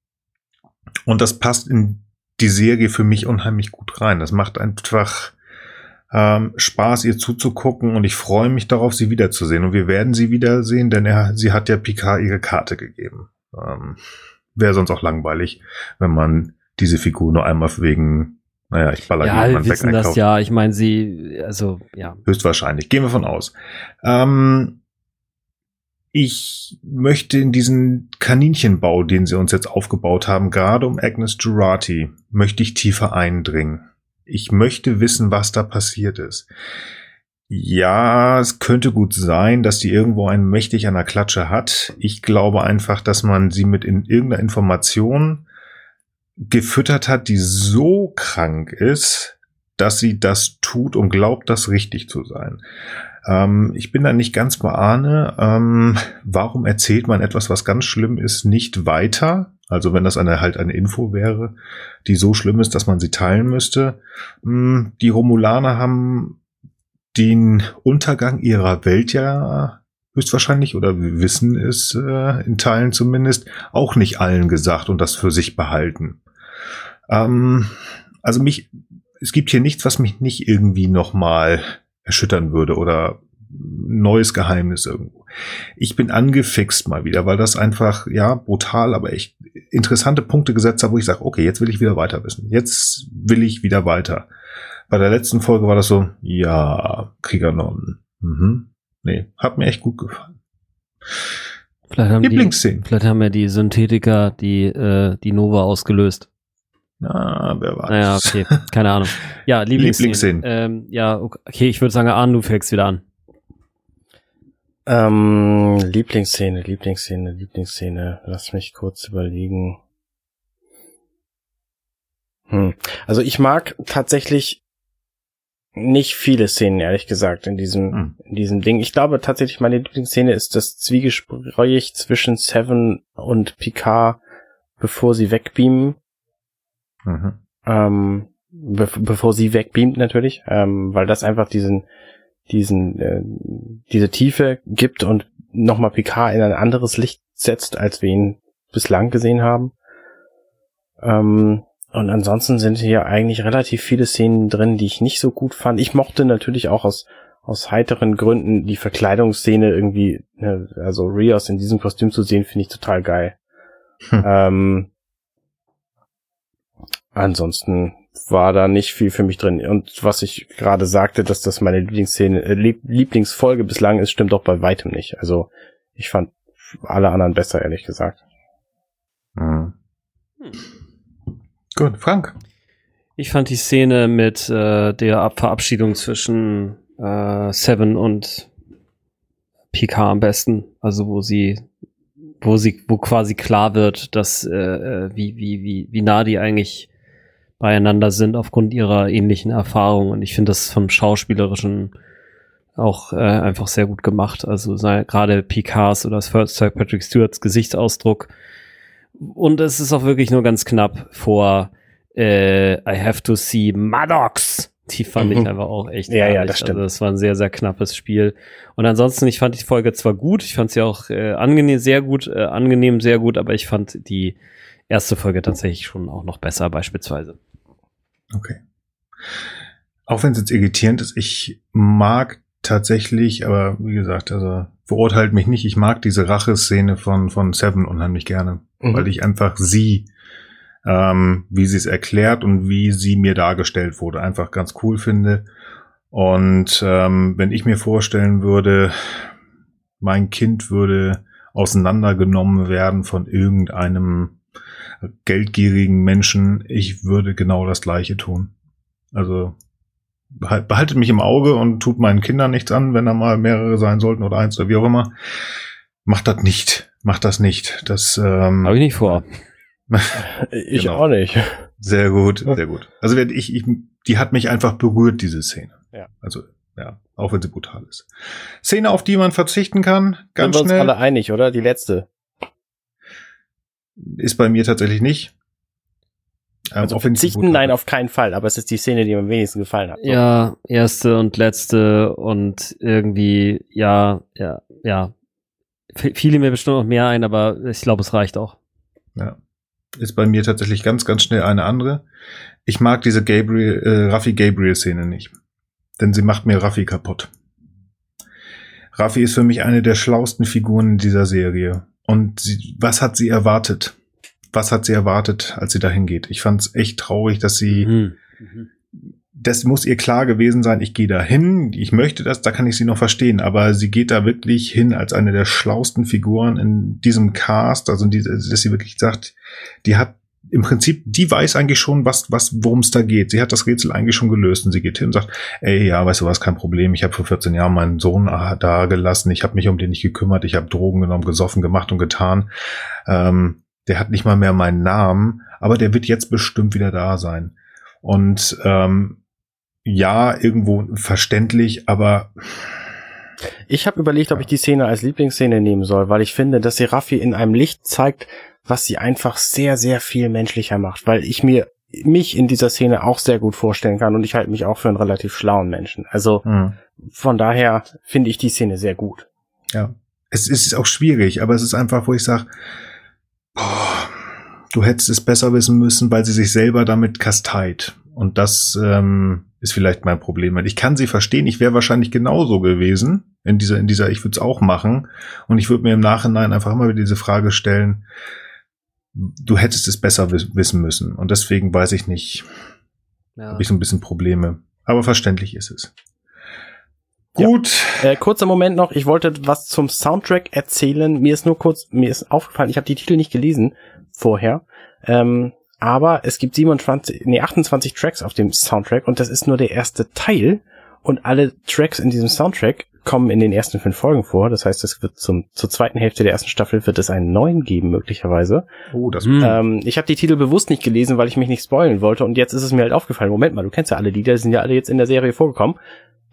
Und das passt in die Serie für mich unheimlich gut rein. Das macht einfach ähm, Spaß, ihr zuzugucken und ich freue mich darauf, sie wiederzusehen. Und wir werden sie wiedersehen, denn er, sie hat ja Picard ihre Karte gegeben. Ähm, Wäre sonst auch langweilig, wenn man diese Figur nur einmal wegen, naja, ich baller Ja, wir jemanden wissen das einkauft. ja. Ich meine, sie, also ja. Höchstwahrscheinlich. Gehen wir von aus. Ähm, ich möchte in diesen Kaninchenbau, den sie uns jetzt aufgebaut haben, gerade um Agnes Jurati, möchte ich tiefer eindringen. Ich möchte wissen, was da passiert ist. Ja, es könnte gut sein, dass die irgendwo einen mächtig an der Klatsche hat. Ich glaube einfach, dass man sie mit in irgendeiner Information gefüttert hat, die so krank ist, dass sie das tut und glaubt, das richtig zu sein. Ähm, ich bin da nicht ganz bei Arne. Ähm, warum erzählt man etwas, was ganz schlimm ist, nicht weiter? Also wenn das eine halt eine Info wäre, die so schlimm ist, dass man sie teilen müsste. Hm, die Romulaner haben den Untergang ihrer Welt ja höchstwahrscheinlich oder wir wissen es äh, in Teilen zumindest auch nicht allen gesagt und das für sich behalten. Ähm, also mich, es gibt hier nichts, was mich nicht irgendwie nochmal erschüttern würde oder neues Geheimnis irgendwo. Ich bin angefixt mal wieder, weil das einfach, ja, brutal, aber echt interessante Punkte gesetzt hat, wo ich sage, okay, jetzt will ich wieder weiter wissen. Jetzt will ich wieder weiter. Bei der letzten Folge war das so, ja, Kriegernonnen. Mhm. Nee, hat mir echt gut gefallen. Vielleicht haben, die, Lieblingsszenen. vielleicht haben ja die Synthetiker die, äh, die Nova ausgelöst. Na, wer weiß. Naja, okay, keine Ahnung. Ja, Lieblingsszenen. Lieblingsszenen. Ähm, ja, okay, ich würde sagen, Arne, du fängst wieder an. Ähm, Lieblingsszene, Lieblingsszene, Lieblingsszene. Lass mich kurz überlegen. Hm. Also ich mag tatsächlich nicht viele Szenen, ehrlich gesagt, in diesem, Hm. in diesem Ding. Ich glaube tatsächlich, meine Lieblingsszene ist das Zwiegespräch zwischen Seven und Picard, bevor sie wegbeamen. Mhm. ähm, be bevor sie wegbeamt natürlich, ähm, weil das einfach diesen, diesen, äh, diese Tiefe gibt und nochmal Picard in ein anderes Licht setzt, als wir ihn bislang gesehen haben. Ähm, und ansonsten sind hier eigentlich relativ viele Szenen drin, die ich nicht so gut fand. Ich mochte natürlich auch aus aus heiteren Gründen die Verkleidungsszene irgendwie, ne, also Rios in diesem Kostüm zu sehen, finde ich total geil. Hm. Ähm, ansonsten war da nicht viel für mich drin. Und was ich gerade sagte, dass das meine Lieblingsszene, äh, Lieb Lieblingsfolge bislang ist, stimmt doch bei weitem nicht. Also ich fand alle anderen besser, ehrlich gesagt. Mhm. Gut, Frank. Ich fand die Szene mit äh, der Ab Verabschiedung zwischen äh, Seven und Picard am besten. Also wo sie, wo sie, wo quasi klar wird, dass äh, äh, wie, wie, wie, wie nah die eigentlich beieinander sind aufgrund ihrer ähnlichen Erfahrungen. Und ich finde das vom Schauspielerischen auch äh, einfach sehr gut gemacht. Also gerade Picards oder Sir Patrick Stewarts Gesichtsausdruck. Und es ist auch wirklich nur ganz knapp vor äh, I have to see Maddox. Die fand ich Mhm. einfach auch echt Ja, ja, das stimmt. Also das war ein sehr, sehr knappes Spiel. Und ansonsten, ich fand die Folge zwar gut, ich fand sie auch äh, angenehm, sehr gut, äh, angenehm, sehr gut, aber ich fand die erste Folge tatsächlich schon auch noch besser, beispielsweise. Okay. Auch wenn es jetzt irritierend ist, ich mag tatsächlich, aber wie gesagt, also verurteilt mich nicht, ich mag diese Racheszene von, von Seven unheimlich gerne, Mhm. weil ich einfach sie, ähm, wie sie es erklärt und wie sie mir dargestellt wurde, einfach ganz cool finde. Und ähm, wenn ich mir vorstellen würde, mein Kind würde auseinandergenommen werden von irgendeinem geldgierigen Menschen, ich würde genau das Gleiche tun. Also behal- behaltet mich im Auge und tut meinen Kindern nichts an, wenn da mal mehrere sein sollten oder eins oder wie auch immer. Macht das nicht. Macht das nicht. Das ähm, Habe ich nicht vor. Ich Genau. auch nicht. sehr gut, sehr gut. Also ich, ich, die hat mich einfach berührt, diese Szene. Ja. Also ja, auch wenn sie brutal ist. Szene, auf die man verzichten kann, Sind ganz wir uns schnell, alle einig, oder? Die letzte. Ist bei mir tatsächlich nicht. Ähm, Also verzichten, nein, auf keinen Fall. Aber es ist die Szene, die mir am wenigsten gefallen hat. So. Ja, erste und letzte und irgendwie, ja, ja, ja. V viele mir bestimmt noch mehr ein, aber ich glaube, es reicht auch. Ja. Ist bei mir tatsächlich ganz, ganz schnell eine andere. Ich mag diese Gabriel, äh, Raffi Gabriel-Szene nicht. Denn sie macht mir Raffi kaputt. Raffi ist für mich eine der schlausten Figuren in dieser Serie. Und sie, was hat sie erwartet? Was hat sie erwartet, als sie dahin geht? Ich fand es echt traurig, dass sie Mhm. Mhm. das muss ihr klar gewesen sein, ich gehe da hin, ich möchte das, da kann ich sie noch verstehen, aber sie geht da wirklich hin als eine der schlausten Figuren in diesem Cast, also die, dass sie wirklich sagt, die hat im Prinzip, die weiß eigentlich schon, was, was, worum es da geht. Sie hat das Rätsel eigentlich schon gelöst und sie geht hin und sagt, ey, ja, weißt du was, kein Problem. Ich habe vor 14 Jahren meinen Sohn ah, da gelassen. Ich habe mich um den nicht gekümmert. Ich habe Drogen genommen, gesoffen, gemacht und getan. Ähm, der hat nicht mal mehr meinen Namen, aber der wird jetzt bestimmt wieder da sein. Und ähm, ja, irgendwo verständlich, aber Ich habe überlegt, ob ich die Szene als Lieblingsszene nehmen soll, weil ich finde, dass sie Raffi in einem Licht zeigt, was sie einfach sehr, sehr viel menschlicher macht, weil ich mir mich in dieser Szene auch sehr gut vorstellen kann und ich halte mich auch für einen relativ schlauen Menschen. Also hm, von daher finde ich die Szene sehr gut. ja, es ist auch schwierig, aber es ist einfach, wo ich sage, du hättest es besser wissen müssen, weil sie sich selber damit kasteit. Und das ähm, ist vielleicht mein Problem. Ich kann sie verstehen. Ich wäre wahrscheinlich genauso gewesen in dieser, in dieser. Ich würde es auch machen. Und ich würde mir im Nachhinein einfach immer wieder diese Frage stellen: Du hättest es besser wis- wissen müssen. Und deswegen weiß ich nicht, Ja. habe ich so ein bisschen Probleme. Aber verständlich ist es. Ja. Gut. Äh, kurzer Moment noch, ich wollte was zum Soundtrack erzählen. Mir ist nur kurz, mir ist aufgefallen, ich habe die Titel nicht gelesen vorher. Ähm, aber es gibt 27, nee, 28 Tracks auf dem Soundtrack und das ist nur der erste Teil. Und alle Tracks in diesem Soundtrack kommen in den ersten fünf Folgen vor. Das heißt, es wird zum, zur zweiten Hälfte der ersten Staffel wird es einen neuen geben, möglicherweise. Oh, das Hm. Ähm, ich habe die Titel bewusst nicht gelesen, weil ich mich nicht spoilen wollte. Und jetzt ist es mir halt aufgefallen. Moment mal, du kennst ja alle Lieder, die sind ja alle jetzt in der Serie vorgekommen.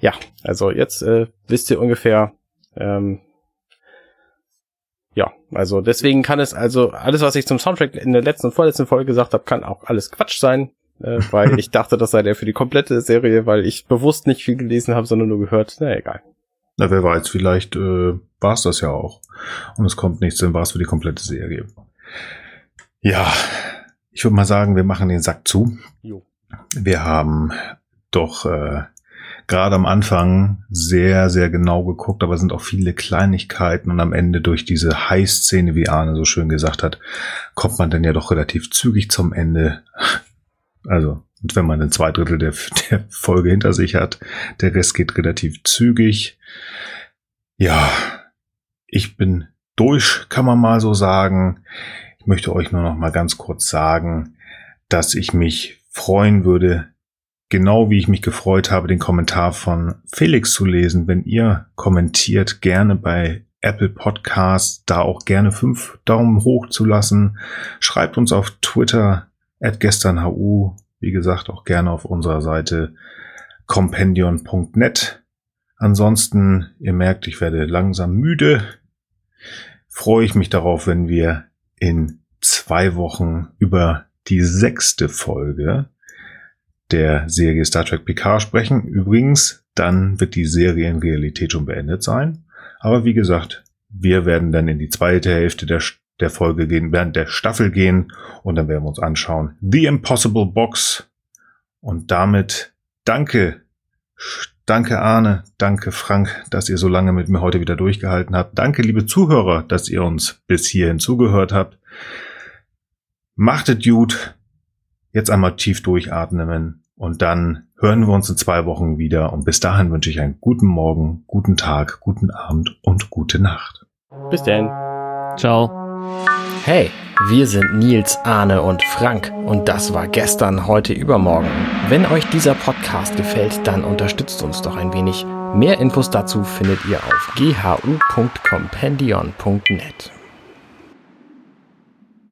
Ja, also jetzt äh, wisst ihr ungefähr. Ähm, also deswegen kann es also alles, was ich zum Soundtrack in der letzten und vorletzten Folge gesagt habe, kann auch alles Quatsch sein. Äh, weil ich dachte, das sei der für die komplette Serie, weil ich bewusst nicht viel gelesen habe, sondern nur gehört. Na egal. Na, wer weiß, vielleicht äh, war es das ja auch. Und es kommt nichts, dann war es für die komplette Serie. Ja, ich würde mal sagen, wir machen den Sack zu. Jo. Wir haben doch äh, gerade am Anfang sehr, sehr genau geguckt, aber es sind auch viele Kleinigkeiten und am Ende durch diese High-Szene, wie Arne so schön gesagt hat, kommt man dann ja doch relativ zügig zum Ende. Also, und wenn man ein zwei Drittel der, der Folge hinter sich hat, der Rest geht relativ zügig. Ja, ich bin durch, kann man mal so sagen. Ich möchte euch nur noch mal ganz kurz sagen, dass ich mich freuen würde, genau wie ich mich gefreut habe, den Kommentar von Felix zu lesen. Wenn ihr kommentiert, gerne bei Apple Podcasts, da auch gerne fünf Daumen hoch zu lassen. Schreibt uns auf Twitter at gesternhu, wie gesagt, auch gerne auf unserer Seite compendion.net. Ansonsten, ihr merkt, ich werde langsam müde. Freue ich mich darauf, wenn wir in zwei Wochen über die sechste Folge der Serie Star Trek Picard sprechen. Übrigens, dann wird die Serie in Realität schon beendet sein. Aber wie gesagt, wir werden dann in die zweite Hälfte der, der Folge gehen, während der Staffel gehen und dann werden wir uns anschauen The Impossible Box. Und damit danke, danke Arne, danke Frank, dass ihr so lange mit mir heute wieder durchgehalten habt. Danke, liebe Zuhörer, dass ihr uns bis hierhin zugehört habt. Macht es gut. Jetzt einmal tief durchatmen und dann hören wir uns in zwei Wochen wieder. Und bis dahin wünsche ich einen guten Morgen, guten Tag, guten Abend und gute Nacht. Bis denn. Ciao. Hey, wir sind Nils, Arne und Frank und das war gestern, heute, übermorgen. Wenn euch dieser Podcast gefällt, dann unterstützt uns doch ein wenig. Mehr Infos dazu findet ihr auf ghu.compendion.net.